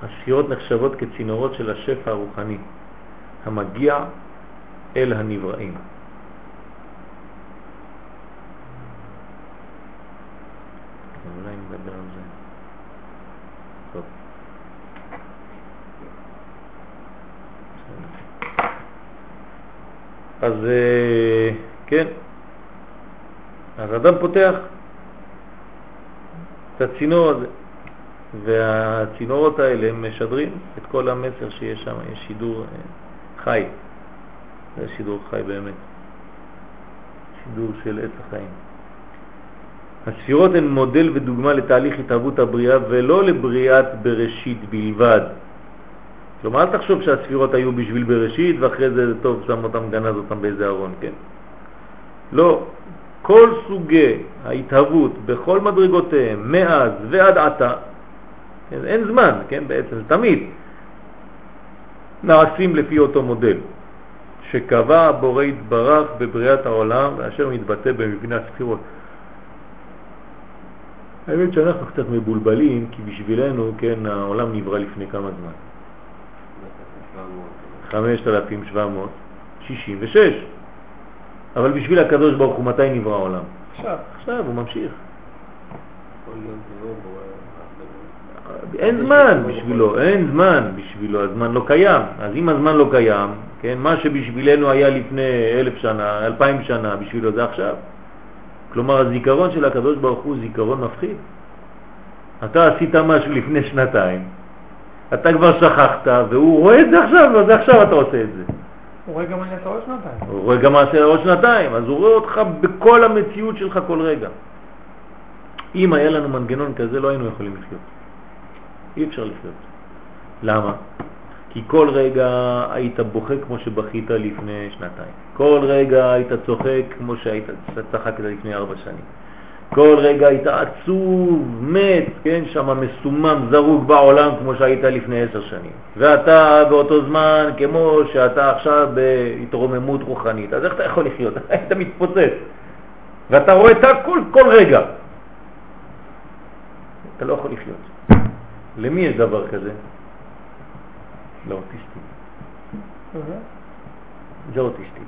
הספירות נחשבות כצינורות של השפע הרוחני המגיע אל הנבראים. אולי נדבר על זה. טוב. אז אה, כן, אז אדם פותח את הצינור הזה, והצינורות האלה משדרים את כל המסר שיש שם, יש שידור אה, חי, זה שידור חי באמת, שידור של עץ החיים. הספירות הן מודל ודוגמה לתהליך התהוות הבריאה ולא לבריאת בראשית בלבד. כלומר, אל תחשוב שהספירות היו בשביל בראשית ואחרי זה טוב, שם אותם, גנז אותם באיזה ארון, כן? לא. כל סוגי ההתהוות בכל מדרגותיהם, מאז ועד עתה, כן, אין זמן, כן, בעצם, תמיד, נעשים לפי אותו מודל שקבע הבורא יתברך בבריאת העולם ואשר מתבטא במבנה הספירות. האמת שאנחנו קצת מבולבלים, כי בשבילנו, כן, העולם נברא לפני כמה זמן? 5766. אבל בשביל הקדוש ברוך הוא מתי נברא העולם? עכשיו. עכשיו, הוא ממשיך. לא. אין זמן בשבילו, אין זמן בשבילו, הזמן לא קיים. אז אם הזמן לא קיים, כן, מה שבשבילנו היה לפני אלף שנה, אלפיים שנה, בשבילו זה עכשיו. כלומר, הזיכרון של הקדוש ברוך הוא זיכרון מפחיד. אתה עשית משהו לפני שנתיים, אתה כבר שכחת, והוא רואה את זה עכשיו, אז עכשיו אתה עושה את זה. הוא רואה גם גם מעשה עוד שנתיים, אז הוא רואה אותך בכל המציאות שלך כל רגע. אם היה לנו מנגנון כזה, לא היינו יכולים לחיות. אי אפשר לחיות. למה? כי כל רגע היית בוכה כמו שבכית לפני שנתיים. כל רגע היית צוחק כמו שהיית צחקת לפני ארבע שנים. כל רגע היית עצוב, מת, כן, שם מסומם, זרוק בעולם כמו שהיית לפני עשר שנים. ואתה באותו זמן כמו שאתה עכשיו בהתרוממות רוחנית. אז איך אתה יכול לחיות? היית מתפוצץ. ואתה רואה את הכל כל רגע. אתה לא יכול לחיות. למי יש דבר כזה? לאוטיסטים. זה אוטיסטים.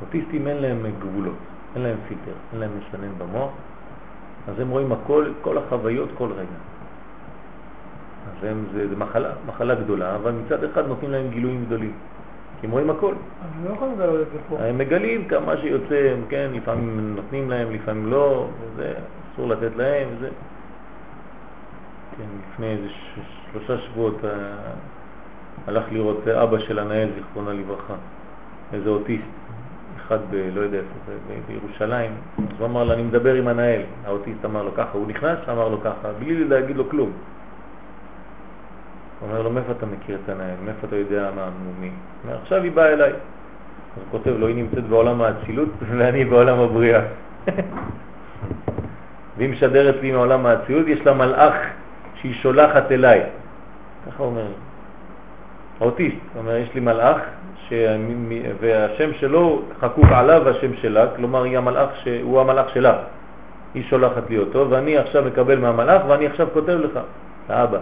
אוטיסטים אין להם גבולות, אין להם פילטר, אין להם משנן במוח, אז הם רואים הכל, כל החוויות כל רגע. אז הם, זה, זה מחלה, מחלה גדולה, אבל מצד אחד נותנים להם גילויים גדולים, כי הם רואים הכל. אני לא יכול לגלות את זה פה. הם מגלים כמה שיוצא, כן, לפעמים נותנים להם, לפעמים לא, וזה אסור לתת להם, וזה. כן, לפני איזה ש- שלושה שבועות אה, הלך לראות אבא של הנהל, זיכרונה לברכה, איזה אוטיסט, אחד ב... לא יודע איפה זה, ב- בירושלים, אז הוא אמר לו, אני מדבר עם הנהל, האוטיסט אמר לו ככה, הוא נכנס, אמר לו ככה, בלי להגיד לו כלום. הוא אומר לו, מאיפה אתה מכיר את הנהל? מאיפה אתה יודע מה, מי? עכשיו היא באה אליי. אז הוא כותב לו, היא נמצאת בעולם האצילות ואני בעולם הבריאה. והיא משדרת לי מעולם האצילות, יש לה מלאך שהיא שולחת אליי. ככה אומר. האוטיסט, אומר, יש לי מלאך, ש... והשם שלו חקוק עליו והשם שלה, כלומר היא המלאך ש... הוא המלאך שלה. היא שולחת לי אותו, ואני עכשיו מקבל מהמלאך, ואני עכשיו כותב לך, האבא.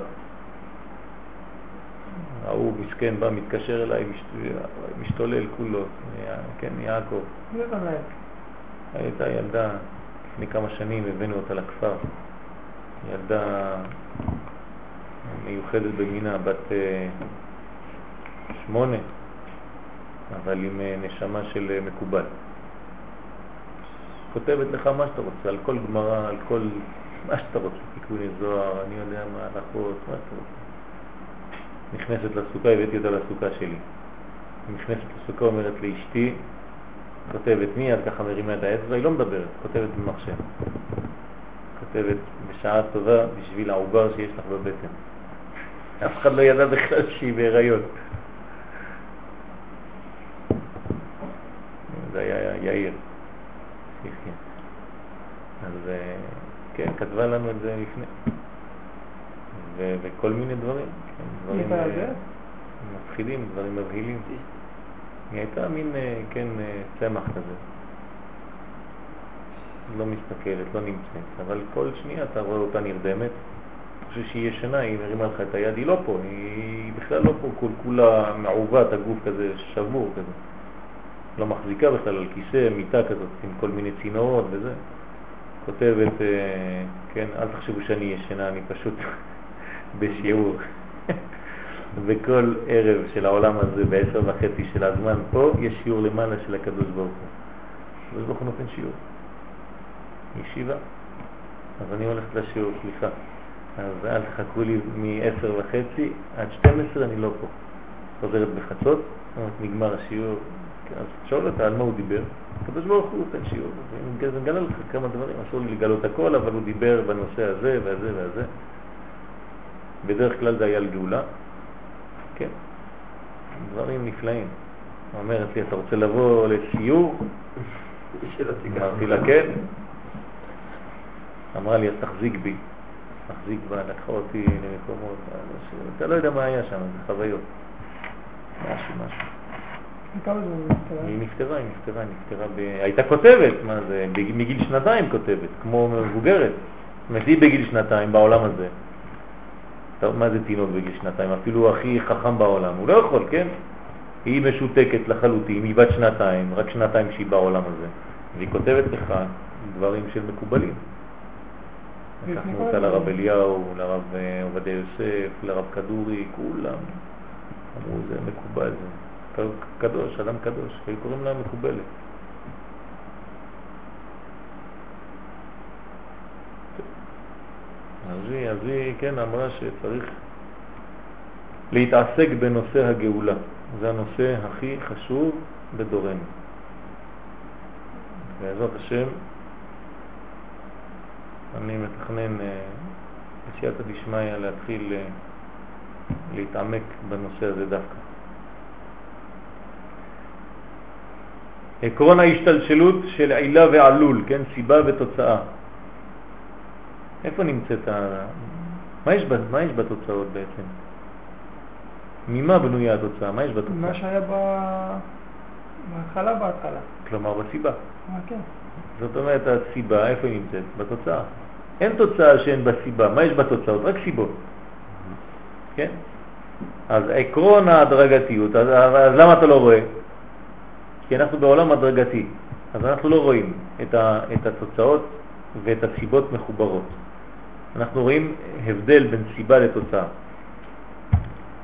ההוא מסכן בא, מתקשר אליי, משת... משתולל כולו, כן, יעקב. הייתה ילדה, לפני כמה שנים הבאנו אותה לכפר. ילדה מיוחדת במינה, בת אה, שמונה, אבל עם אה, נשמה של אה, מקובל. כותבת לך מה שאתה רוצה, על כל גמרא, על כל מה שאתה רוצה, תיקוני זוהר, אני יודע מה, הלכות, מה שאתה רוצה. נכנסת לסוכה, הבאתי אותה לסוכה שלי. נכנסת לסוכה, אומרת לאשתי, כותבת מי, אז ככה מרימה את האצבע, היא לא מדברת, כותבת במחשב. כותבת בשעה טובה בשביל העובר שיש לך בבטן. אף אחד לא ידע בכלל שהיא בהיריון. זה היה יאיר. אז אה, כן, כתבה לנו את זה לפני. ו- וכל מיני דברים. כן, דברים אה? מפחידים, דברים מבהילים. היא הייתה מין, אה, כן, צמח כזה. לא מסתכלת, לא נמצאת, אבל כל שנייה אתה רואה אותה נרדמת. אתה חושב שהיא ישנה, היא מרימה לך את היד, היא לא פה, היא בכלל לא פה, כל כולה מעוות, הגוף כזה שבור כזה. לא מחזיקה בכלל על כיסא, מיטה כזאת, עם כל מיני צינורות וזה. כותבת, אה, כן, אל תחשבו שאני ישנה, אני פשוט בשיעור. וכל ערב של העולם הזה, בעשר וחצי של הזמן פה, יש שיעור למעלה של הקדוש ברוך הוא. הקדוש ברוך הוא נותן שיעור. ישיבה. אז אני הולכת לשיעור, סליחה. אז אל תחכו לי מ-10 וחצי עד 12 אני לא פה. חוזרת בחצות, נגמר השיעור. אז שואל אותה על מה הוא דיבר. הקדוש ברוך הוא נותן שיעור. אז אני מגלה לך כמה דברים, אסור לי לגלות הכל, אבל הוא דיבר בנושא הזה והזה והזה. בדרך כלל זה היה על גאולה. כן, דברים נפלאים. אומרת לי, אתה רוצה לבוא לסיור? אמרתי לה כן. אמרה לי, אז תחזיק בי. תחזיק בה, לקחה אותי למקומות, אתה לא יודע מה היה שם, זה חוויות. משהו, משהו. כמה זמן היא נפטרה? היא נפטרה, היא נפטרה, היא נפטרה ב... הייתה כותבת, מה זה, מגיל שנתיים כותבת, כמו מבוגרת. זאת אומרת, היא בגיל שנתיים בעולם הזה. טוב, מה זה תינוק בגיל שנתיים? אפילו הכי חכם בעולם, הוא לא יכול, כן? היא משותקת לחלוטין, היא בת שנתיים, רק שנתיים שהיא בעולם הזה. והיא כותבת לך דברים של מקובלים. לקחנו אותה. לרב אליהו, לרב אה, עובדיה יוסף, לרב כדורי, כולם. אמרו, זה מקובל, זה קדוש, אדם קדוש, היו קוראים לה מקובלת. אז היא, אז היא, כן, אמרה שצריך להתעסק בנושא הגאולה. זה הנושא הכי חשוב בדורנו. בעזרת השם, אני מתכנן אה, בסייעתא דשמיא להתחיל אה, להתעמק בנושא הזה דווקא. עקרון ההשתלשלות של עילה ועלול, כן, סיבה ותוצאה. איפה נמצאת ה... מה יש, בה, מה יש בתוצאות בעצם? ממה בנויה התוצאה? מה יש בתוצאה? מה שהיה ב- בהתחלה בהתחלה. כלומר בסיבה. אה, כן. זאת אומרת, הסיבה, איפה היא נמצאת? בתוצאה. אין תוצאה שאין בה סיבה. מה יש בתוצאות? רק סיבות. כן? אז עקרון ההדרגתיות, אז, אז למה אתה לא רואה? כי אנחנו בעולם הדרגתי, אז אנחנו לא רואים את, ה, את התוצאות ואת הסיבות מחוברות. אנחנו רואים הבדל בין סיבה לתוצאה.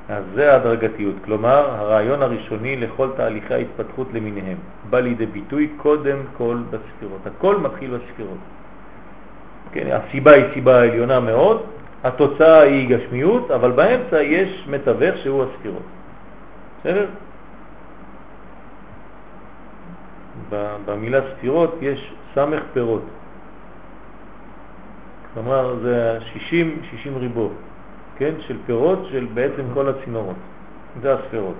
אז זה ההדרגתיות, כלומר הרעיון הראשוני לכל תהליכי ההתפתחות למיניהם בא לידי ביטוי קודם כל בספירות. הכל מתחיל בספירות. כן, הסיבה היא סיבה עליונה מאוד, התוצאה היא גשמיות, אבל באמצע יש מתווך שהוא הספירות. בסדר? ב- במילה ספירות יש סמך פירות. כלומר זה 60, 60 ריבו, כן? של פירות של בעצם כל הצינורות. זה הספירות.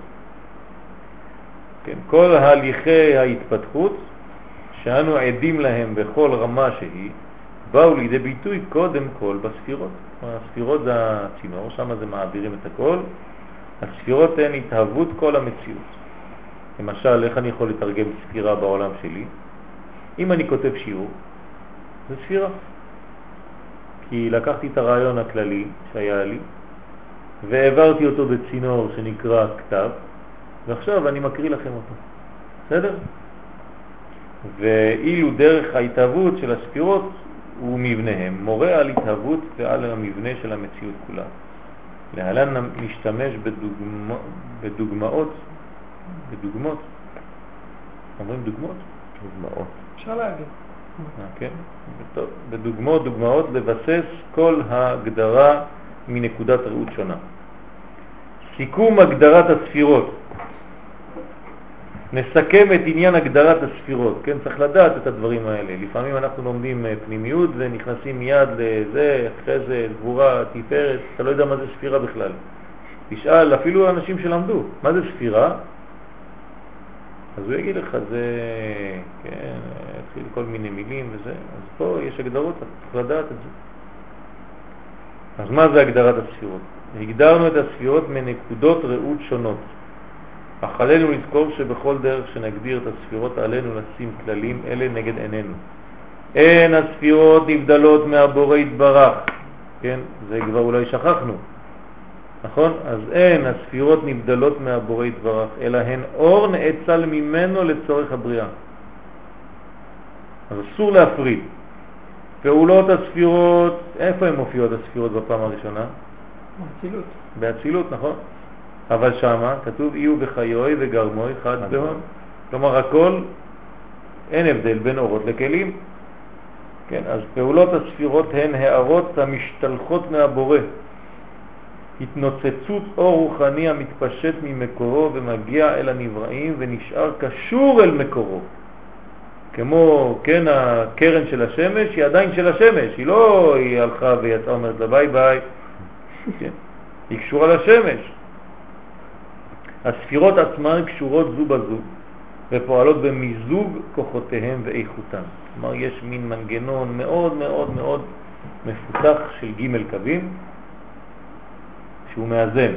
כן, כל הליכי ההתפתחות שאנו עדים להם בכל רמה שהיא, באו לידי ביטוי קודם כל בספירות. הספירות זה הצינור, שם זה מעבירים את הכל. הספירות הן התהוות כל המציאות. למשל, איך אני יכול לתרגם ספירה בעולם שלי? אם אני כותב שיעור, זה ספירה. כי לקחתי את הרעיון הכללי שהיה לי, והעברתי אותו בצינור שנקרא כתב, ועכשיו אני מקריא לכם אותו. בסדר? ואילו דרך ההתהוות של הספירות הוא מבניהם, מורה על התהוות ועל המבנה של המציאות כולה. להלן נשתמש בדוגמא, בדוגמאות, בדוגמאות, אומרים דוגמאות? דוגמאות. אפשר להגיד. אה, כן, טוב, בדוגמאות, דוגמאות, לבסס כל ההגדרה מנקודת ראות שונה. סיכום הגדרת הספירות. נסכם את עניין הגדרת הספירות, כן? צריך לדעת את הדברים האלה. לפעמים אנחנו לומדים אה, פנימיות ונכנסים מיד לזה, אחרי זה גבורה, תפארת, אתה לא יודע מה זה ספירה בכלל. תשאל אפילו אנשים שלמדו, מה זה ספירה? אז הוא יגיד לך, זה, כן, התחיל כל מיני מילים וזה, אז פה יש הגדרות, צריך לדעת את זה. אז מה זה הגדרת הספירות? הגדרנו את הספירות מנקודות ראות שונות. אך עלינו לזכור שבכל דרך שנגדיר את הספירות עלינו לשים כללים אלה נגד עינינו. אין הספירות נבדלות מהבורא יתברך, כן? זה כבר אולי שכחנו, נכון? אז אין הספירות נבדלות מהבורא יתברך, אלא הן אור נאצל ממנו לצורך הבריאה. אז אסור להפריד. פעולות הספירות, איפה הן מופיעות הספירות בפעם הראשונה? אצילות. באצילות, נכון? אבל שמה כתוב יהיו בחיוי וגרמוי חד בהון. כלומר הכל, אין הבדל בין אורות לכלים. כן, אז פעולות הספירות הן הערות המשתלחות מהבורא. התנוצצות אור רוחני המתפשט ממקורו ומגיע אל הנבראים ונשאר קשור אל מקורו. כמו, כן, הקרן של השמש היא עדיין של השמש, היא לא, היא הלכה ויצאה אומרת לה ביי ביי, כן, היא קשורה לשמש. הספירות עצמן קשורות זו בזו ופועלות במיזוג כוחותיהם ואיכותם. כלומר, יש מין מנגנון מאוד מאוד מאוד מפותח של ג' קווים שהוא מאזן.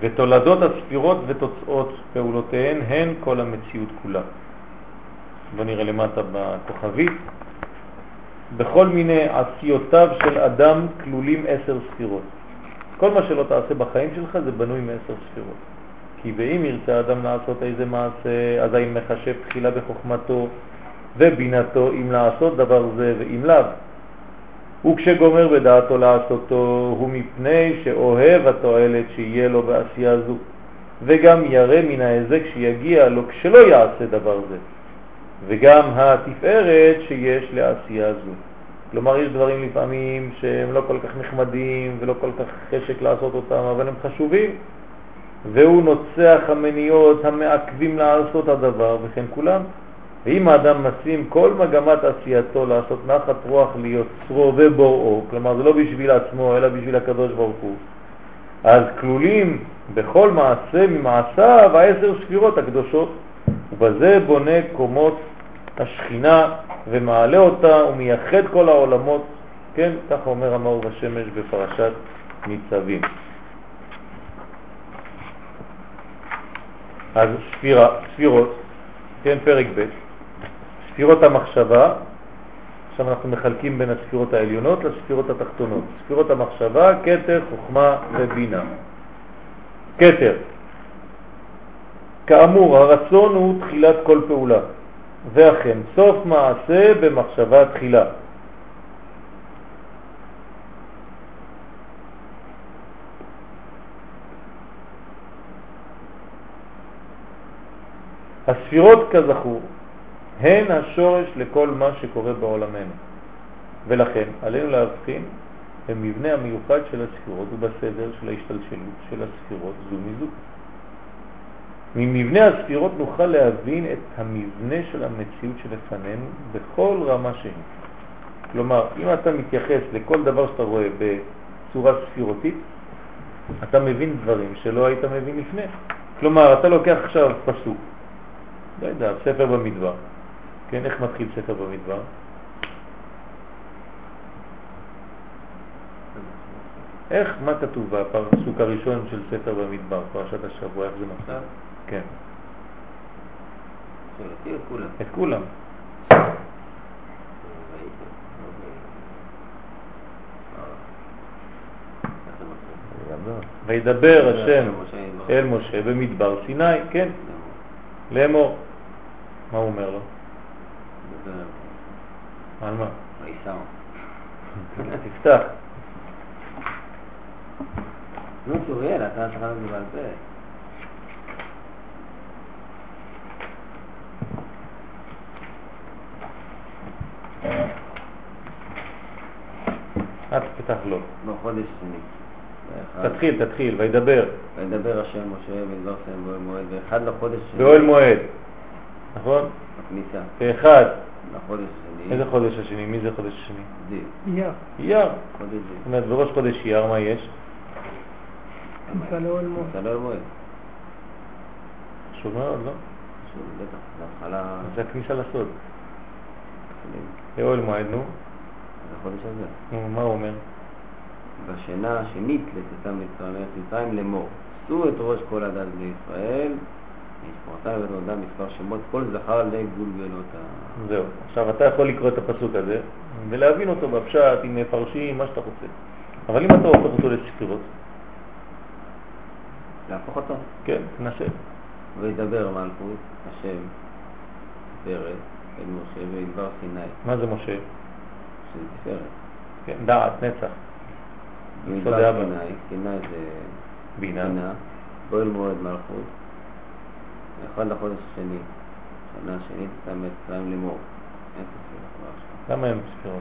ותולדות הספירות ותוצאות פעולותיהן הן כל המציאות כולה. בוא נראה למטה בכוכבית. בכל מיני עשיותיו של אדם כלולים עשר ספירות. כל מה שלא תעשה בחיים שלך זה בנוי מעשר ספירות. כי ואם ירצה אדם לעשות איזה מעשה, אז האם מחשב תחילה בחוכמתו ובינתו אם לעשות דבר זה ואם לאו. וכשגומר בדעתו לעשותו הוא מפני שאוהב התועלת שיהיה לו בעשייה זו, וגם ירא מן ההזק שיגיע לו כשלא יעשה דבר זה, וגם התפארת שיש לעשייה זו. כלומר, יש דברים לפעמים שהם לא כל כך נחמדים ולא כל כך חשק לעשות אותם, אבל הם חשובים, והוא נוצח המניות המעכבים לעשות הדבר, וכן כולם. ואם האדם משים כל מגמת עשייתו לעשות נחת רוח ליוצרו ובוראו, כלומר זה לא בשביל עצמו אלא בשביל הקדוש ברוך הוא, אז כלולים בכל מעשה ממעשיו העשר ספירות הקדושות, ובזה בונה קומות השכינה ומעלה אותה ומייחד כל העולמות, כן, כך אומר המאור בשמש בפרשת ניצבים. אז ספירה, ספירות, כן, פרק ב', ספירות המחשבה, עכשיו אנחנו מחלקים בין הספירות העליונות לספירות התחתונות. ספירות המחשבה, קטר, חוכמה ובינה. קטר, כאמור, הרצון הוא תחילת כל פעולה, ואכן, סוף מעשה במחשבה תחילה. הספירות כזכור הן השורש לכל מה שקורה בעולמנו. ולכן עלינו להבחין במבנה המיוחד של הספירות ובסדר של ההשתלשלות של הספירות זו מזו. ממבנה הספירות נוכל להבין את המבנה של המציאות שלפנינו בכל רמה שהיא. כלומר, אם אתה מתייחס לכל דבר שאתה רואה בצורה ספירותית, אתה מבין דברים שלא היית מבין לפני. כלומר, אתה לוקח עכשיו פסוק, לא יודע, ספר במדבר, כן, איך מתחיל ספר במדבר? איך, מה כתוב בפסוק הראשון של ספר במדבר, פרשת השבוע, איך זה מתחיל? כן. את כולם. את כולם. וידבר השם אל משה במדבר סיני, כן, לאמור. מה הוא אומר לו? על מה? ויסעו. תפתח. נו, צוריאל, אתה את זה בעל פה. את פתח לו. בחודש שני. באחד- תתחיל, תתחיל, וידבר. וידבר השם משה ודבר שם באוהל מועד, ואחד לחודש שני. באוהל מועד. נכון? בכניסה. ואחד. לחודש השני. איזה חודש השני? מי זה חודש השני? זיו. אייר, אייר. חודש זאת זיו. אומרת, בראש חודש אייר מה יש? כניסה לאוהל מועד. אתה לא אוהל מועד. חשוב מאוד, לא? שוב, בטח, זה התחלה... זה הכניסה לסוד. לאוהל מועד, נו. זה החודש הזה. נו, מה הוא אומר? בשנה השנית לצאתם מצרים לאמור. שאו את ראש כל הדת בישראל, משמורתם ותורתם מספר שמות, כל זכר לגולגלות ה... זהו. עכשיו אתה יכול לקרוא את הפסוק הזה ולהבין אותו בפשט עם מפרשים, מה שאתה רוצה. אבל אם אתה הופך אותו לספירות, להפוך אותו. כן, תנסה. וידבר מלכות, השם, תפארת, אל משה וידבר סיני, מה זה משה? שזה תפארת. כן, דעת, נצח. אבא. סיני, סיני זה בינה. בינה, באוהל מועד מלכות, ואחד לחודש השני, שנה השנית, לאמור. אין ספק כבר עכשיו. למה הם ספירות?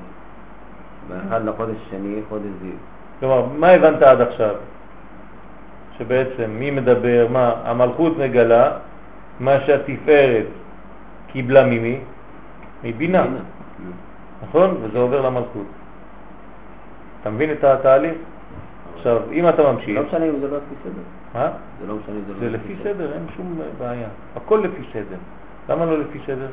ואחד לחודש השני, חודש זיו. כלומר, מה הבנת עד עכשיו? שבעצם מי מדבר, מה המלכות מגלה, מה שהתפארת קיבלה ממי? מבינה, בינה. נכון? וזה עובר למלכות. אתה מבין את התהליך? עכשיו, אם אתה ממשיך, לא משנה אם זה לא לפי סדר. מה? זה לא משנה זה לא לפי סדר, אין שום בעיה. הכל לפי סדר. למה לא לפי סדר?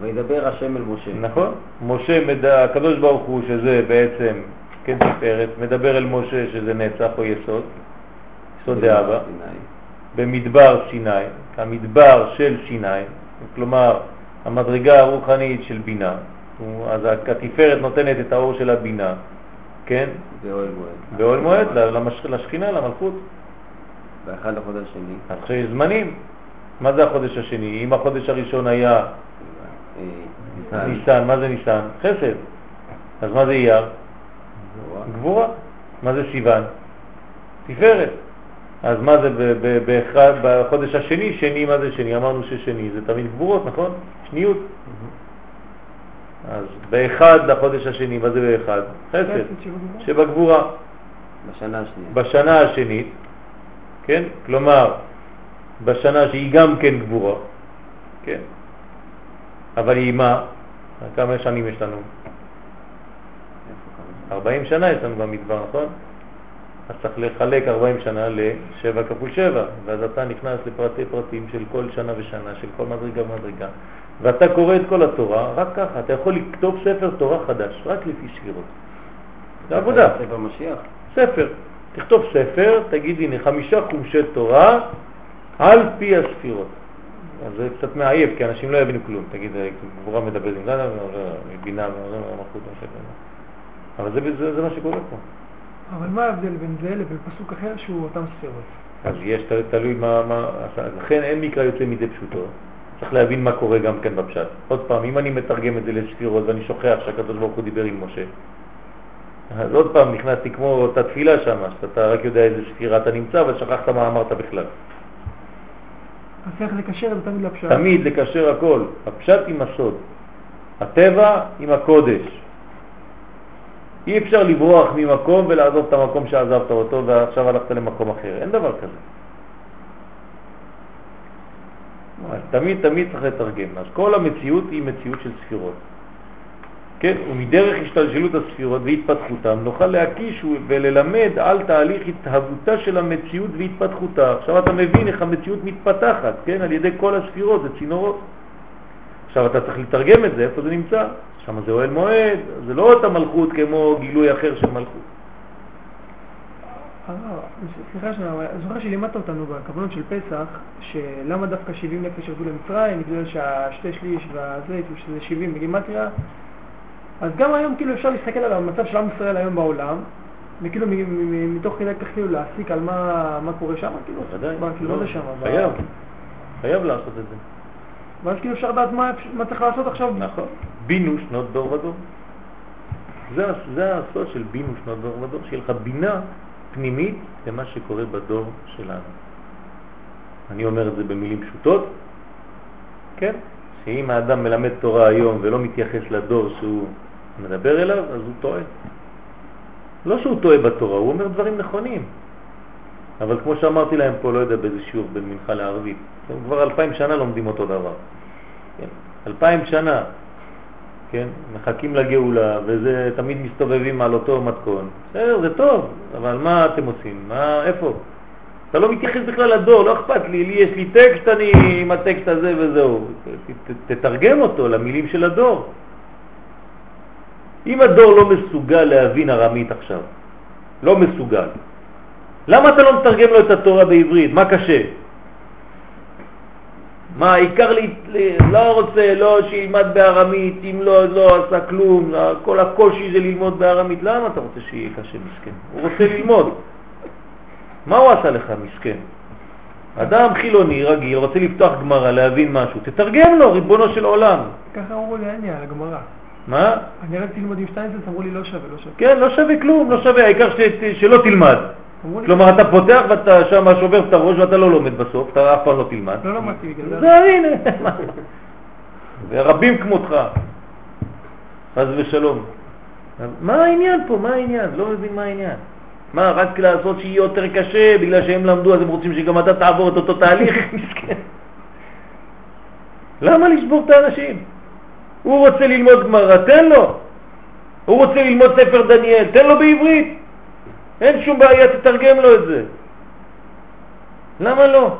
וידבר השם אל משה. נכון? משה, מד... הקדוש ברוך הוא, שזה בעצם, כן תפארת, מדבר אל משה שזה נצח או יסוד, יסוד דאבא. במדבר סיני, המדבר של סיני, כלומר המדרגה הרוחנית של בינה, אז התפארת נותנת את האור של הבינה, כן? באוהל מועד. באוהל מועד למש... לשכינה, למלכות. ואחד לחודש השני. אז כשיש זמנים, מה זה החודש השני? אם החודש הראשון היה אה, ניסן. מה זה ניסן? חסד. אז מה זה אייר? גבורה. מה זה סיוון? תפארת. אז מה זה בחודש השני? שני, מה זה שני? אמרנו ששני זה תמיד גבורות, נכון? שניות. אז באחד לחודש השני, מה זה באחד? חסד, שבגבורה. בשנה השנייה. בשנה השנית, כן? כלומר, בשנה שהיא גם כן גבורה, כן? אבל היא מה? כמה שנים יש לנו? איפה כמה? 40 שנה יש לנו במדבר, נכון? אז צריך לחלק 40 שנה ל-7 כפול 7, ואז אתה נכנס לפרטי פרטים של כל שנה ושנה, של כל מדרגה ומדרגה, ואתה קורא את כל התורה, רק ככה, אתה יכול לכתוב ספר תורה חדש, רק לפי ספירות. זה עבודה. ספר משיח. ספר. תכתוב ספר, תגיד הנה חמישה חומשי תורה על פי הספירות. אז זה קצת מעייף, כי אנשים לא יבינו כלום. תגיד, גבורה מדברת עם זה, בינה, מלכות, אבל זה, זה, זה מה שקורה פה. אבל מה ההבדל בין זה לבין פסוק אחר שהוא אותם ספירות? אז יש, ת- תלוי מה, מה, לכן אין מקרא יוצא מידי פשוטו. צריך להבין מה קורה גם כן בפשט. עוד פעם, אם אני מתרגם את זה לספירות ואני שוכח שהקדוש ברוך הוא דיבר עם משה, אז עוד פעם נכנסתי כמו אותה תפילה שם, שאתה רק יודע איזה ספירה אתה נמצא, אבל שכחת מה אמרת בכלל. אז צריך לקשר את זה תמיד לפשט. תמיד לקשר הכל, הפשט עם הסוד, הטבע עם הקודש. אי אפשר לברוח ממקום ולעזוב את המקום שעזבת אותו ועכשיו הלכת למקום אחר, אין דבר כזה. אז תמיד תמיד צריך לתרגם. אז כל המציאות היא מציאות של ספירות. כן, ומדרך השתלשלות הספירות והתפתחותם נוכל להקיש וללמד על תהליך התהוותה של המציאות והתפתחותה. עכשיו אתה מבין איך המציאות מתפתחת, כן, על ידי כל הספירות, זה צינורות. עכשיו אתה צריך לתרגם את זה, איפה זה נמצא? שם זה אוהל מועד, זה לא אותה מלכות כמו גילוי אחר של מלכות. אה, סליחה שנייה, אני זוכר שלימדת אותנו בכוונות של פסח, שלמה דווקא 70 נפש ירדו למצרים, בגלל שהשתי שליש והזה, שזה 70 בגימטריה. אז גם היום כאילו אפשר להסתכל על המצב של עם ישראל היום בעולם, וכאילו מתוך כדי כך כאילו להסיק על מה, קורה שם, כאילו. מה, כאילו, מה זה שם? חייב, חייב לעשות את זה. ואז כאילו אפשר לדעת מה, צריך לעשות עכשיו. נכון. בינו שנות דור ודור. זה הסוד של בינו שנות דור ודור, שיהיה לך בינה פנימית למה שקורה בדור שלנו. אני אומר את זה במילים פשוטות, כן? שאם האדם מלמד תורה היום ולא מתייחס לדור שהוא מדבר אליו, אז הוא טועה. לא שהוא טועה בתורה, הוא אומר דברים נכונים. אבל כמו שאמרתי להם פה, לא יודע באיזה שיעור בין מנחה לערבית, כבר אלפיים שנה לומדים אותו דבר. כן? אלפיים שנה, כן? מחכים לגאולה, וזה תמיד מסתובבים על אותו מתכון. בסדר, זה טוב, אבל מה אתם עושים? מה, איפה? אתה לא מתייחס בכלל לדור, לא אכפת לי, לי יש לי טקסט, אני עם הטקסט הזה וזהו. תתרגם אותו למילים של הדור. אם הדור לא מסוגל להבין ארמית עכשיו, לא מסוגל, למה אתה לא מתרגם לו את התורה בעברית? מה קשה? מה, העיקר לי, לא רוצה, לא שילמד בארמית, אם לא, לא עשה כלום, כל הקושי זה ללמוד בארמית, למה אתה רוצה שיהיה קשה מסכן? הוא רוצה ללמוד. מה הוא עשה לך מסכן? אדם חילוני רגיל רוצה לפתוח גמרא, להבין משהו, תתרגם לו, ריבונו של עולם. ככה אמרו לי, אין לי על הגמרא. מה? אני רציתי ללמוד עם שטיינזלס, אמרו לי לא שווה, לא שווה. כן, לא שווה כלום, לא שווה, העיקר שלא תלמד. כלומר, אתה פותח ואתה שם שובר את הראש ואתה לא לומד בסוף, אתה אף פעם לא תלמד. לא למדתי בגלל זה. זה הנה? ורבים כמותך, חס ושלום. מה העניין פה? מה העניין? לא מבין מה העניין. מה, רק לעשות שיהיה יותר קשה בגלל שהם למדו אז הם רוצים שגם אתה תעבור את אותו תהליך? למה לשבור את האנשים? הוא רוצה ללמוד גמרא, תן לו. הוא רוצה ללמוד ספר דניאל, תן לו בעברית. אין שום בעיה, תתרגם לו את זה. למה לא?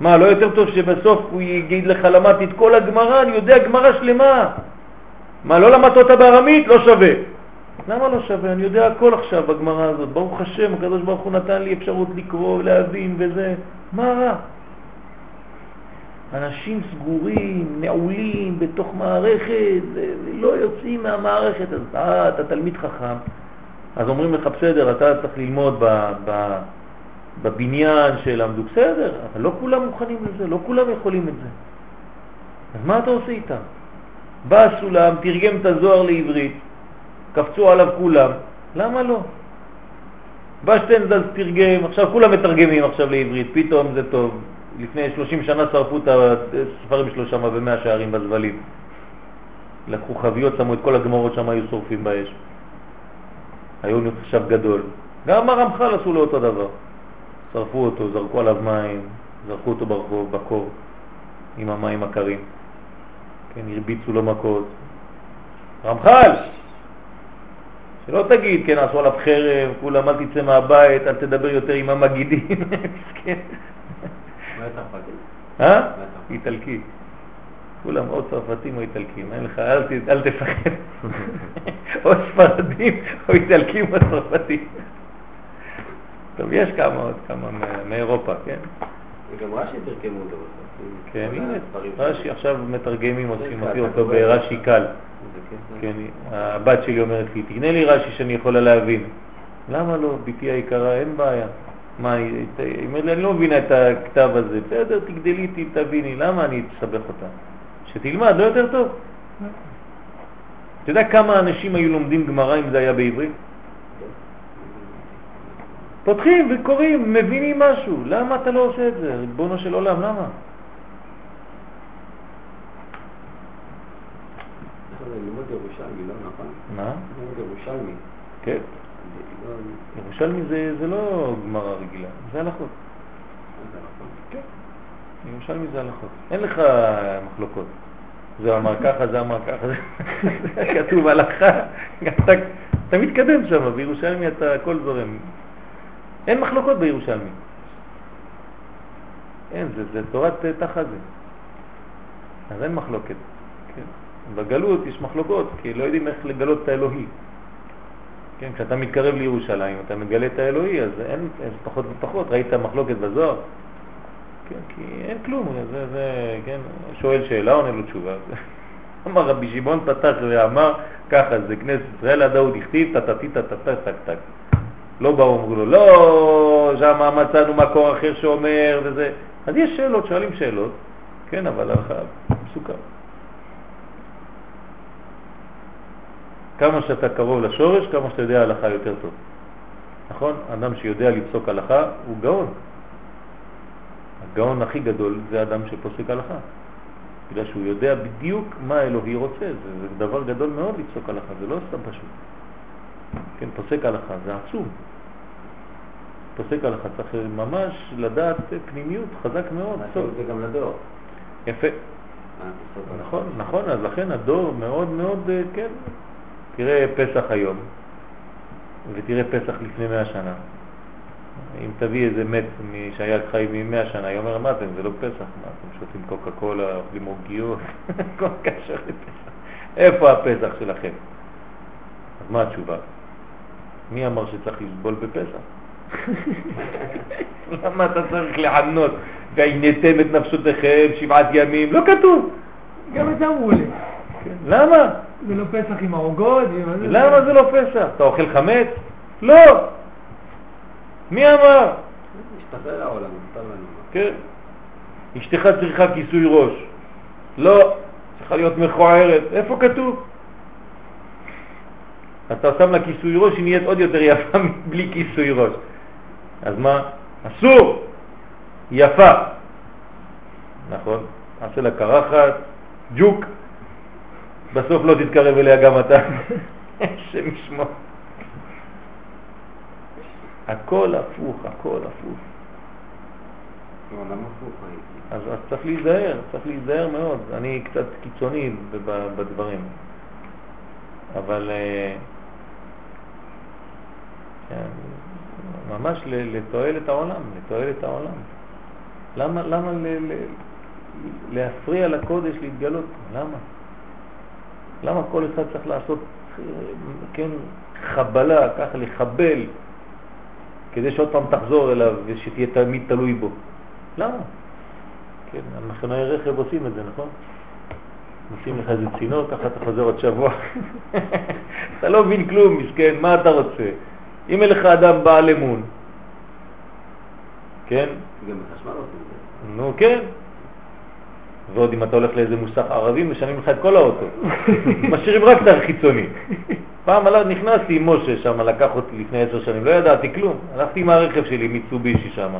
מה, לא יותר טוב שבסוף הוא יגיד לך למדתי את כל הגמרא, אני יודע גמרא שלמה. מה, לא למדת אותה בארמית? לא שווה. למה לא שווה? אני יודע הכל עכשיו בגמרא הזאת. ברוך השם, הקדוש ברוך הוא נתן לי אפשרות לקרוא ולהבין וזה. מה רע? אנשים סגורים, נעולים בתוך מערכת, לא יוצאים מהמערכת הזאת. אה, אתה תלמיד חכם, אז אומרים לך, בסדר, אתה צריך ללמוד ב, ב, בבניין שלמדו, בסדר, אבל לא כולם מוכנים לזה, לא כולם יכולים את זה. אז מה אתה עושה איתם? בא הסולם, תרגם את הזוהר לעברית, קפצו עליו כולם, למה לא? בא שטיינזלס תרגם, עכשיו כולם מתרגמים עכשיו לעברית, פתאום זה טוב. לפני 30 שנה שרפו את הספרים שלו שם במאה שערים בזבלים. לקחו חביות, שמו את כל הגמרות שם, היו שורפים באש. היו נחשב גדול. גם הרמח"ל עשו לו אותו דבר. שרפו אותו, זרקו עליו מים, זרקו אותו ברחוב, בקור, עם המים הקרים. כן, הרביצו לו מכות. רמח"ל! שלא תגיד, כן, עשו עליו חרב, כולם אל תצא מהבית, אל תדבר יותר עם המגידים. מה צרפתי? אה? איטלקי. כולם או צרפתים או איטלקים, אין לך, אל, ת, אל תפחד. או ספרדים או איטלקים או צרפתים. טוב, יש כמה עוד, כמה מאירופה, כן? וגם רש"י תרגמו אותו בסוף. כן, הנה, רש"י. עכשיו מתרגמים, כן, אותי אתה אותו ברש"י קל. כן, הבת שלי אומרת לי, תקנה לי רש"י שאני יכולה להבין. למה לא, בתי היקרה, אין בעיה. מה, היא היא אומרת לי, אני לא מבינה את הכתב הזה. בסדר, תגדלי איתי, תביני, למה אני אסבך אותה? שתלמד, לא יותר טוב. אתה יודע כמה אנשים היו לומדים גמרא אם זה היה בעברית? פותחים וקוראים, מבינים משהו. למה אתה לא עושה את זה? ריבונו של עולם, למה? לא נכון? מה? ירושלמי. כן. לא- ירושלמי זה לא גמרא רגילה, זה הלכות. ירושלמי זה הלכות. אין לך מחלוקות. זה אמר ככה, זה אמר ככה, זה כתוב הלכה. אתה, אתה מתקדם שם, בירושלמי אתה הכל זורם. אין מחלוקות בירושלמי. אין, זה, זה תורת תחת זה. אז אין מחלוקת. כן. בגלות יש מחלוקות, כי לא יודעים איך לגלות את האלוהי. כן, כשאתה מתקרב לירושלים, אתה מגלה את האלוהי, אז אין, אז פחות ופחות. ראית מחלוקת בזוהר? כן, כי אין כלום, זה, זה, כן, שואל שאלה, עונה לו תשובה. אמר רבי שמעון פתח ואמר, ככה, זה כנסת ישראל, הדאוד הכתיב, טטטי טטטה טק טק. לא באו, אמרו לו, לא, שם מצאנו מקור אחר שאומר, וזה. אז יש שאלות, שואלים שאלות, כן, אבל הלכה מסוכר. כמה שאתה קרוב לשורש, כמה שאתה יודע הלכה יותר טוב. נכון? אדם שיודע לפסוק הלכה הוא גאון. הגאון הכי גדול זה אדם שפוסק הלכה. בגלל שהוא יודע בדיוק מה אלוהי רוצה, זה, זה דבר גדול מאוד לפסוק הלכה, זה לא סתם פשוט. כן, פוסק הלכה, זה עצום. פוסק הלכה צריך ממש לדעת פנימיות חזק מאוד. זה גם לדור. יפה. נכון, נכון, אז לכן הדור מאוד מאוד, אה, כן, תראה פסח היום, ותראה פסח לפני מאה שנה. אם תביא איזה מת שהיה חי ממאה שנה, היא אומר, מה אתם, זה לא פסח, מה אתם שותים קוקה קולה, אוכלים עוגיות, כל קשר לפסח. איפה הפסח שלכם? אז מה התשובה? מי אמר שצריך לסבול בפסח? למה אתה צריך לענות? והייתם את נפשותיכם שבעת ימים? לא כתוב. גם את זה אמרו לי. למה? זה לא פסח עם העוגות. למה זה לא פסח? אתה אוכל חמץ? לא! מי אמר? משתחרר העולם, מותר לנו. כן. אשתך צריכה כיסוי ראש. לא, צריכה להיות מכוערת. איפה כתוב? אתה שם לה כיסוי ראש, היא נהיית עוד יותר יפה בלי כיסוי ראש. אז מה? אסור! יפה. נכון? עשה לה קרחת, ג'וק, בסוף לא תתקרב אליה גם אתה. השם ישמור. הכל הפוך, הכל הפוך. אז, אז צריך להיזהר, צריך להיזהר מאוד. אני קצת קיצוני בדברים. אבל אה, כן, ממש לתועלת העולם, לתועלת העולם. למה, למה ל, ל, להפריע לקודש להתגלות? למה? למה כל אחד צריך לעשות, אה, כן, חבלה, ככה לחבל, כדי שעוד פעם תחזור אליו ושתהיה תמיד תלוי בו? למה? כן, המכונאי רכב עושים את זה, נכון? נשים לך איזה צינור, ככה אתה חוזר עוד שבוע. אתה לא מבין כלום, מסכן, מה אתה רוצה? אם אין לך אדם בעל אמון, כן? גם בחשמל עושים את זה. נו כן. ועוד אם אתה הולך לאיזה מוסך ערבי, משנים לך את כל האוטו. משאירים רק את החיצוני. פעם עלה, נכנסתי עם משה שם, לקח אותי לפני עשר שנים, לא ידעתי כלום. הלכתי עם הרכב שלי, מיצובישי שם.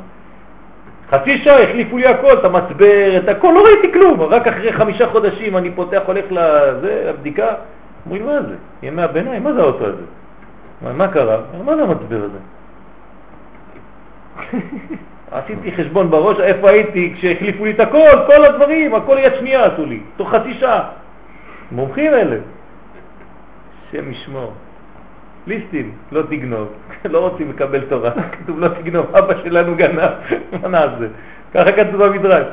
חצי שעה החליפו לי הכל, את המצבר, את הכל, לא ראיתי כלום. רק אחרי חמישה חודשים אני פותח, הולך לזה, לבדיקה. אומרים, מה זה? ימי הביניים, מה זה האוטו הזה? מה, מה קרה? מה זה המצבר הזה? עשיתי חשבון בראש איפה הייתי כשהחליפו לי את הכל, כל הדברים, הכל יד שנייה עשו לי, תוך חצי שעה. מומחים אלה. שם ישמור. ליסטים, לא תגנוב, לא רוצים לקבל תורה, כתוב לא תגנוב, אבא שלנו גנב, מה נעשה? ככה כתוב במדרש.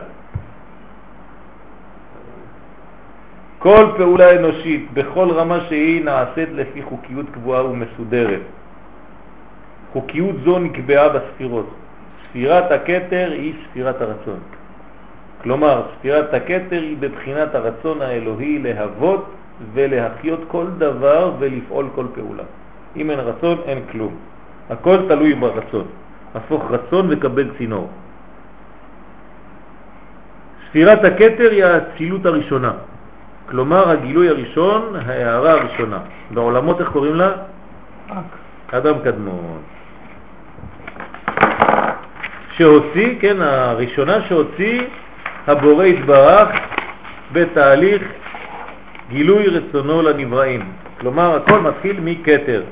כל פעולה אנושית, בכל רמה שהיא, נעשית לפי חוקיות קבועה ומסודרת. חוקיות זו נקבעה בספירות. ספירת הכתר היא ספירת הרצון. כלומר, ספירת הכתר היא בבחינת הרצון האלוהי להוות ולהחיות כל דבר ולפעול כל פעולה. אם אין רצון, אין כלום. הכל תלוי ברצון. הפוך רצון וקבל צינור. ספירת הכתר היא האצילות הראשונה. כלומר, הגילוי הראשון, ההערה הראשונה. בעולמות איך קוראים לה? אדם קדמון. שהוציא, כן, הראשונה שהוציא הבורא יתברך בתהליך גילוי רצונו לנבראים. כלומר, הכל מתחיל מכתר.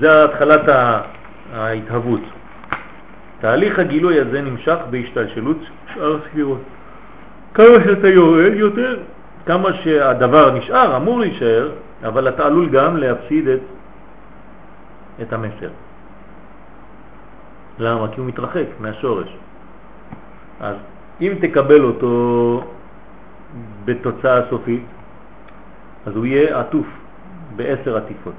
זה התחלת ה- ההתהוות. תהליך הגילוי הזה נמשך בהשתלשלות שאר הספירות. כמה שאתה יורד יותר, כמה שהדבר נשאר, אמור להישאר, אבל אתה עלול גם להפסיד את, את המסר. למה? כי הוא מתרחק מהשורש. אז אם תקבל אותו בתוצאה סופית, אז הוא יהיה עטוף בעשר עטיפות.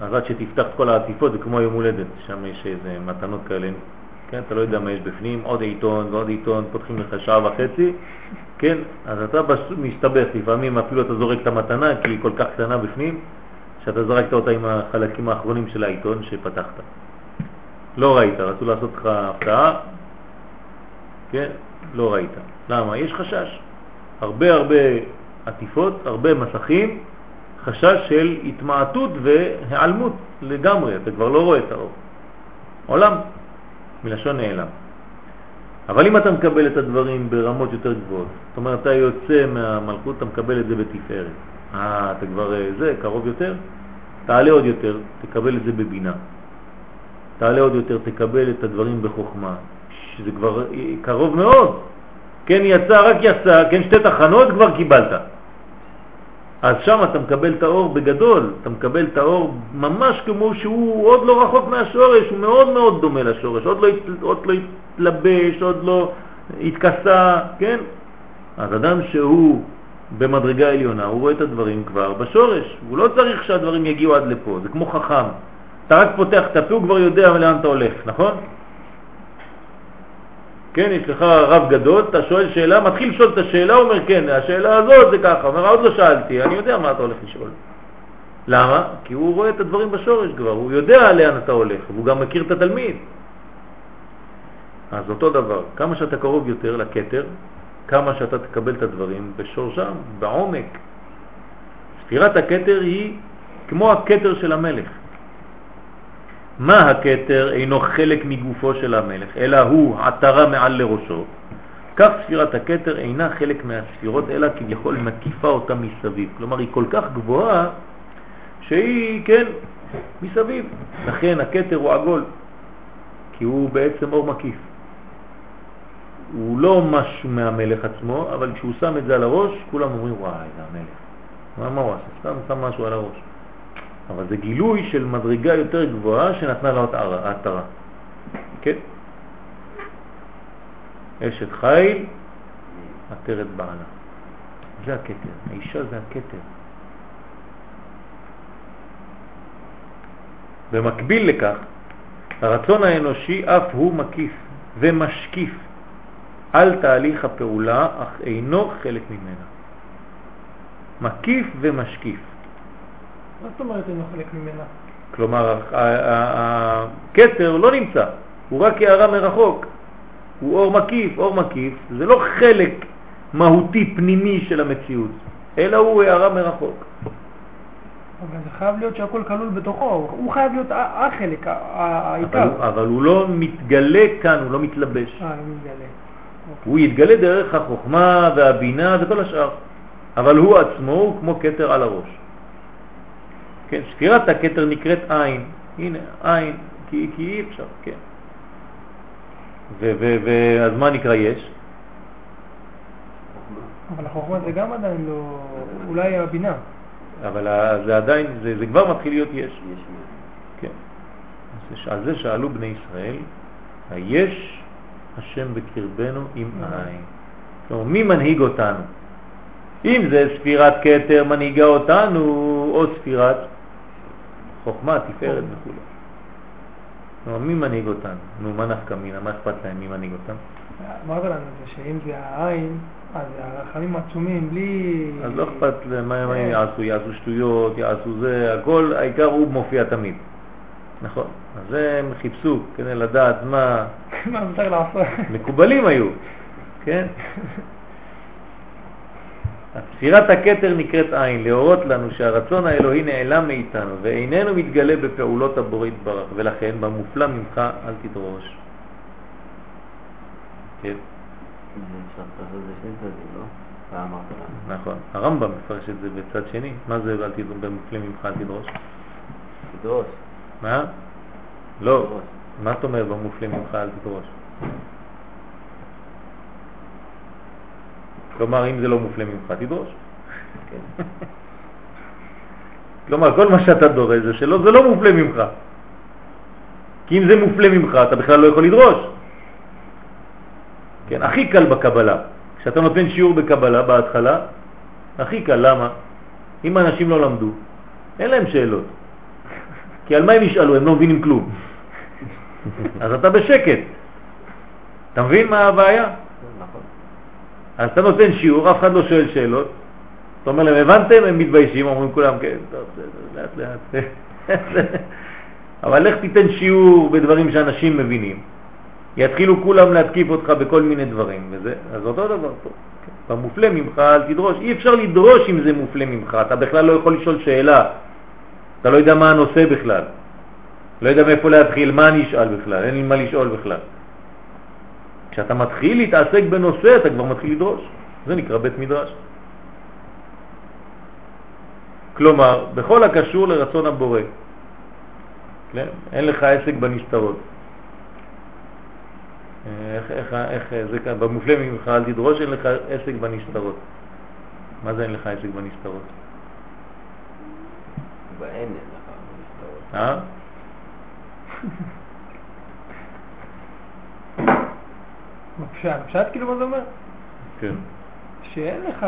אז עד שתפתח את כל העטיפות זה כמו יום הולדת, שם יש איזה מתנות כאלה, כן, אתה לא יודע מה יש בפנים, עוד עיתון ועוד עיתון, פותחים לך שעה וחצי, כן, אז אתה. מסתבך, לפעמים אפילו אתה זורק את המתנה כי היא כל כך קטנה בפנים, שאתה זרקת אותה עם החלקים האחרונים של העיתון שפתחת. לא ראית, רצו לעשות לך הפתעה, כן, לא ראית. למה? יש חשש. הרבה הרבה עטיפות, הרבה מסכים, חשש של התמעטות והיעלמות לגמרי, אתה כבר לא רואה את האור. עולם, מלשון נעלם. אבל אם אתה מקבל את הדברים ברמות יותר גבוהות, זאת אומרת, אתה יוצא מהמלכות, אתה מקבל את זה בתפארת. אה, אתה כבר אה, זה, קרוב יותר? תעלה עוד יותר, תקבל את זה בבינה. תעלה עוד יותר, תקבל את הדברים בחוכמה. שזה כבר קרוב מאוד. כן יצא, רק יצא, כן שתי תחנות כבר קיבלת. אז שם אתה מקבל את האור בגדול, אתה מקבל את האור ממש כמו שהוא עוד לא רחוק מהשורש, הוא מאוד מאוד דומה לשורש, עוד לא, עוד לא התלבש, עוד לא התכסה, כן? אז אדם שהוא במדרגה עליונה, הוא רואה את הדברים כבר בשורש, הוא לא צריך שהדברים יגיעו עד לפה, זה כמו חכם. אתה רק פותח את הפה, הוא כבר יודע לאן אתה הולך, נכון? כן, יש לך רב גדול, אתה שואל שאלה, מתחיל לשאול את השאלה, הוא אומר, כן, השאלה הזאת זה ככה, אומר, עוד לא שאלתי, אני יודע מה אתה הולך לשאול. למה? כי הוא רואה את הדברים בשורש כבר, הוא יודע לאן אתה הולך, והוא גם מכיר את התלמיד. אז אותו דבר, כמה שאתה קרוב יותר לכתר, כמה שאתה תקבל את הדברים בשורשם, בעומק. ספירת הכתר היא כמו הכתר של המלך. מה הכתר אינו חלק מגופו של המלך, אלא הוא עטרה מעל לראשו. כך ספירת הכתר אינה חלק מהספירות, אלא כביכול מקיפה אותה מסביב. כלומר, היא כל כך גבוהה שהיא, כן, מסביב. לכן הכתר הוא עגול, כי הוא בעצם אור מקיף. הוא לא משהו מהמלך עצמו, אבל כשהוא שם את זה על הראש, כולם אומרים, וואי, זה המלך. מה, מה הוא עשה? סתם שם משהו על הראש. אבל זה גילוי של מדרגה יותר גבוהה שנתנה לו ההתרה. כן? אשת חיל, עטרת בעלה. זה הכתר, האישה זה הכתר. במקביל לכך, הרצון האנושי אף הוא מקיף ומשקיף על תהליך הפעולה, אך אינו חלק ממנה. מקיף ומשקיף. מה זאת אומרת אינו חלק ממנה? כלומר, הכתר לא נמצא, הוא רק הערה מרחוק. הוא אור מקיף, אור מקיף, זה לא חלק מהותי פנימי של המציאות, אלא הוא הערה מרחוק. אבל זה חייב להיות שהכל כלול בתוכו, הוא חייב להיות החלק, העיקר. אבל, אבל הוא לא מתגלה כאן, הוא לא מתלבש. אה, לא מתגלה. הוא יתגלה דרך החוכמה והבינה וכל השאר, אבל הוא עצמו הוא כמו כתר על הראש. כן, ספירת הכתר נקראת עין, הנה, עין, כי, כי אי אפשר, כן. ואז מה נקרא יש? אבל החוכמה זה גם עדיין לא, אולי הבינה. אבל זה עדיין, זה, זה כבר מתחיל להיות יש. יש כן. אז על זה שאלו בני ישראל, היש השם בקרבנו עם עין. כלומר, מי מנהיג אותנו? אם זה ספירת כתר מנהיגה אותנו, או ספירת חוכמה, תפארת וכו'. כלומר, מי מנהיג אותנו? נו, מה נפקא מינה? מה אכפת להם? מי מנהיג אותם? אמרת לנו זה, שאם זה העין, אז הרחמים עצומים, בלי... אז לא אכפת להם מה הם יעשו, יעשו שטויות, יעשו זה, הכל, העיקר הוא מופיע תמיד. נכון. אז הם חיפשו כדי לדעת מה... מה מותר לעשות. מקובלים היו, כן? ספירת הכתר נקראת עין, להורות לנו שהרצון האלוהי נעלם מאיתנו ואיננו מתגלה בפעולות הבורא יתברך, ולכן במופלא ממך אל תדרוש. כן. נכון, הרמב"ם מפרש את זה בצד שני. מה זה אל תדרוש, במופלא ממך אל תדרוש? תדרוש. מה? לא. מה אתה אומר במופלא ממך אל תדרוש? כלומר, אם זה לא מופלא ממך, תדרוש. כן. כלומר, כל מה שאתה דורש זה שלא, זה לא מופלא ממך. כי אם זה מופלא ממך, אתה בכלל לא יכול לדרוש. כן, הכי קל בקבלה. כשאתה נותן שיעור בקבלה בהתחלה, הכי קל, למה? אם אנשים לא למדו, אין להם שאלות. כי על מה הם ישאלו? הם לא מבינים כלום. אז אתה בשקט. אתה מבין מה הבעיה? אז אתה נותן שיעור, אף אחד לא שואל שאלות, אתה אומר להם, הבנתם? הם מתביישים, אומרים כולם, כן, טוב, בסדר, לאט לאט. אבל לך תיתן שיעור בדברים שאנשים מבינים. יתחילו כולם להתקיף אותך בכל מיני דברים, וזה, אז אותו דבר פה. כן. במופלא ממך אל תדרוש. אי אפשר לדרוש אם זה מופלא ממך, אתה בכלל לא יכול לשאול שאלה. אתה לא יודע מה הנושא בכלל. לא יודע מאיפה להתחיל, מה אני אשאל בכלל, אין לי מה לשאול בכלל. כשאתה מתחיל להתעסק בנושא, אתה כבר מתחיל לדרוש. זה נקרא בית מדרש. כלומר, בכל הקשור לרצון הבורא. כן? אין לך עסק בנסתרות. איך, איך, איך זה כאן, במופלא ממך אל תדרוש, אין לך עסק בנסתרות. מה זה אין לך עסק בנסתרות? באין אין לך מסתרות. אה? בפשט, פשט כאילו מה זה אומר? כן. שאין לך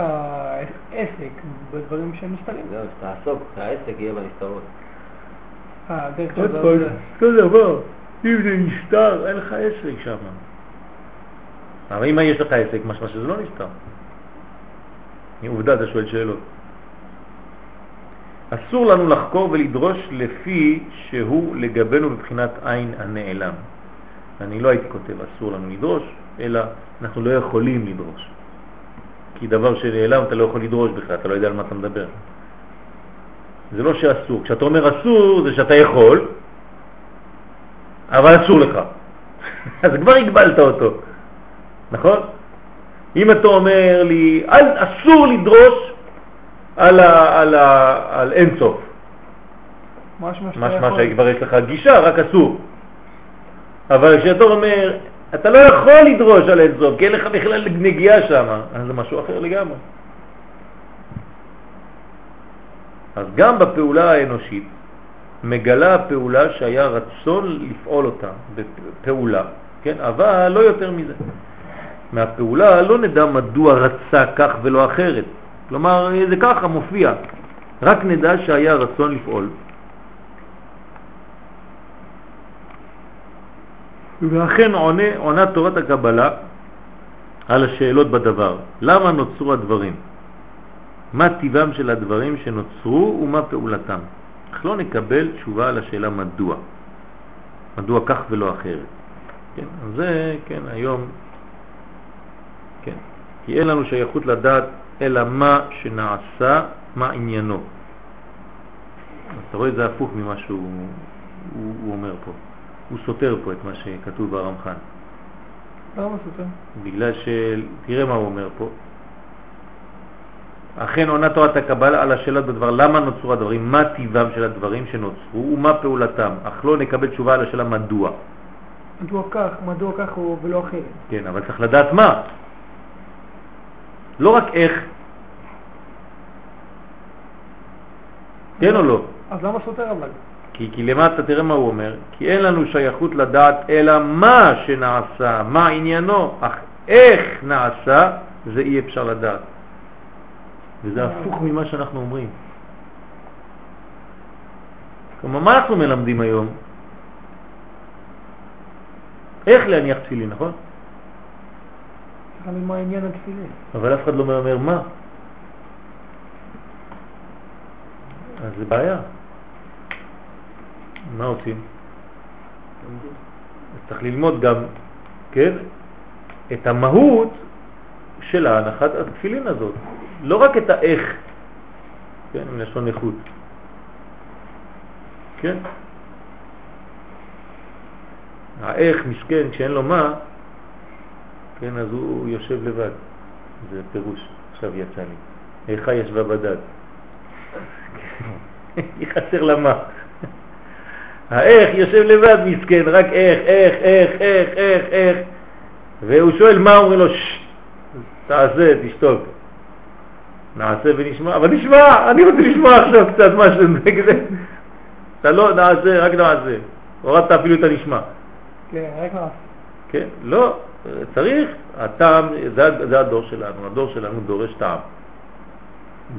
עסק בדברים שהם נסתרים. זהו, שתעסוק, שהעסק יהיה בנסתרות. אה, דרך זה- אותו דבר, אם זה נסתר, אין לך עסק שם. אבל אם יש לך עסק, משמע שזה לא נסתר. עובדה, אתה שואל שאלות. אסור לנו לחקור ולדרוש לפי שהוא לגבינו מבחינת עין הנעלם. אני לא הייתי כותב אסור לנו לדרוש, אלא אנחנו לא יכולים לדרוש. כי דבר שנעלם אתה לא יכול לדרוש בכלל, אתה לא יודע על מה אתה מדבר. זה לא שאסור. כשאתה אומר אסור זה שאתה יכול, אבל אסור לך. אז כבר הגבלת אותו, נכון? אם אתה אומר לי, אל, אסור לדרוש על, ה, על, ה, על אינסוף, משמע. שכבר יש לך גישה, רק אסור. אבל כשאתה אומר, אתה לא יכול לדרוש על אינסוף, כי אין לך בכלל נגיעה שם, אז זה משהו אחר לגמרי. אז גם בפעולה האנושית מגלה הפעולה שהיה רצון לפעול אותה בפעולה, כן? אבל לא יותר מזה. מהפעולה לא נדע מדוע רצה כך ולא אחרת. כלומר, זה ככה מופיע. רק נדע שהיה רצון לפעול. ואכן עונה, עונה תורת הקבלה על השאלות בדבר. למה נוצרו הדברים? מה טיבם של הדברים שנוצרו ומה פעולתם? אך לא נקבל תשובה על השאלה מדוע. מדוע כך ולא אחרת. כן, אז זה, כן, היום, כן, כי אין לנו שייכות לדעת אלא מה שנעשה, מה עניינו. אתה רואה, זה הפוך ממה שהוא הוא, הוא אומר פה. הוא סותר פה את מה שכתוב ברמח"ן. למה סותר? בגלל ש... תראה מה הוא אומר פה. אכן עונה תורת הקבלה על השאלות בדבר למה נוצרו הדברים, מה טיבם של הדברים שנוצרו ומה פעולתם, אך לא נקבל תשובה על השאלה מדוע. מדוע כך, מדוע כך או- ולא אחרת. כן, אבל צריך לדעת מה. לא רק איך. כן או לא? אז למה סותר אבל? כי, כי למטה תראה מה הוא אומר, כי אין לנו שייכות לדעת אלא מה שנעשה, מה עניינו, אך איך נעשה זה אי אפשר לדעת. וזה הפוך ממה שאנחנו אומרים. כלומר, מה אנחנו מלמדים היום? איך להניח תפילין, נכון? להבין מה עניין התפילין. אבל אף אחד לא אומר מה. אז זה בעיה. מה עושים? צריך ללמוד גם, כן, את המהות של ההנחת התפילין הזאת. לא רק את האיך, כן, עם לשון איכות. כן? האיך מסכן, כשאין לו מה, כן, אז הוא יושב לבד. זה פירוש, עכשיו יצא לי. איכה ישבה בדד. היא חסר לה מה. האיך יושב לבד מסכן, רק איך, איך, איך, איך, איך, איך. והוא שואל מה, אומרים לו, ששש, תעשה, תשתוק. נעשה ונשמע, אבל נשמע, אני רוצה לשמוע עכשיו קצת משהו נגד אתה לא נעשה, רק נעשה. הורדת אפילו את הנשמע. כן, רק נעשה. כן? לא, צריך, הטעם, זה, זה הדור שלנו, הדור שלנו דורש טעם.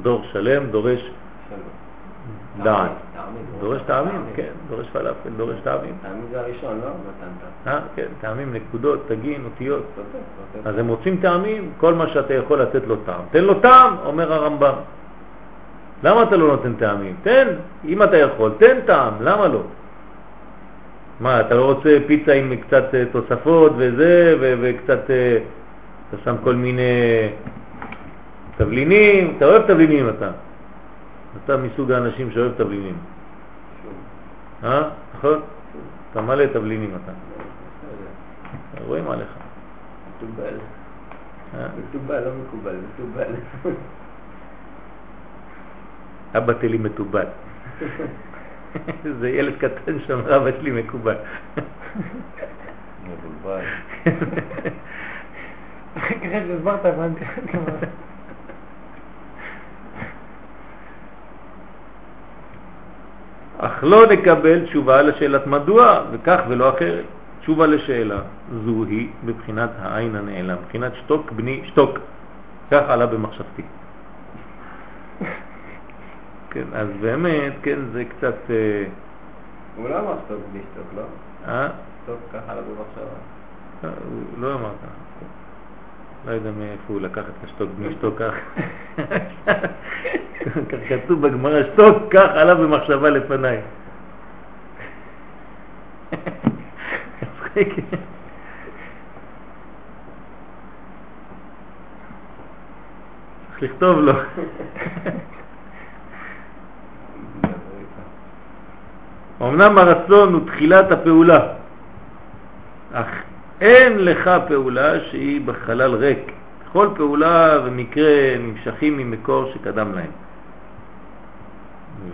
דור שלם דורש שלום. דעת. טעמים. דורש טעמים, כן, דורש פלאפל, דורש טעמים. טעמים זה הראשון, לא? אה, כן, טעמים, נקודות, תגין, אותיות. אז הם רוצים טעמים, כל מה שאתה יכול לתת לו טעם. תן לו טעם, אומר הרמב"ם. למה אתה לא נותן טעמים? תן, אם אתה יכול, תן טעם, למה לא? מה, אתה לא רוצה פיצה עם קצת אה, תוספות וזה, ו- וקצת, אה, אתה שם כל מיני תבלינים, אתה אוהב תבלינים אתה. אתה מסוג האנשים שאוהב תבלינים. אה? נכון? אתה מלא תבלינים אתה. רואים עליך. מקובל. אה? מקובל, לא מקובל, מקובל. אבא שלי מתובל. זה ילד קטן שאומר אבא שלי מקובל. מבולבל. אחרי שהסברת הבנתי. אך לא נקבל תשובה לשאלת מדוע, וכך ולא אחרת. תשובה לשאלה זו היא בבחינת העין הנעלם, בבחינת שתוק בני שתוק. כך עלה במחשבתי. כן, אז באמת, כן, זה קצת... אה, הוא לא אמר שטוק בלי שטוק, לא? אה? שטוק ככה לא במחשבה. אה, לא אמר ככה. לא יודע מאיפה הוא לקח את השתוק בני שתוק כך. כתוב בגמרא, שתוק כך עלה במחשבה לפניי. צריך לכתוב לו. אמנם הרצון הוא תחילת הפעולה, אך אין לך פעולה שהיא בחלל ריק. כל פעולה ומקרה נמשכים ממקור שקדם להם.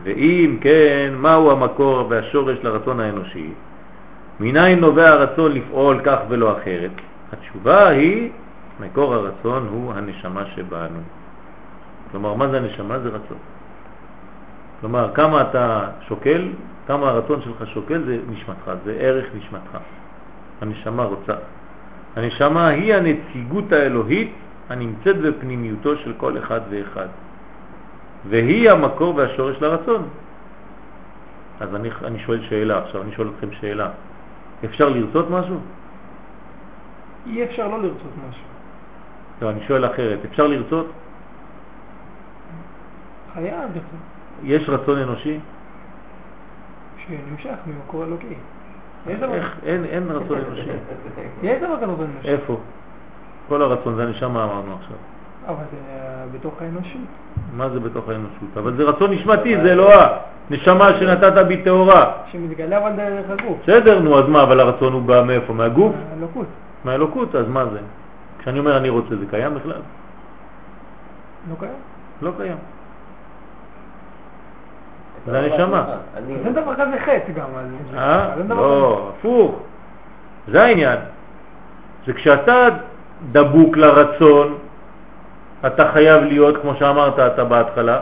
ואם כן, מהו המקור והשורש לרצון האנושי? מניין נובע הרצון לפעול כך ולא אחרת? התשובה היא, מקור הרצון הוא הנשמה שבאנו. כלומר, מה זה הנשמה? זה רצון. כלומר, כמה אתה שוקל, כמה הרצון שלך שוקל, זה נשמתך, זה ערך נשמתך. הנשמה רוצה. הנשמה היא הנציגות האלוהית הנמצאת בפנימיותו של כל אחד ואחד. והיא המקור והשורש לרצון. אז אני, אני שואל שאלה עכשיו, אני שואל אתכם שאלה. אפשר לרצות משהו? אי אפשר לא לרצות משהו. לא, אני שואל אחרת. אפשר לרצות? חייב לרצות. יש רצון אנושי? שנמשך ממקור אלוקי. אין, רצון אנושי. יש דבר כזה רצון אנושי. איפה? כל הרצון זה הנשמה אמרנו עכשיו. אבל זה אה, בתוך האנושות. מה זה בתוך האנושות? אבל זה רצון נשמתי, זה אלוהה. נשמה שנתת בי טהורה. שמתגלה אבל דרך הגוף. בסדר, נו, אז מה, אבל הרצון הוא בא מאיפה? מהגוף? האלוקות. מהאלוקות, אז מה זה? כשאני אומר אני רוצה, זה קיים בכלל? לא קיים. לא קיים. זה הנשמה. אין דבר כזה חטא גם. אה? לא, הפוך. זה העניין. זה כשאתה דבוק לרצון, אתה חייב להיות, כמו שאמרת אתה בהתחלה,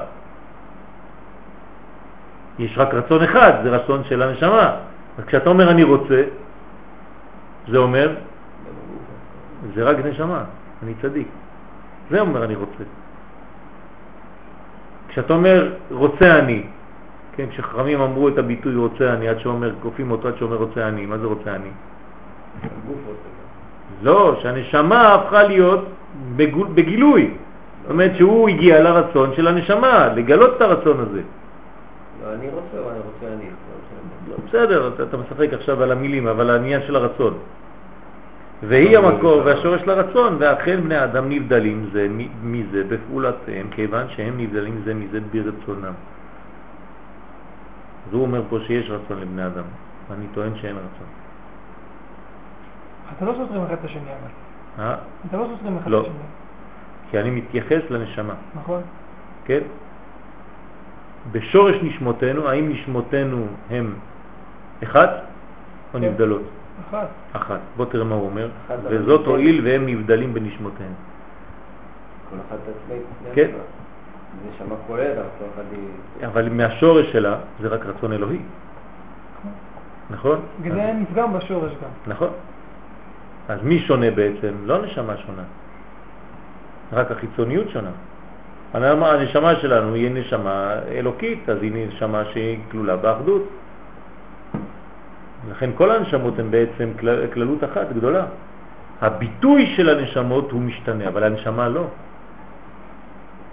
יש רק רצון אחד, זה רצון של הנשמה. אז כשאתה אומר אני רוצה, זה אומר, זה רק נשמה, אני צדיק. זה אומר אני רוצה. כשאתה אומר רוצה אני, כן, כשחכמים אמרו את הביטוי רוצה אני, עד שאומר, כופים אותו עד שאומר רוצה אני, מה זה רוצה אני? לא, שהנשמה הפכה להיות בגול, בגילוי. זאת אומרת שהוא הגיע לרצון של הנשמה, לגלות את הרצון הזה. לא, אני רוצה אני רוצה אני? לא. בסדר, אתה, אתה משחק עכשיו על המילים, אבל העניין של הרצון. והיא המקור והשורש לרצון, ואכן בני האדם נבדלים זה מזה בפעולתהם, כיוון שהם נבדלים זה מזה ברצונם. אז הוא אומר פה שיש רצון לבני אדם, אני טוען שאין רצון. אתה לא סותרים אחד את השני אבל. אה? אתה לא סותרים אחד לא. את השני. כי אני מתייחס לנשמה, נכון? כן? בשורש נשמותינו, האם נשמותינו הם אחד או כן. נבדלות? אחד. אחת. בוא תראה מה הוא אומר. וזאת. הועיל והם נבדלים בנשמותיהם. כל אחד עצמאי. בפני כן. זה נשמה כל אחד היא... אבל מהשורש שלה זה רק רצון אלוהי. נכון? זה נפגם בשורש גם. נכון. אז מי שונה בעצם? לא הנשמה שונה. רק החיצוניות שונה. הנשמה שלנו היא נשמה אלוקית, אז היא נשמה שהיא כלולה באחדות. לכן כל הנשמות הן בעצם כל- כללות אחת גדולה. הביטוי של הנשמות הוא משתנה, אבל הנשמה לא.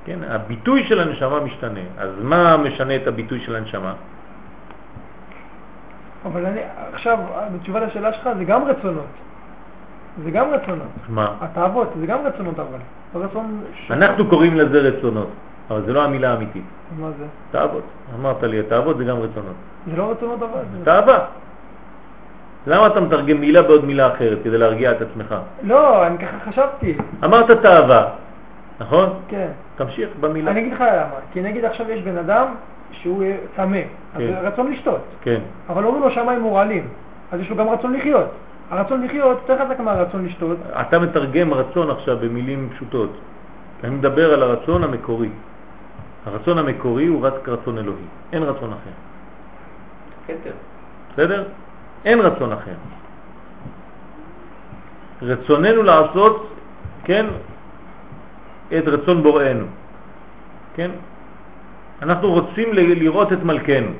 כן, הביטוי של הנשמה משתנה. אז מה משנה את הביטוי של הנשמה? אבל אני, עכשיו, בתשובה לשאלה שלך, זה גם רצונות. זה גם רצונות. מה? התאוות, זה גם רצונות אבל. זה רצון... ש- אנחנו קוראים לזה רצונות, אבל זה לא המילה האמיתית. מה זה? תאוות. אמרת לי, תאוות זה גם רצונות. זה לא רצונות אבל. זה תאווה. למה אתה מתרגם מילה בעוד מילה אחרת כדי להרגיע את עצמך? לא, אני ככה חשבתי. אמרת תאווה, נכון? כן. תמשיך במילה. אני אגיד לך למה. כי נגיד עכשיו יש בן אדם שהוא אה, צמא, אז כן. זה רצון לשתות. כן. אבל אומרים לו שהמים מורעלים, אז יש לו גם רצון לחיות. הרצון לחיות יותר חזק מהרצון לשתות. אתה מתרגם רצון עכשיו במילים פשוטות. אני מדבר על הרצון המקורי. הרצון המקורי הוא רק רצון אלוהי, אין רצון אחר. כתר. בסדר? אין רצון אחר. רצוננו לעשות, כן, את רצון בוראנו. כן? אנחנו רוצים לראות את מלכנו.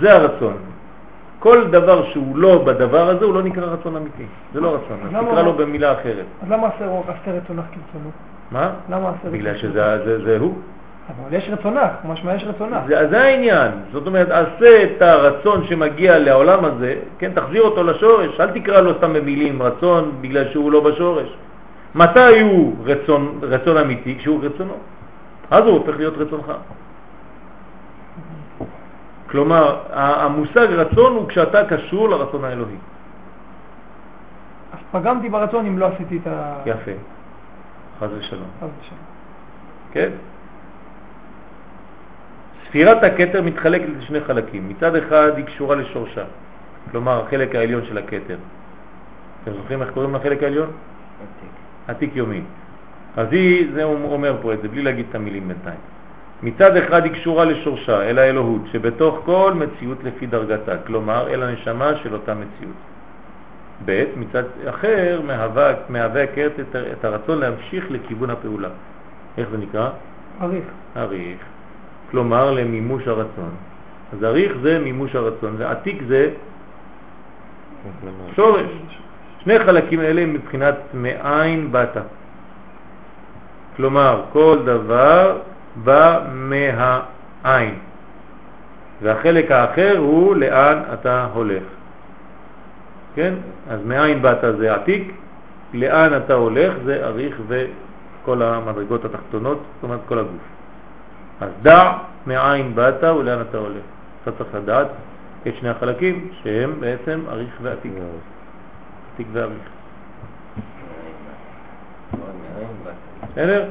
זה הרצון. כל דבר שהוא לא בדבר הזה הוא לא נקרא רצון אמיתי. זה לא רצון, אז תקרא לו במילה אחרת. אז למה עשה רצונך כרצונו? מה? למה עשה רצונך? בגלל שזה זה, זה הוא. אבל יש רצונך, משמע יש רצונך. זה, זה העניין. זאת אומרת, עשה את הרצון שמגיע לעולם הזה, כן, תחזיר אותו לשורש, אל תקרא לו סתם במילים רצון בגלל שהוא לא בשורש. מתי הוא רצון, רצון אמיתי? כשהוא רצונו. אז הוא הופך להיות רצונך. כלומר, המושג רצון הוא כשאתה קשור לרצון האלוהי. אז פגמתי ברצון אם לא עשיתי את ה... יפה. חס ושלום. חס ושלום. כן? ספירת הכתר מתחלקת לשני חלקים. מצד אחד היא קשורה לשורשה, כלומר החלק העליון של הכתר. אתם זוכרים איך קוראים לחלק העליון? עתיק. עתיק יומי. אז היא, זה הוא אומר פה את זה, בלי להגיד את המילים בינתיים. מצד אחד היא קשורה לשורשה, אל האלוהות, שבתוך כל מציאות לפי דרגתה, כלומר אל הנשמה של אותה מציאות. ב', מצד אחר מהווה, מהווה הכרת את, את הרצון להמשיך לכיוון הפעולה. איך זה נקרא? אריך. אריך, כלומר למימוש הרצון. אז אריך זה מימוש הרצון, ועתיק זה שורש. שני חלקים האלה הם מבחינת מאין באת. כלומר, כל דבר בא מהעין. והחלק האחר הוא לאן אתה הולך. כן? אז מאין באת זה עתיק, לאן אתה הולך זה אריך וכל המדרגות התחתונות, זאת אומרת כל הגוף. אז דע מאין באת ולאן אתה הולך. אתה צריך לדעת את שני החלקים שהם בעצם אריך ועתיק. מאין באת? בסדר?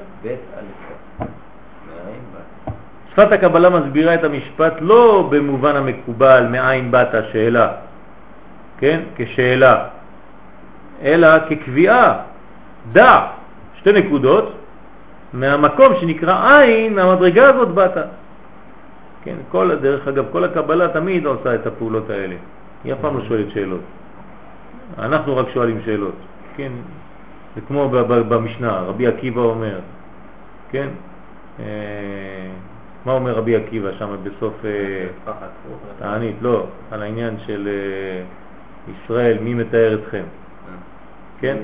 שפת הקבלה מסבירה את המשפט לא במובן המקובל מאין באת שאלה, כן? כשאלה, אלא כקביעה, דע, שתי נקודות, מהמקום שנקרא עין, מהמדרגה הזאת באת. כן, כל, דרך אגב, כל הקבלה תמיד עושה את הפעולות האלה. היא אף פעם לא שואלת שאלות. אנחנו רק שואלים שאלות, כן? זה כמו במשנה, רבי עקיבא אומר, כן? אה, מה אומר רבי עקיבא שם בסוף אה. תענית? לא, על העניין של אה, ישראל, מי מתאר אתכם? כן?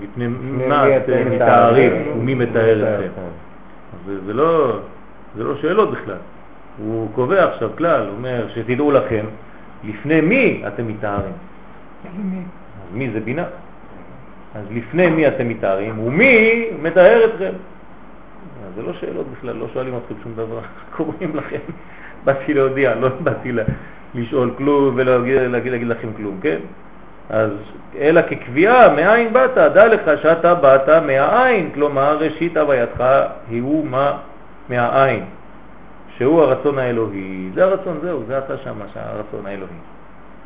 מפני מה אתם מתארים? ומי מתאר אתכם? זה- לא, זה לא שאלות בכלל. הוא קובע עכשיו כלל, אומר שתדעו לכם, לפני מי אתם מתארים? מי? מי זה בינה? אז לפני מי אתם מתארים ומי מתאר אתכם? זה לא שאלות בכלל, לא שואלים אתכם שום דבר, קוראים לכם. באתי להודיע, לא באתי לשאול כלום ולהגיד להגיד, להגיד לכם כלום, כן? אז אלא כקביעה, מאין באת? דע לך שאתה באת מהעין, כלומר ראשית הווייתך הוא מה? מהעין, שהוא הרצון האלוהי. זה הרצון, זהו, זה אתה שמה, הרצון האלוהי.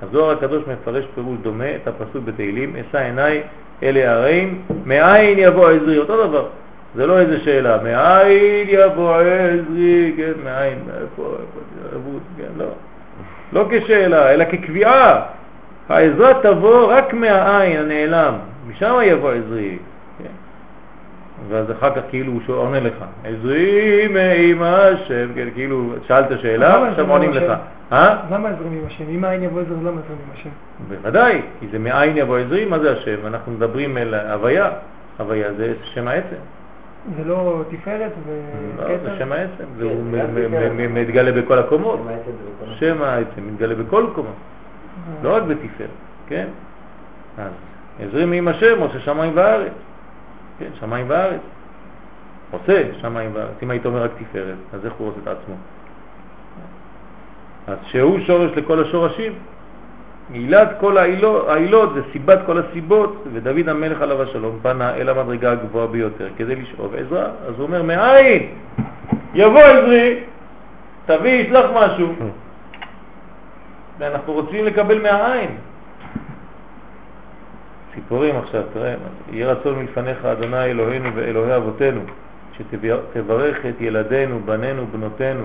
הזוהר הקדוש מפרש פירוש דומה את הפסוק בתהילים, אשא עיניי אלה הרעים, מאין יבוא עזרי, אותו דבר. זה לא איזה שאלה, מאין יבוא עזרי, כן, מאין, איפה, איפה, כן, לא. לא כשאלה, אלא כקביעה. העזרה תבוא רק מהעין הנעלם, משם יבוא עזרי. ואז אחר כך כאילו הוא שואל- עונה לך, עזרי מעם השם, כן, כאילו שאלת שאלה, למה עכשיו עונים לך. אה? למה עזרים עם השם? אם העין יבוא עזר, למה עזרים עם השם? בוודאי, כי זה מאין יבוא עזרי, מה זה השם? אנחנו מדברים אל הוויה, הוויה זה שם העצם, זה לא תפארת לא, זה וכתר? שם העצם, והוא כן, מ- מתגלה בכל הקומות, שם העצם מתגלה בכל קומה, אה. לא רק בתפארת, כן? אז עזרי מעם השם עושה שמיים וארץ. כן, שמיים וארץ. עושה שמיים וארץ. אם היית אומר רק תפארת, אז איך הוא עושה את עצמו? אז שהוא שורש לכל השורשים. עילת כל העילות, העילות זה סיבת כל הסיבות, ודוד המלך עליו השלום פנה אל המדרגה הגבוהה ביותר כדי לשאוב עזרה. אז הוא אומר, מאין? יבוא עזרי, תביא, ישלח משהו. ואנחנו רוצים לקבל מהעין. ציפורים עכשיו, תראה, יהיה רצון מלפניך אדוני אלוהינו ואלוהי אבותינו, שתברך את ילדינו, בנינו, בנותינו,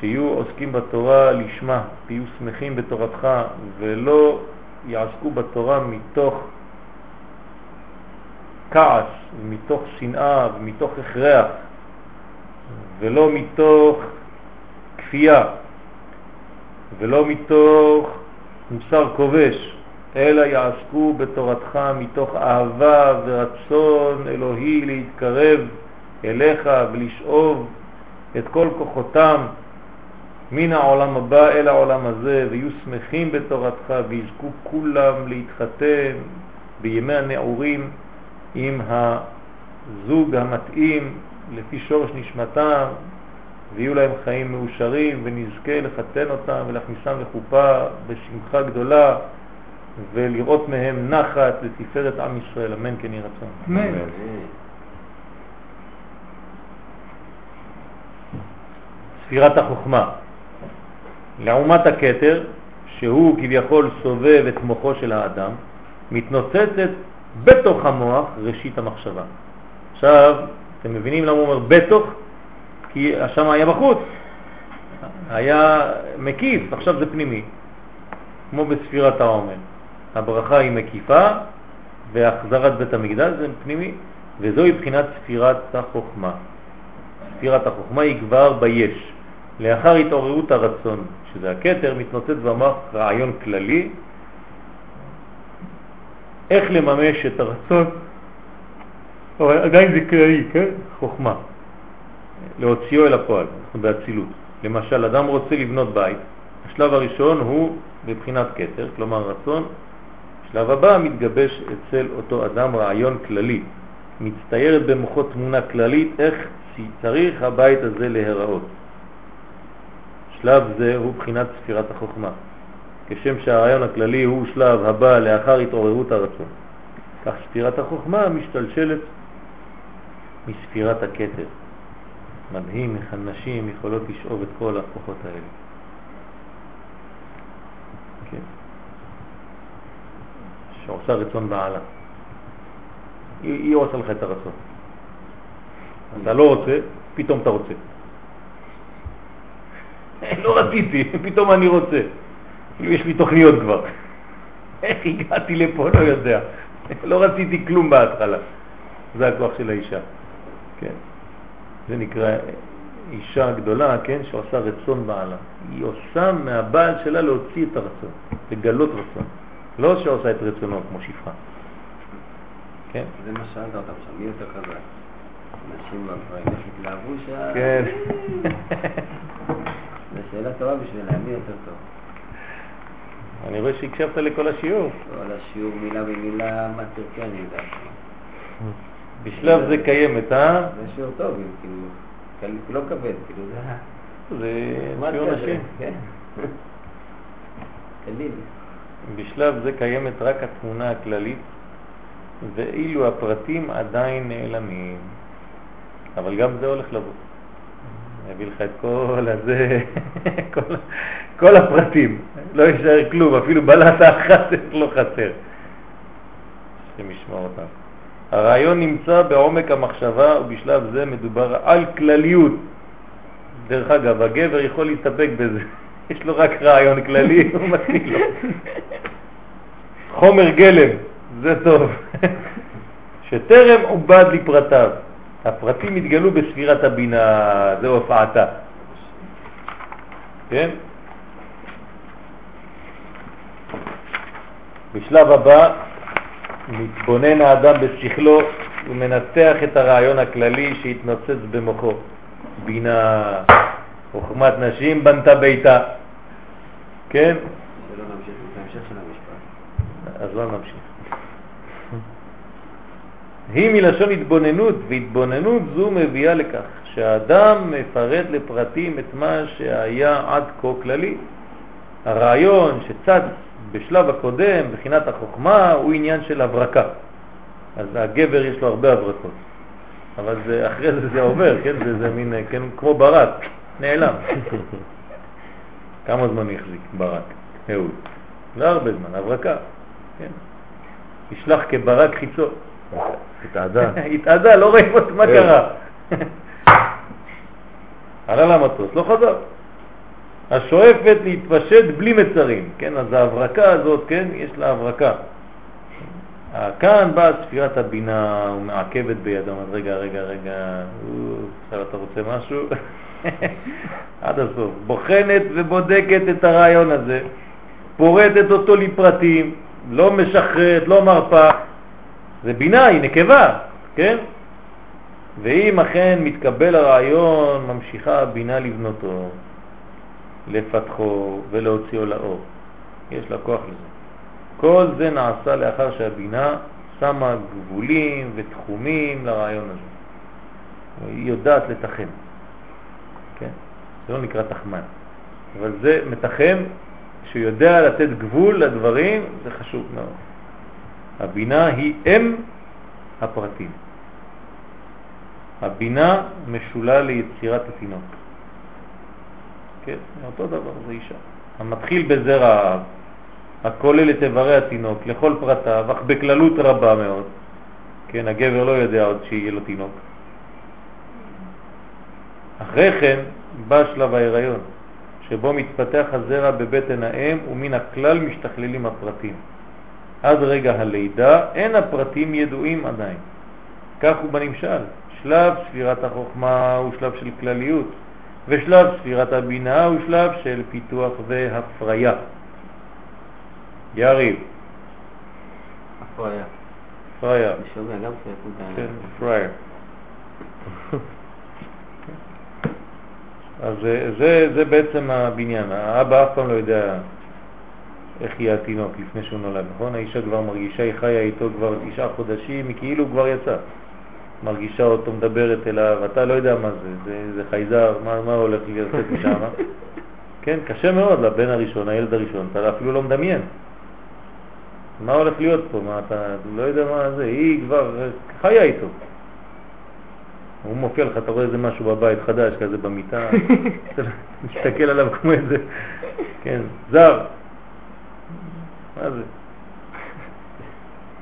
שיהיו עוסקים בתורה לשמה, תהיו שמחים בתורתך, ולא יעסקו בתורה מתוך כעס, ומתוך שנאה, ומתוך הכרח, ולא מתוך כפייה, ולא מתוך מוסר כובש, אלא יעסקו בתורתך מתוך אהבה ורצון אלוהי להתקרב אליך ולשאוב את כל כוחותם מן העולם הבא אל העולם הזה, ויהיו שמחים בתורתך ויזכו כולם להתחתן בימי הנעורים עם הזוג המתאים לפי שורש נשמתם, ויהיו להם חיים מאושרים, ונזכה לחתן אותם ולהכניסם לחופה בשמחה גדולה, ולראות מהם נחת לתפארת עם ישראל. אמן כן יהי רצון. אמן. ספירת החוכמה. לעומת הכתר, שהוא כביכול סובב את מוחו של האדם, מתנוצצת בתוך המוח ראשית המחשבה. עכשיו, אתם מבינים למה הוא אומר בתוך? כי שם היה בחוץ, היה מקיף, עכשיו זה פנימי, כמו בספירת העומר. הברכה היא מקיפה והחזרת בית המקדש זה פנימי, וזוהי בחינת ספירת החוכמה. ספירת החוכמה היא כבר ביש. לאחר התעוררות הרצון, שזה הכתר, מתנוצץ במוח רעיון כללי, איך לממש את הרצון, אבל עדיין זה כללי, כן? חוכמה. להוציאו אל הפועל, אנחנו באצילות. למשל, אדם רוצה לבנות בית, השלב הראשון הוא בבחינת כתר, כלומר רצון. השלב הבא מתגבש אצל אותו אדם רעיון כללי. מצטיירת במוחו תמונה כללית איך צריך הבית הזה להיראות. שלב זה הוא בחינת ספירת החוכמה, כשם שהרעיון הכללי הוא שלב הבא לאחר התעוררות הרצון. כך ספירת החוכמה משתלשלת מספירת הכתר. מדהים איך הנשים יכולות לשאוב את כל הכוחות האלה. כן. שעושה רצון בעלה. היא, היא עושה לך את הרצון. אתה לא רוצה, פתאום אתה רוצה. לא רציתי, פתאום אני רוצה. כאילו יש לי תוכניות כבר. איך הגעתי לפה, לא יודע. לא רציתי כלום בהתחלה. זה הכוח של האישה. כן. זה נקרא אישה גדולה, כן, שעושה רצון בעלה. היא עושה מהבעל שלה להוציא את הרצון, לגלות רצון. לא שעושה את רצונו כמו שפחה. כן? זה מה שאלת אותם שם, מי יותר חזק? נשים והגברים, איך התלהבו שה... כן. זו שאלה טובה בשבילם, מי יותר טוב? אני רואה שהקשבת לכל השיעור. כל השיעור מילה במילה, מה תרצה אני יודע. בשלב זה קיימת, אה? זה שיעור טוב, כאילו, לא כבד, כאילו זה... זה שיעור? נשים. כן. קליל. בשלב זה קיימת רק התמונה הכללית, ואילו הפרטים עדיין נעלמים. אבל גם זה הולך לבוא. אני אביא לך את כל הזה, כל, כל הפרטים, לא יישאר כלום, אפילו בלטה אחת לא חסר. השם ישמע אותם. הרעיון נמצא בעומק המחשבה ובשלב זה מדובר על כלליות. דרך אגב, הגבר יכול להסתפק בזה, יש לו רק רעיון כללי, הוא מתאים לו. חומר גלם, זה טוב. שטרם עובד לפרטיו. הפרטים התגלו בספירת הבינה, זו הופעתה. כן? בשלב הבא מתבונן האדם בשכלו ומנתח את הרעיון הכללי שהתנוצץ במוחו. בינה, חוכמת נשים בנתה ביתה. כן? שלא נמשיך את ההמשך של המשפט. אז לא נמשיך. היא מלשון התבוננות, והתבוננות זו מביאה לכך שהאדם מפרט לפרטים את מה שהיה עד כה כללי. הרעיון שצד בשלב הקודם, בחינת החוכמה, הוא עניין של הברקה. אז הגבר יש לו הרבה הברקות, אבל זה, אחרי זה זה עובר, כן? זה, זה מין, כן, כמו ברק, נעלם. כמה זמן יחזיק ברק, אהוד? לא הרבה זמן, הברקה, כן. ישלח כברק חיצו. התעדה. התעדה, לא רואים אותו, מה כן. קרה? עלה למטוס, לא חזר. השואפת להתפשט בלי מצרים, כן? אז ההברקה הזאת, כן? יש לה הברקה. כאן באה ספירת הבינה ומעכבת בידו, אומרת, רגע, רגע, רגע, עכשיו אתה רוצה משהו? עד הסוף. בוחנת ובודקת את הרעיון הזה, פורטת אותו לפרטים, לא משחררת, לא מרפה. זה בינה, היא נקבה, כן? ואם אכן מתקבל הרעיון, ממשיכה הבינה לבנותו, לפתחו ולהוציאו לאור. יש לה כוח לזה. כל זה נעשה לאחר שהבינה שמה גבולים ותחומים לרעיון הזה. היא יודעת לתחם. כן? זה לא נקרא תחמן. אבל זה מתחם שיודע לתת גבול לדברים, זה חשוב מאוד. הבינה היא אם הפרטים. הבינה משולה ליצירת התינוק. כן, אותו דבר, זה אישה. המתחיל בזרע הכולל את איברי התינוק לכל פרטיו, אך בכללות רבה מאוד. כן, הגבר לא יודע עוד שיהיה לו תינוק. אחרי כן בא שלב ההיריון, שבו מתפתח הזרע בבטן האם ומן הכלל משתכללים הפרטים. עד רגע הלידה אין הפרטים ידועים עדיין. כך הוא בנמשל. שלב ספירת החוכמה הוא שלב של כלליות, ושלב ספירת הבינה הוא שלב של פיתוח והפריה. יריב, הפריה. פריה, אני שומע גם סייפות כן, העיניים. אז זה, זה, בעצם הבניין. האבא אף פעם לא יודע איך יהיה התינוק לפני שהוא נולד, נכון? האישה כבר מרגישה, היא חיה איתו כבר תשעה חודשים, היא כאילו כבר יצא. מרגישה אותו, מדברת אליו, אתה לא יודע מה זה, זה, זה חייזר, מה, מה הולך לצאת משם? כן, קשה מאוד לבן הראשון, הילד הראשון, אתה אפילו לא מדמיין. מה הולך להיות פה? מה אתה לא יודע מה זה, היא כבר חיה איתו. הוא מופיע לך, אתה רואה איזה משהו בבית חדש כזה במיטה, מסתכל עליו כמו איזה, כן, זר. מה זה?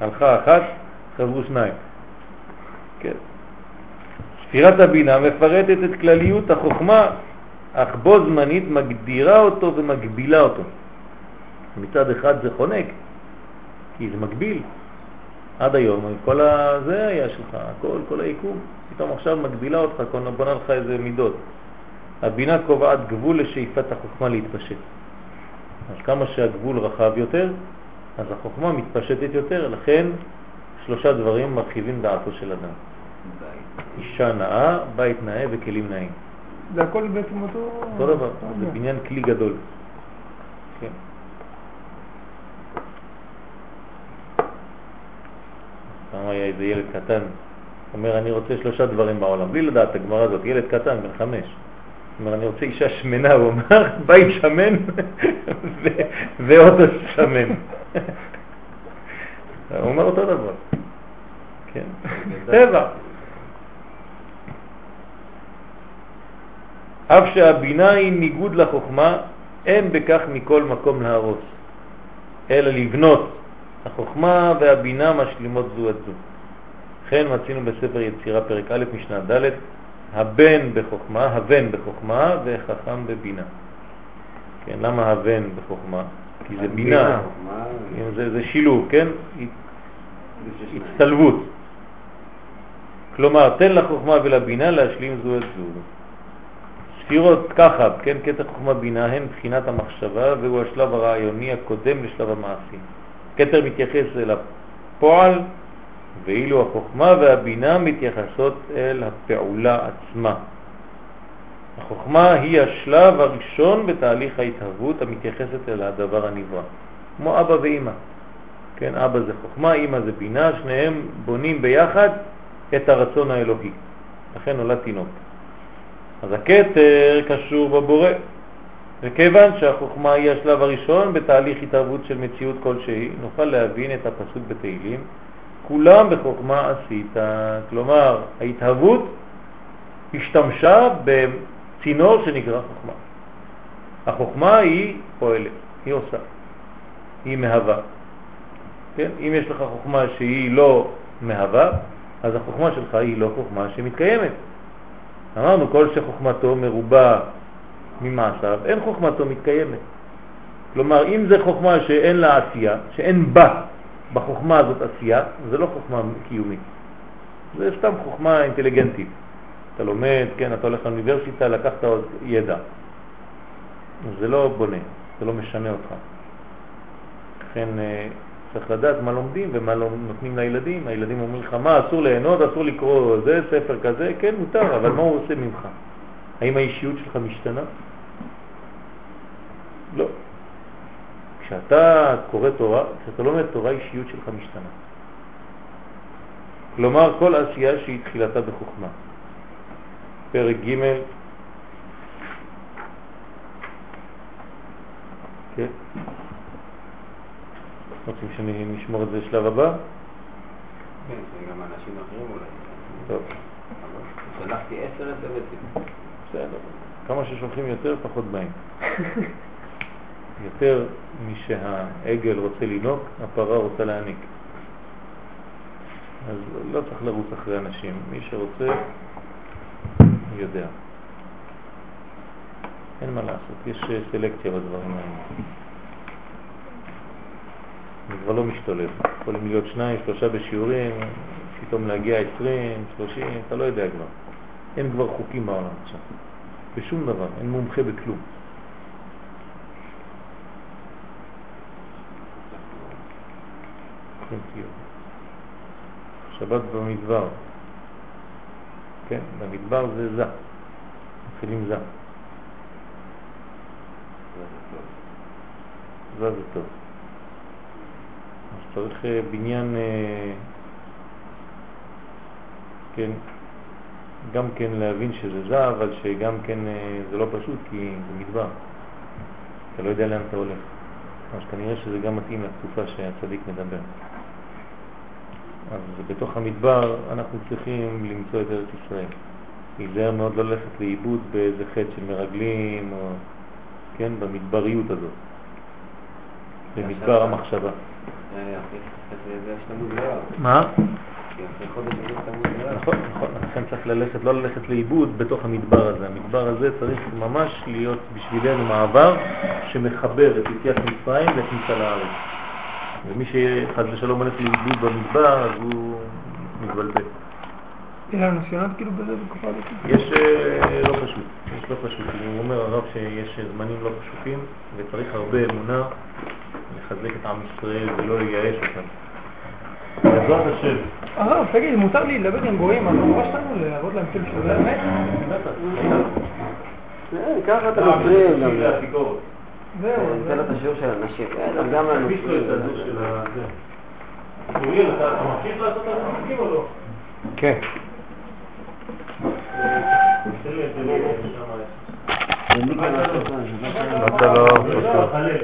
הלכה אחת, חזרו שניים. כן. ספירת הבינה מפרטת את כלליות החוכמה, אך בו זמנית מגדירה אותו ומגבילה אותו. מצד אחד זה חונק, כי זה מגביל. עד היום כל הזה היה שלך, הכל, כל היקום, פתאום עכשיו מגבילה אותך, בונה לך איזה מידות. הבינה קובעת גבול לשאיפת החוכמה להתפשט. אז כמה שהגבול רחב יותר, אז החוכמה מתפשטת יותר, לכן שלושה דברים מרחיבים דעתו של אדם. אישה נאה, בית נאה וכלים נאים. זה הכל בעצם אותו... אותו דבר, זה בניין כלי גדול. כן. פעם היה איזה ילד קטן, אומר אני רוצה שלושה דברים בעולם, בלי לדעת הגמרא הזאת, ילד קטן בן חמש. אומר אני רוצה אישה שמנה, הוא אמר בית שמן ואוטו שמן. הוא אומר אותו דבר. כן, טבע. אף שהבינה היא ניגוד לחוכמה, אין בכך מכל מקום להרוס, אלא לבנות. החוכמה והבינה משלימות זו את זו. לכן מצינו בספר יצירה פרק א' משנה ד', הבן בחוכמה, הבן בחוכמה וחכם בבינה. כן, למה הבן בחוכמה? כי זה בינה, כן, זה, זה שילוב, כן? הצטלבות. כלומר, תן לחוכמה ולבינה להשלים זו את זו. ספירות ככה, כן, קטע חוכמה בינה הן בחינת המחשבה והוא השלב הרעיוני הקודם לשלב המעשי. כתר מתייחס אל הפועל ואילו החוכמה והבינה מתייחסות אל הפעולה עצמה. החוכמה היא השלב הראשון בתהליך ההתהוות המתייחסת אל הדבר הנברא, כמו אבא ואמא. כן, אבא זה חוכמה, אמא זה בינה, שניהם בונים ביחד את הרצון האלוהי. לכן נולד תינוק. אז הכתר קשור בבורא, וכיוון שהחוכמה היא השלב הראשון בתהליך התערבות של מציאות כלשהי, נוכל להבין את הפסוק בתהילים, כולם בחוכמה עשית. כלומר, ההתהוות השתמשה בצינור שנקרא חוכמה. החוכמה היא פועלת, היא עושה, היא מהווה. כן? אם יש לך חוכמה שהיא לא מהווה, אז החוכמה שלך היא לא חוכמה שמתקיימת. אמרנו, כל שחוכמתו מרובה ממעשיו, אין חוכמתו מתקיימת. כלומר, אם זה חוכמה שאין לה עשייה, שאין בה, בחוכמה הזאת עשייה, זה לא חוכמה קיומית. זה סתם חוכמה אינטליגנטית. אתה לומד, כן, אתה הולך לאוניברסיטה, לקחת עוד ידע. זה לא בונה, זה לא משנה אותך. לכן אה, צריך לדעת מה לומדים ומה לא נותנים לילדים. הילדים אומרים לך, מה, אסור ליהנות, אסור לקרוא זה, ספר כזה, כן, מותר, אבל מה הוא עושה ממך? האם האישיות שלך משתנה? לא. כשאתה קורא תורה, כשאתה לומד תורה, האישיות שלך משתנה. כלומר, כל עשייה שהיא תחילתה בחוכמה. פרק ג' כן? רוצים שנשמור את זה לשלב הבא? כן, שגם אנשים אחרים אולי. טוב. שלחתי עשר אס.אם.אסים. בסדר. כמה ששולחים יותר, פחות באים. יותר משהעגל רוצה לנוק, הפרה רוצה להעניק. אז לא צריך לרוץ אחרי אנשים. מי שרוצה, יודע. אין מה לעשות, יש סלקציה בדברים האלה. אני כבר לא משתולב. יכולים להיות שניים, שלושה בשיעורים, פתאום להגיע עשרים, שלושים, אתה לא יודע כבר. אין כבר חוקים בעולם עכשיו. בשום דבר, אין מומחה בכלום. Thank you. שבת במדבר. כן, במדבר זה זה. מתחילים זה. זה זה טוב. אז צריך אה, בניין, אה, כן, גם כן להבין שזה זה, אבל שגם כן אה, זה לא פשוט כי זה מדבר. אתה לא יודע לאן אתה הולך. אז כנראה שזה גם מתאים לתקופה שהצדיק מדבר. אז בתוך המדבר אנחנו צריכים למצוא את ארץ ישראל. להיזהר מאוד לא ללכת לאיבוד באיזה חטא של מרגלים, או, כן, במדבריות הזאת, במדבר המחשבה. מה? נכון, נכון, לכן צריך ללכת, לא ללכת לאיבוד בתוך המדבר הזה. המדבר הזה צריך ממש להיות בשבילנו מעבר שמחבר את יציאת מצרים לכניסה לארץ. ומי שחד ושלום הולך לאיבוד במדבר, אז הוא מתבלבל. אין לנו ניסיונות כאילו בזה בתקופה הזאת? יש אה, לא פשוט, יש לא פשוט. הוא אומר הרב שיש זמנים לא פשוטים וצריך הרבה אמונה לחזק את עם ישראל ולא לייאש אותם. בעזרת השם. הרב, תגיד, מותר לי לדבר עם גויים, אז המורה שלנו להראות להם כאילו שזה אמת? ככה אתה נוצרים גם. זהו, זה לא את השיעור של הנשים. גם תלביש לו את. הזה של ה... אוריאל, אתה ממשיך לעשות את המחקים או לא? כן. אתה לא... לא.